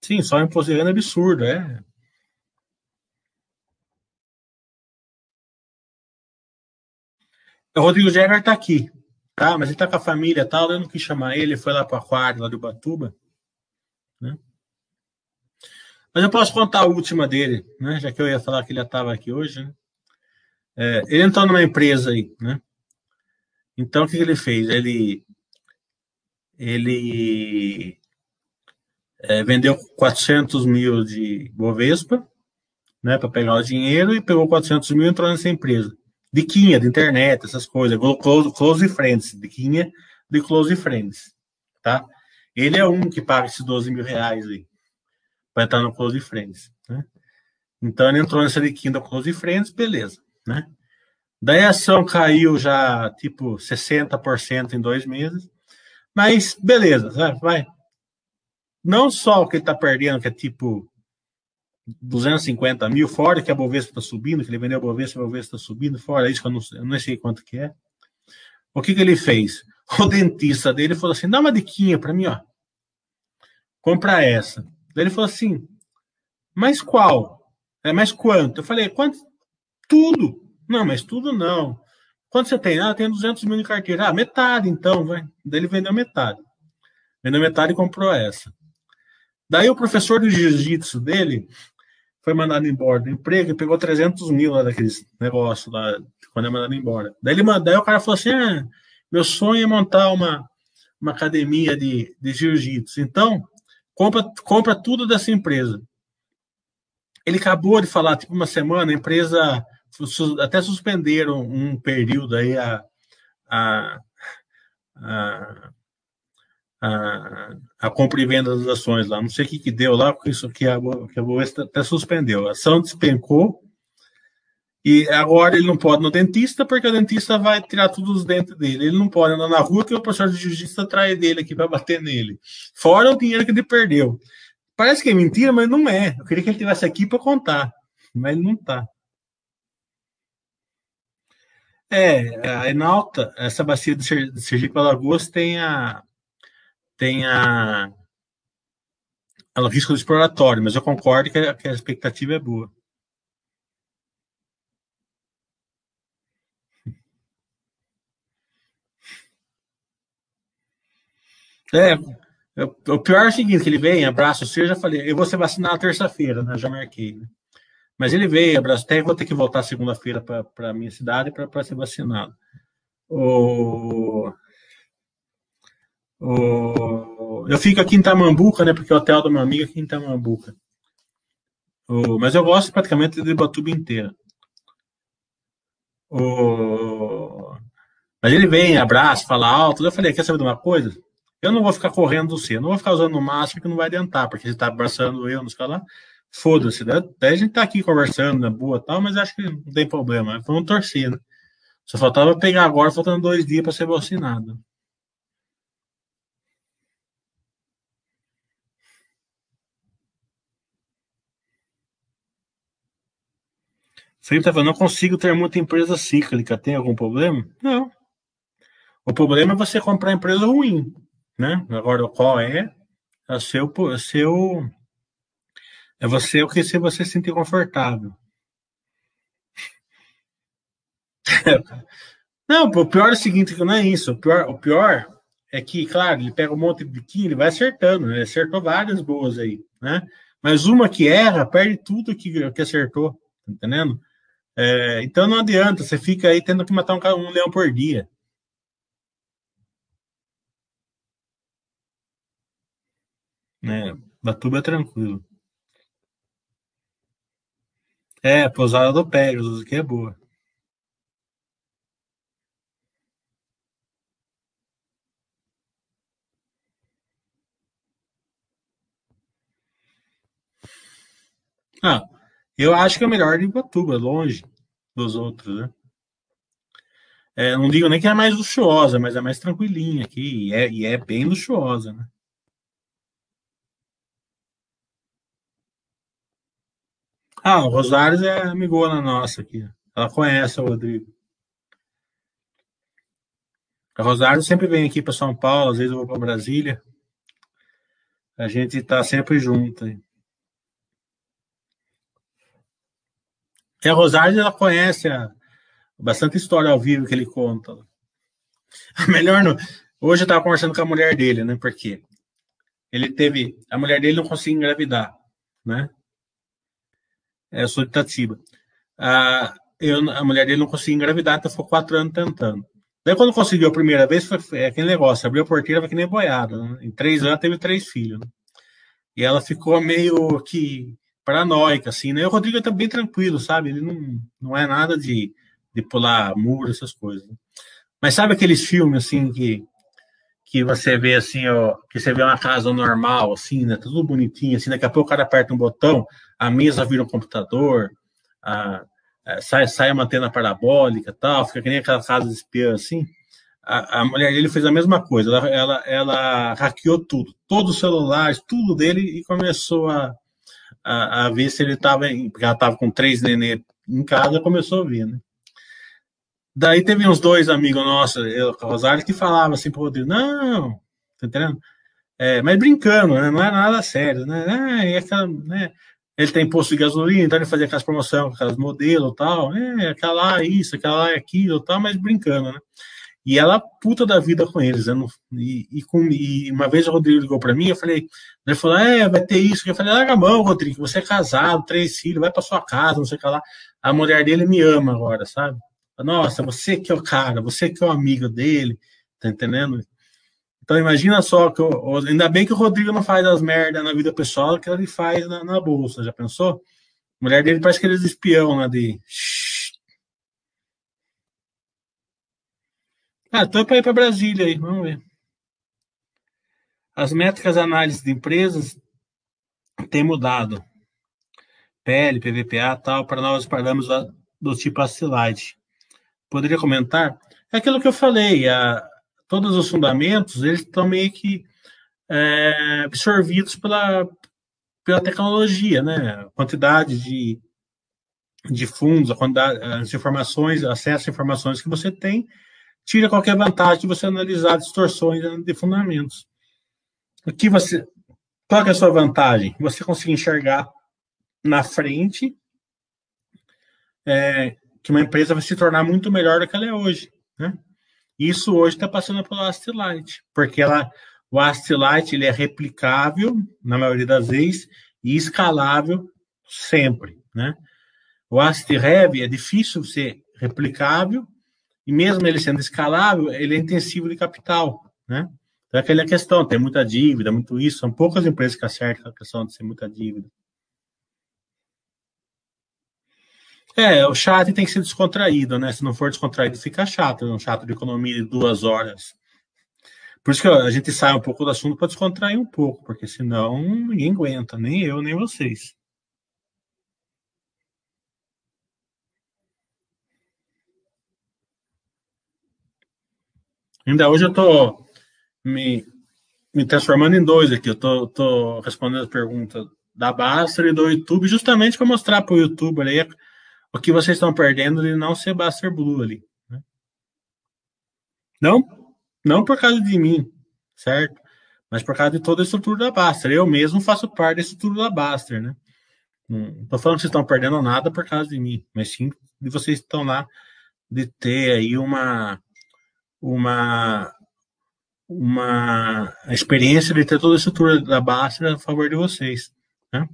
Sim, só o imposto de renda é absurdo, é. O Rodrigo Jäger está aqui. Tá, mas ele tá com a família tal, eu não quis chamar ele, foi lá para aquário, lá do Batuba. Né? Mas eu posso contar a última dele, né? Já que eu ia falar que ele estava aqui hoje. Né? É, ele entrou numa empresa aí, né? Então, o que, ele fez? Ele, ele é, vendeu 400 mil de Bovespa, né, para pegar o dinheiro, e pegou 400 mil e entrou nessa empresa diquinha de internet, essas coisas. Close, close Friends, diquinha de Close Friends, tá? Ele é um que paga esses 12 mil reais aí, para entrar no Close Friends, né? Então ele entrou nessa diquinha da Close Friends, beleza, né? Daí a ação caiu já, tipo, 60% em dois meses, mas beleza, vai. Não só o que ele tá perdendo, que é tipo 250 mil, fora que a Bovespa está subindo, que ele vendeu a Bovespa, a Bovespa está subindo, fora isso que eu não, eu não sei quanto que é. O que, que ele fez? O dentista dele falou assim: dá uma diquinha para mim, ó. Compra essa. Daí ele falou assim: mas qual? É, mas quanto? Eu falei, quanto? Tudo. Não, mas tudo não. Quanto você tem? Ah, tem 200 mil em carteira. Ah, metade então, vai. Daí ele vendeu metade. Vendeu metade e comprou essa. Daí o professor do jiu-jitsu dele foi mandado embora do emprego e pegou 300 mil lá daqueles negócios lá, quando é mandado embora. Daí, ele, daí o cara falou assim: ah, meu sonho é montar uma, uma academia de, de jiu-jitsu. Então, compra, compra tudo dessa empresa. Ele acabou de falar, tipo, uma semana, a empresa até suspenderam um período aí a, a, a, a, a compra e venda das ações lá. Não sei o que, que deu lá, porque isso que a, que a Bovespa até suspendeu. A ação despencou e agora ele não pode no dentista, porque o dentista vai tirar todos os dentes dele. Ele não pode andar na rua, que o professor de jiu-jitsu dele aqui para bater nele. Fora o dinheiro que ele perdeu. Parece que é mentira, mas não é. Eu queria que ele estivesse aqui para contar, mas ele não está. É, a Enalta, essa bacia de Sergipe Alagoas tem a tem a, a risco exploratório, mas eu concordo que a, que a expectativa é boa. É, o pior é o seguinte, que ele vem, abraço você, já falei, eu vou ser vacinado terça-feira, né? Já marquei, né? Mas ele veio, abraço, até vou ter que voltar segunda-feira para a minha cidade para ser vacinado. O... O... Eu fico aqui em Tamambuca, né? Porque o hotel do meu amigo é aqui em Tamambuca. O... Mas eu gosto praticamente de Batuba inteira. O... Mas ele vem, abraça, fala alto. Eu falei, quer saber de uma coisa? Eu não vou ficar correndo do C, não vou ficar usando o máximo que não vai adiantar, porque você está abraçando eu, não sei lá. Foda-se, né? Daí a gente tá aqui conversando na boa tal, mas acho que não tem problema. Vamos torcer, né? Só faltava pegar agora, faltando dois dias para ser vacinado. Felipe tá falando, não consigo ter muita empresa cíclica. Tem algum problema? Não. O problema é você comprar empresa ruim, né? Agora, qual é? É seu, é seu é você o que se você se sentir confortável. Não, o pior é o seguinte, que não é isso. O pior, o pior é que, claro, ele pega um monte de biquinho, ele vai acertando, né? Ele acertou várias boas aí, né? Mas uma que erra, perde tudo que, que acertou, tá entendendo? É, então não adianta, você fica aí tendo que matar um, um leão por dia. Né? Batuba é tranquilo. É, pousada do Pegasus, que é boa. Ah, eu acho que é melhor de Ibatuba, longe dos outros, né? É, não digo nem que é mais luxuosa, mas é mais tranquilinha aqui, e é, e é bem luxuosa, né? Ah, o Rosário é amigona nossa aqui. Ela conhece o Rodrigo. A Rosário sempre vem aqui para São Paulo, às vezes eu vou para Brasília. A gente está sempre junto. E a Rosário, ela conhece a, bastante história ao vivo que ele conta. Melhor no, Hoje eu estava conversando com a mulher dele, né? Porque ele teve. A mulher dele não conseguia engravidar, né? É, eu sou de Itatiba. A, eu, a mulher dele não conseguia engravidar, então ficou quatro anos tentando. Daí, quando conseguiu a primeira vez, foi, aquele negócio: abriu a porteira, foi que nem boiada. Né? Em três anos, teve três filhos. Né? E ela ficou meio que paranoica, assim, né? E o Rodrigo tá bem tranquilo, sabe? Ele não, não é nada de, de pular muro, essas coisas. Né? Mas sabe aqueles filmes, assim, que, que você vê, assim, ó, que você vê uma casa normal, assim, né? Tudo bonitinho, assim, daqui a pouco o cara aperta um botão, a mesa vira um computador, a, a, sai, sai uma antena parabólica tal, fica que nem aquela casa de espiã assim. A, a mulher dele fez a mesma coisa, ela, ela, ela hackeou tudo, todos os celulares, tudo dele e começou a, a, a ver se ele estava, porque ela estava com três nenê em casa, começou a ver, né? Daí teve uns dois amigos nossos, eu, Rosário, que falavam assim pro Rodrigo, não, tá entendendo? É, mas brincando, né? não é nada sério, né? Ah, aquela, né? Ele tem posto de gasolina, então ele fazia aquelas promoções, aquelas modelos tal, é, aquela lá, isso, aquela lá, aquilo tal, mas brincando, né? E ela puta da vida com eles. Né? E, e, com, e uma vez o Rodrigo ligou para mim, eu falei, ele falou, é, vai ter isso. Eu falei, larga a mão, Rodrigo, você é casado, três filhos, vai para sua casa, não sei o que lá. A mulher dele me ama agora, sabe? Nossa, você que é o cara, você que é o amigo dele, tá entendendo? Então imagina só que eu, ainda bem que o Rodrigo não faz as merdas na vida pessoal que ele faz na, na bolsa, já pensou? A mulher dele parece que eles espião, né? De Ah, tô para ir para Brasília aí, vamos ver. As métricas análise de empresas têm mudado. PL, PVPA, tal, para novos parâmetros do tipo Acilite. Poderia comentar? É aquilo que eu falei, a, todos os fundamentos, eles estão meio que é, absorvidos pela, pela tecnologia, né? A quantidade de, de fundos, a quantidade, as informações, acesso a informações que você tem, tira qualquer vantagem de você analisar distorções de fundamentos. O que você, qual é a sua vantagem? Você consegue enxergar na frente é, que uma empresa vai se tornar muito melhor do que ela é hoje. Né? Isso hoje está passando pelo Astilite, porque ela, o Astilite ele é replicável, na maioria das vezes, e escalável sempre. Né? O AstiRev é difícil ser replicável e mesmo ele sendo escalável, ele é intensivo de capital, né? Então, é aquela questão, tem muita dívida, muito isso, são poucas empresas que acertam a questão de ser muita dívida. É, o chat tem que ser descontraído, né? Se não for descontraído, fica chato, é um chato de economia de duas horas. Por isso que a gente sai um pouco do assunto para descontrair um pouco, porque senão ninguém aguenta, nem eu, nem vocês. Ainda hoje eu estou me, me transformando em dois aqui. Eu tô respondendo as perguntas da Baster e do YouTube, justamente para mostrar para o YouTube ali o que vocês estão perdendo de não ser Baster Blue ali. Né? Não, não por causa de mim, certo? Mas por causa de toda a estrutura da Baster. Eu mesmo faço parte da estrutura da Baster, né? Não estou falando que vocês estão perdendo nada por causa de mim, mas sim de vocês estão lá de ter aí uma uma uma experiência de ter toda a estrutura da base a favor de vocês. Né?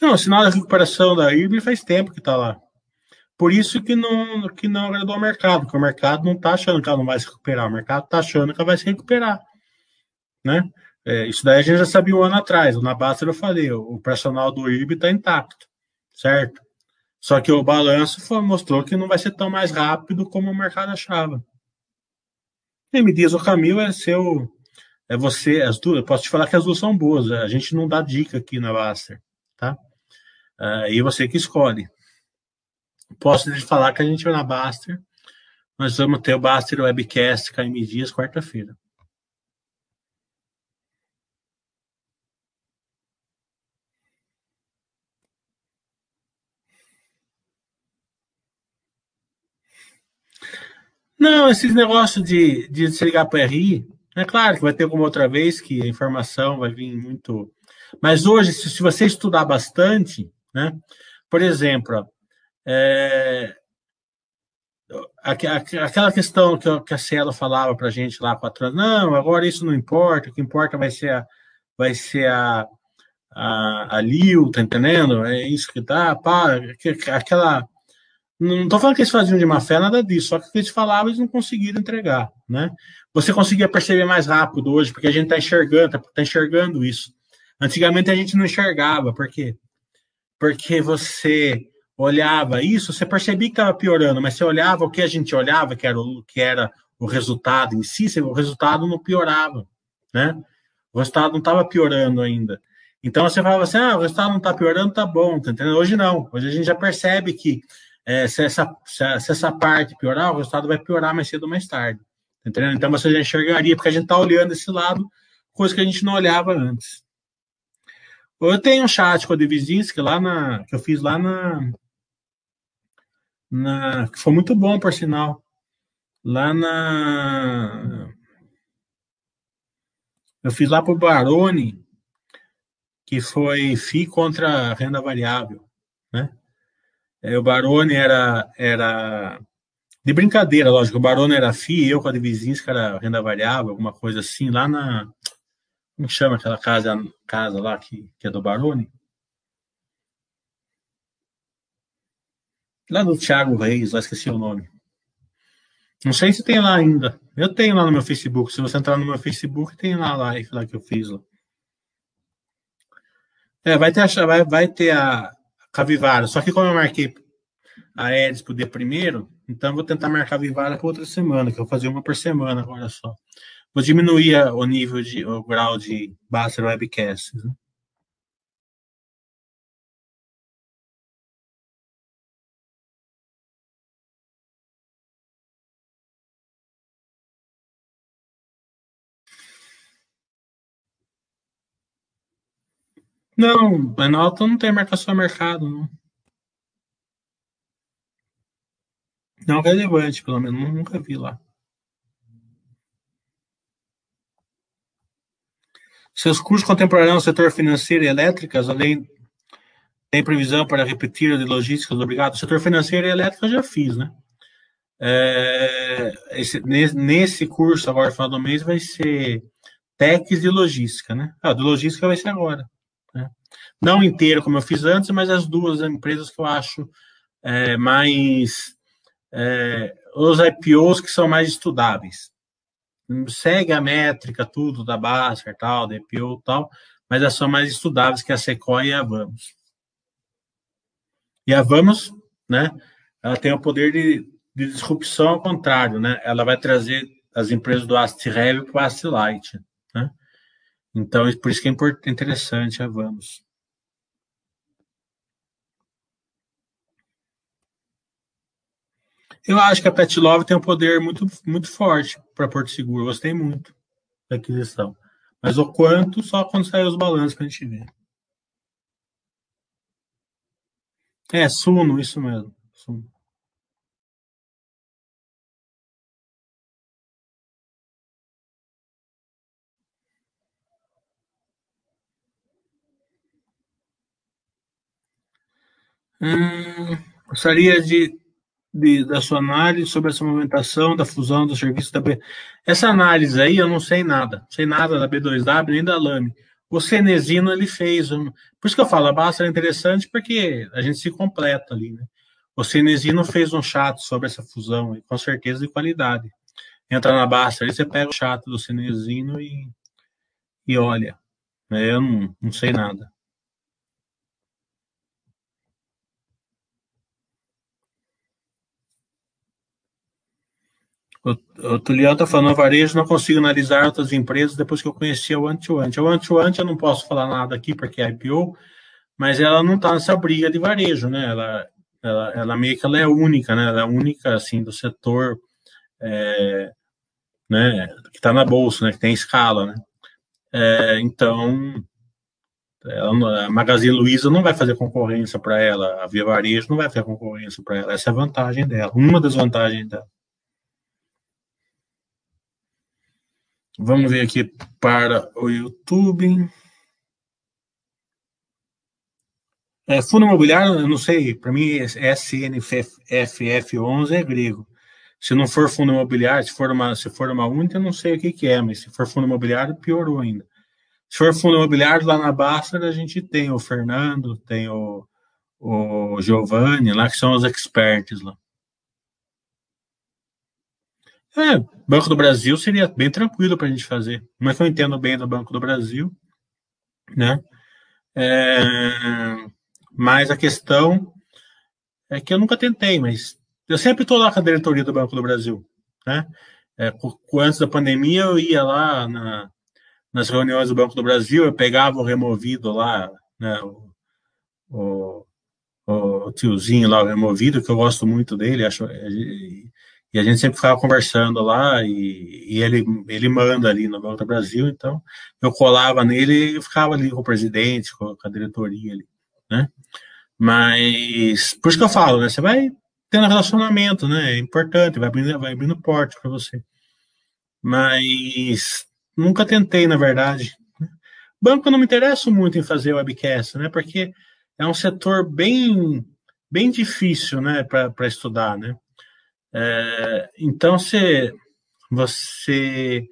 Não, o sinal da recuperação da IRB faz tempo que está lá. Por isso que não, que não agradou ao mercado, porque o mercado não está achando que ela não vai se recuperar, o mercado está achando que ela vai se recuperar. Né? É, isso daí a gente já sabia um ano atrás. Na Baster eu falei, o operacional do IRB está intacto certo? Só que o balanço foi, mostrou que não vai ser tão mais rápido como o mercado achava. E me diz, o caminho é seu. É você, as duas, eu posso te falar que as duas são boas. A gente não dá dica aqui na Baster, Uh, e você que escolhe. Posso te falar que a gente vai na Baster. Nós vamos ter o Baster Webcast KM Dias quarta-feira. Não, esses negócios de, de se ligar para RI, é claro que vai ter alguma outra vez que a informação vai vir muito. Mas hoje, se, se você estudar bastante, né? Por exemplo, é, aquela questão que, a Cielo falava para a gente lá quatro anos, não, agora isso não importa, o que importa vai ser a, vai ser a, a, a Lil, tá entendendo? É isso que tá, pá, aquela não estou falando que eles faziam de má fé, nada disso, só que o que eles falavam eles não conseguiram entregar, né? Você conseguia perceber mais rápido hoje, porque a gente está enxergando, está tá enxergando isso. Antigamente a gente não enxergava, por quê? Porque você olhava isso, você percebia que estava piorando, mas você olhava o que a gente olhava, que era o, que era o resultado em si, o resultado não piorava, né? O resultado não estava piorando ainda. Então você falava assim, ah, o resultado não está piorando, tá bom, tá entendendo? Hoje não, hoje a gente já percebe que é, se, essa, se, essa parte piorar, o resultado vai piorar mais cedo ou mais tarde. Tá entendendo? Então você já enxergaria, porque a gente está olhando esse lado, coisa que a gente não olhava antes. Eu tenho um chat com a Devizinski lá na. que eu fiz lá na. na que foi muito bom, por sinal. Lá na. Eu fiz lá para o Baroni, que foi FI contra renda variável, né? É, o Baroni era, era de brincadeira, lógico, o Baroni era FI, eu com a Divisinska era renda variável, alguma coisa assim, lá na, como chama aquela casa, casa lá que, que é do Baroni? Lá do Thiago Reis, lá esqueci o nome. Não sei se tem lá ainda. Eu tenho lá no meu Facebook. Se você entrar no meu Facebook, tem lá a live lá que eu fiz. Lá. É, vai ter, a, vai, vai ter a Cavivara. Só que como eu marquei a Edis pro dia primeiro, então vou tentar marcar a Vivara para outra semana, que eu vou fazer uma por semana agora só. Vou diminuir o nível de, o grau de Baster Webcasts. Né? Não, Planalto não tem marcação a mercado, não. Não relevante, pelo menos, nunca vi lá. Seus cursos contemporâneos no setor financeiro e elétricas, além tem previsão para repetir de logística, obrigado. O setor financeiro e elétrica eu já fiz, né? É, esse, nesse curso, agora no final do mês, vai ser techs de logística, né? Ah, de logística vai ser agora. Né? Não inteiro como eu fiz antes, mas as duas empresas que eu acho é, mais. É, os IPOs que são mais estudáveis. Segue a métrica, tudo da Baster, tal, IPO tal, mas elas são mais estudáveis que a Sequoia e a Vamos. E a Vamos, né, ela tem o poder de, de disrupção ao contrário, né? Ela vai trazer as empresas do Ast Heavy para o Ast Light, né? Então, por isso que é interessante a Vamos. Eu acho que a Pet Love tem um poder muito, muito forte para Porto Seguro. Eu gostei muito da aquisição. Mas o quanto só quando sair os balanços que a gente vê. É, Suno, isso mesmo. Suno. Hum, gostaria de de, da sua análise sobre essa movimentação da fusão do serviço da B. Essa análise aí eu não sei nada, sei nada da B2W nem da Lame. O Cenezino ele fez, um, por isso que eu falo, a Basta é interessante porque a gente se completa ali, né? O Cenezino fez um chato sobre essa fusão, com certeza de qualidade. Entra na Basta, aí você pega o chato do Cenezino e, e olha. Né? Eu não, não sei nada. O, Tulião está falando, varejo, não consigo analisar outras empresas depois que eu conheci o Antuante. O Antuante eu não posso falar nada aqui porque é IPO, mas ela não está nessa briga de varejo, né? Ela, ela, ela meio que ela é única, né? Ela é única, assim, do setor é, né, que está na bolsa, né? Que tem escala, né? É, então, ela, a Magazine Luiza não vai fazer concorrência para ela, a Via Varejo não vai fazer concorrência para ela. Essa é a vantagem dela, uma das vantagens dela. Vamos ver aqui para o YouTube. É, fundo imobiliário, eu não sei, para mim SNFF11 é grego. Se não for fundo imobiliário, se for uma, se for uma única, eu não sei o que, que é, mas se for fundo imobiliário, piorou ainda. Se for fundo imobiliário, lá na Basta, a gente tem o Fernando, tem o, o Giovanni, lá que são os experts lá. É, Banco do Brasil seria bem tranquilo para a gente fazer. Mas eu entendo bem do Banco do Brasil, né? É, mas a questão é que eu nunca tentei, mas eu sempre estou lá com a diretoria do Banco do Brasil, né? É, antes da pandemia eu ia lá na, nas reuniões do Banco do Brasil, eu pegava o removido lá, né? O, o, o tiozinho lá, o removido, que eu gosto muito dele, acho, e a gente sempre ficava conversando lá e, e, ele, ele manda ali no Banco do Brasil, então eu colava nele e ficava ali com o presidente, com a diretoria ali, né? Mas, por isso que eu falo, né? Você vai tendo relacionamento, né? É importante, vai abrindo, vai abrindo porte para você. Mas nunca tentei, na verdade. Banco eu não me interesso muito em fazer webcast, né? Porque é um setor bem, bem difícil, né, para estudar, né? É, então, se você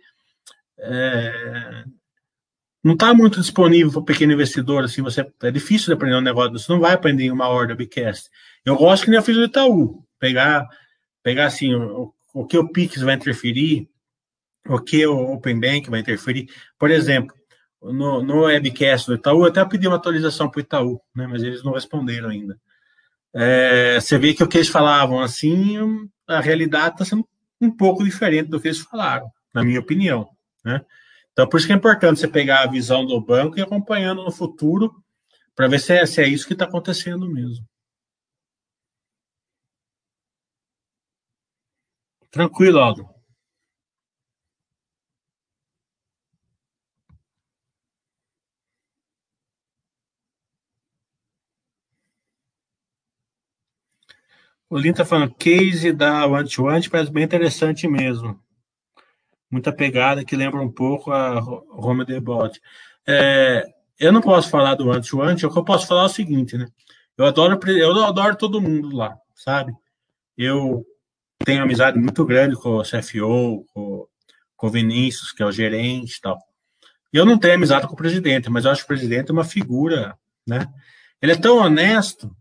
é, não está muito disponível para o pequeno investidor, assim, você é difícil de aprender um negócio, você não vai aprender em uma hora de webcast. Eu gosto que nem eu fiz do Itaú, pegar, pegar assim, o, o que o Pix vai interferir, o que o Open Bank vai interferir. Por exemplo, no, no webcast do Itaú, eu até pedi uma atualização para o Itaú, né, mas eles não responderam ainda. É, você vê que o que eles falavam assim, a realidade está sendo um pouco diferente do que eles falaram, na minha opinião. Né? Então, por isso que é importante você pegar a visão do banco e acompanhando no futuro para ver se é, se é isso que está acontecendo mesmo. Tranquilo, Aldo. O Lin está falando, case da One to One parece bem interessante mesmo. Muita pegada que lembra um pouco a Roma de Bot. É, eu não posso falar do to One, o que eu posso falar é o seguinte, né? Eu adoro, eu adoro todo mundo lá, sabe? Eu tenho amizade muito grande com o CFO, com, com o Vinícius, que é o gerente e tal. Eu não tenho amizade com o presidente, mas eu acho que o presidente é uma figura, né? Ele é tão honesto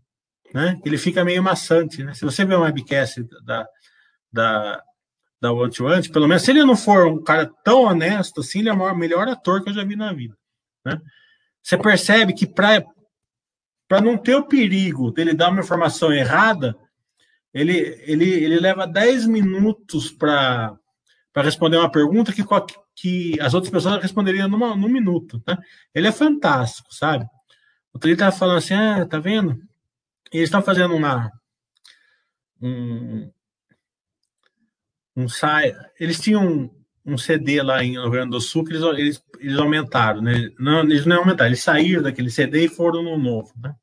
né? Ele fica meio maçante, né? Se você vê um webcast da, da, da One to One, pelo menos se ele não for um cara tão honesto assim, ele é o melhor ator que eu já vi na vida, né? Você percebe que para não ter o perigo dele dar uma informação errada, ele, ele, ele leva 10 minutos para responder uma pergunta que, que as outras pessoas responderiam numa, num minuto. Né? Ele é fantástico, sabe? Outro dia estava falando assim, ah, tá vendo? Eles estão fazendo uma um, um eles tinham um, um, CD lá em Rio Grande do Sul que eles, eles, eles aumentaram, né? Não, eles não aumentaram, eles saíram daquele CD e foram no novo, né?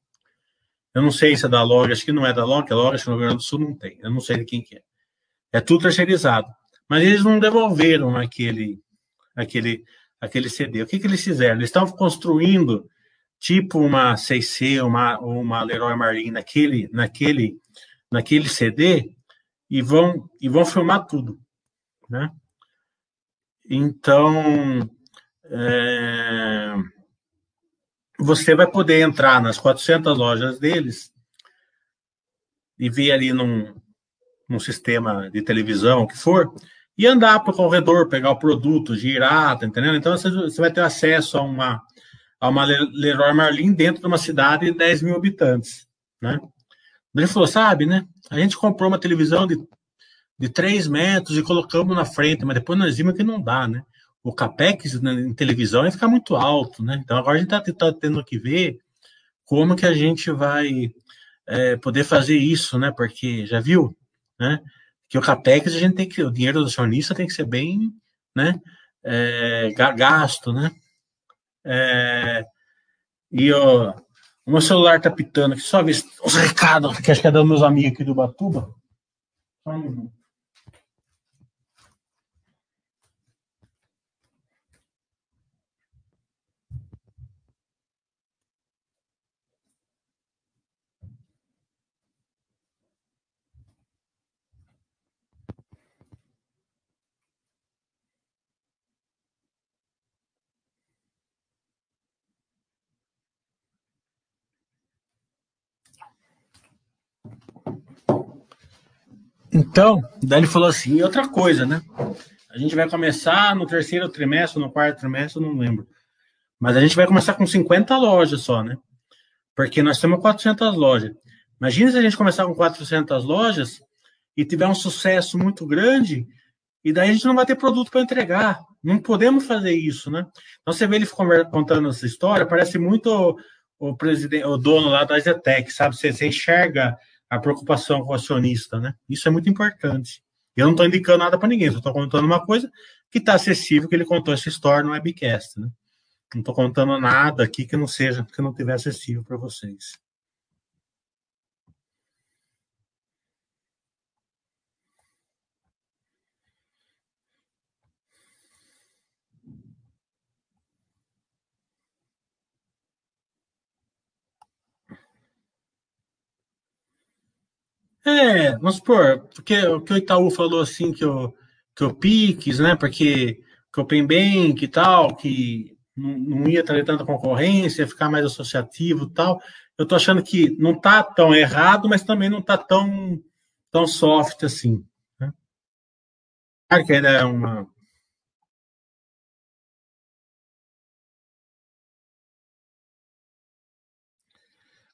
Eu não sei se é da Log, acho que não é da Log, a Log acho que no Rio Grande do Sul não tem, eu não sei de quem que é. É tudo terceirizado. Mas eles não devolveram aquele, aquele, aquele CD. O que, que eles fizeram? Eles estão construindo tipo uma CC, uma, uma Leroy Merlin naquele, naquele, naquele CD e vão, e vão filmar tudo, né? Então, é, você vai poder entrar nas 400 lojas deles e ver ali num, num sistema de televisão, o que for, e andar para o corredor, pegar o produto, girar, tá entendendo? Então, você, você vai ter acesso a uma a uma Leroy Marlin dentro de uma cidade de 10 mil habitantes, né? Ele falou, sabe, né? A gente comprou uma televisão de, de 3 metros e colocamos na frente, mas depois nós vimos que não dá, né? O capex em televisão ia ficar muito alto, né? Então agora a gente está tá tendo que ver como que a gente vai é, poder fazer isso, né? Porque já viu, né? Que o capex a gente tem que, o dinheiro do acionista tem que ser bem, né? É, gasto, né? É, e ó, o meu celular tá pitando aqui, só ver os recados, que acho que é dos meus amigos aqui do Batuba. Só um minuto. Então, daí ele falou assim, e outra coisa, né? A gente vai começar no terceiro trimestre, no quarto trimestre, não lembro. Mas a gente vai começar com 50 lojas só, né? Porque nós temos 400 lojas. Imagina se a gente começar com 400 lojas e tiver um sucesso muito grande, e daí a gente não vai ter produto para entregar. Não podemos fazer isso, né? Então você vê ele contando essa história, parece muito o, o presidente, o dono lá da Zetec, sabe? Você, você enxerga a preocupação com o acionista, né? Isso é muito importante. Eu não estou indicando nada para ninguém, só estou contando uma coisa que está acessível, que ele contou essa história no webcast, né? Não estou contando nada aqui que não seja, que não tiver acessível para vocês. É, vamos supor, porque o que o Itaú falou assim, que o, que o Pix, né? Porque que o Open Bank e tal, que não, não ia ter tanta concorrência, ia ficar mais associativo e tal. Eu tô achando que não tá tão errado, mas também não tá tão, tão soft assim. Né? Claro que ainda é uma,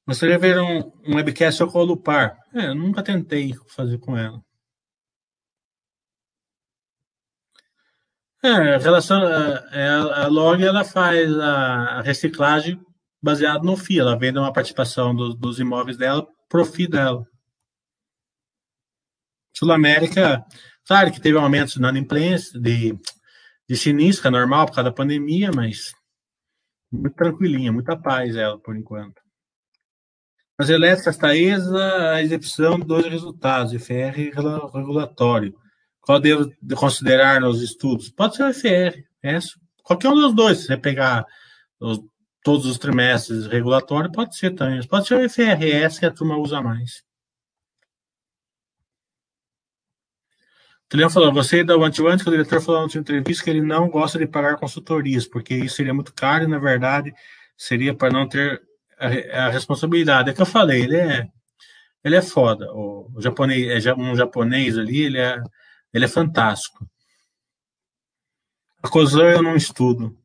Gostaria de ver um, um webcast só com a Lupar. É, eu nunca tentei fazer com ela. É, relação, é, a, Log ela faz a, reciclagem baseado no FII. Ela vende uma participação do, dos imóveis dela pro FII dela. Sul América, claro que teve aumentos na inadimplência, de, de sinistro, é normal por causa da pandemia, mas muito tranquilinha, muita paz ela, por enquanto. As elétricas Taesa, a execução dos resultados, IFR regulatório. Qual devo considerar nos estudos? Pode ser o IFR, é qualquer um dos dois. Se você pegar os, todos os trimestres regulatório, pode ser também. Pode ser o IFRS que a turma usa mais. O Leão falou, você da One que o diretor falou na sua entrevista que ele não gosta de pagar consultorias, porque isso seria muito caro e, na verdade, seria para não ter a, a, responsabilidade. É que eu falei, ele é, ele é foda. O, o japonês, é um japonês ali, ele é, ele é fantástico. A Cozan eu não estudo.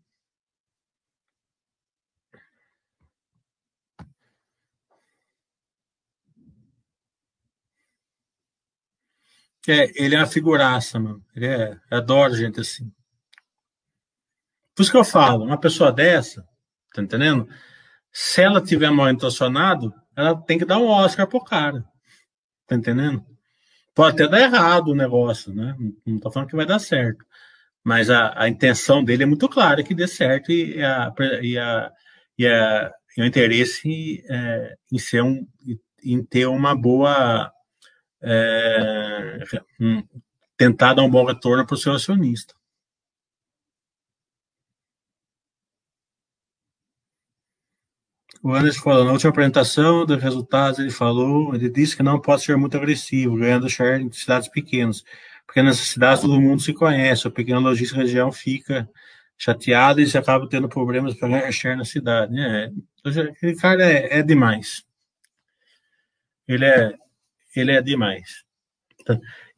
É, ele é uma figuraça, mano. Ele é, adoro gente assim. Por isso que eu falo, uma pessoa dessa, tá entendendo? Se ela tiver mal intencionado, ela tem que dar um Oscar pro cara. Tá entendendo? Pode até dar errado o negócio, né? Não tô falando que vai dar certo. Mas a, a intenção dele é muito clara que dê certo e, a, e, a, e, a, e o interesse é, em ser um em ter uma boa é, tentar dar um bom retorno para o seu acionista. O Anderson falou, na última apresentação dos resultados, ele falou, ele disse que não pode ser muito agressivo, ganhando share em cidades pequenas, porque nessas cidades todo mundo se conhece, a pequena logística região fica chateada e se acaba tendo problemas para ganhar share na cidade. É, aquele cara é, é, demais. Ele é, ele é demais.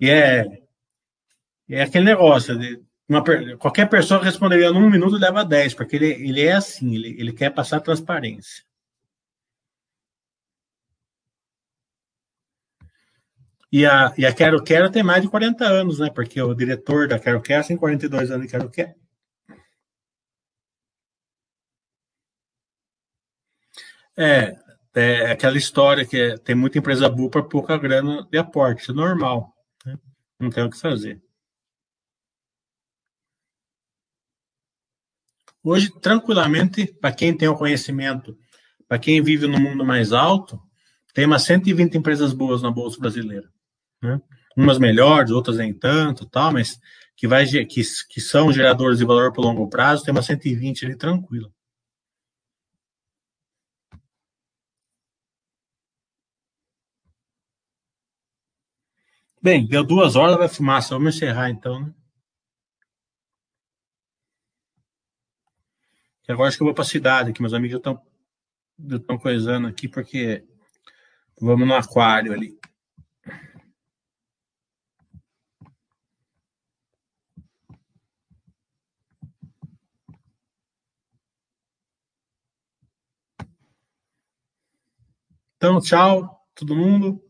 E é, é aquele negócio, de uma, qualquer pessoa responderia num minuto leva 10, porque ele, ele é assim, ele, ele quer passar transparência. E a, e a Quero Quero tem mais de 40 anos, né? Porque o diretor da Quero Quero tem 42 anos de Quero Quero. É, é aquela história que é, tem muita empresa boa para pouca grana de aporte, é normal. Né? Não tem o que fazer. Hoje, tranquilamente, para quem tem o conhecimento, para quem vive no mundo mais alto, tem umas 120 empresas boas na Bolsa Brasileira né? umas melhores, outras nem tanto, tal, mas que, vai, que, que são geradores de valor para longo prazo, tem uma 120 ali tranquilo. Bem, deu duas horas, vai fumaça. Vamos encerrar então, né? E agora acho que eu vou para a cidade, que meus amigos estão coisando aqui, porque vamos no aquário ali. Então, tchau, todo mundo.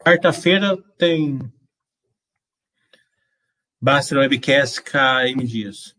Quarta-feira tem Basta Webcast KM Dias.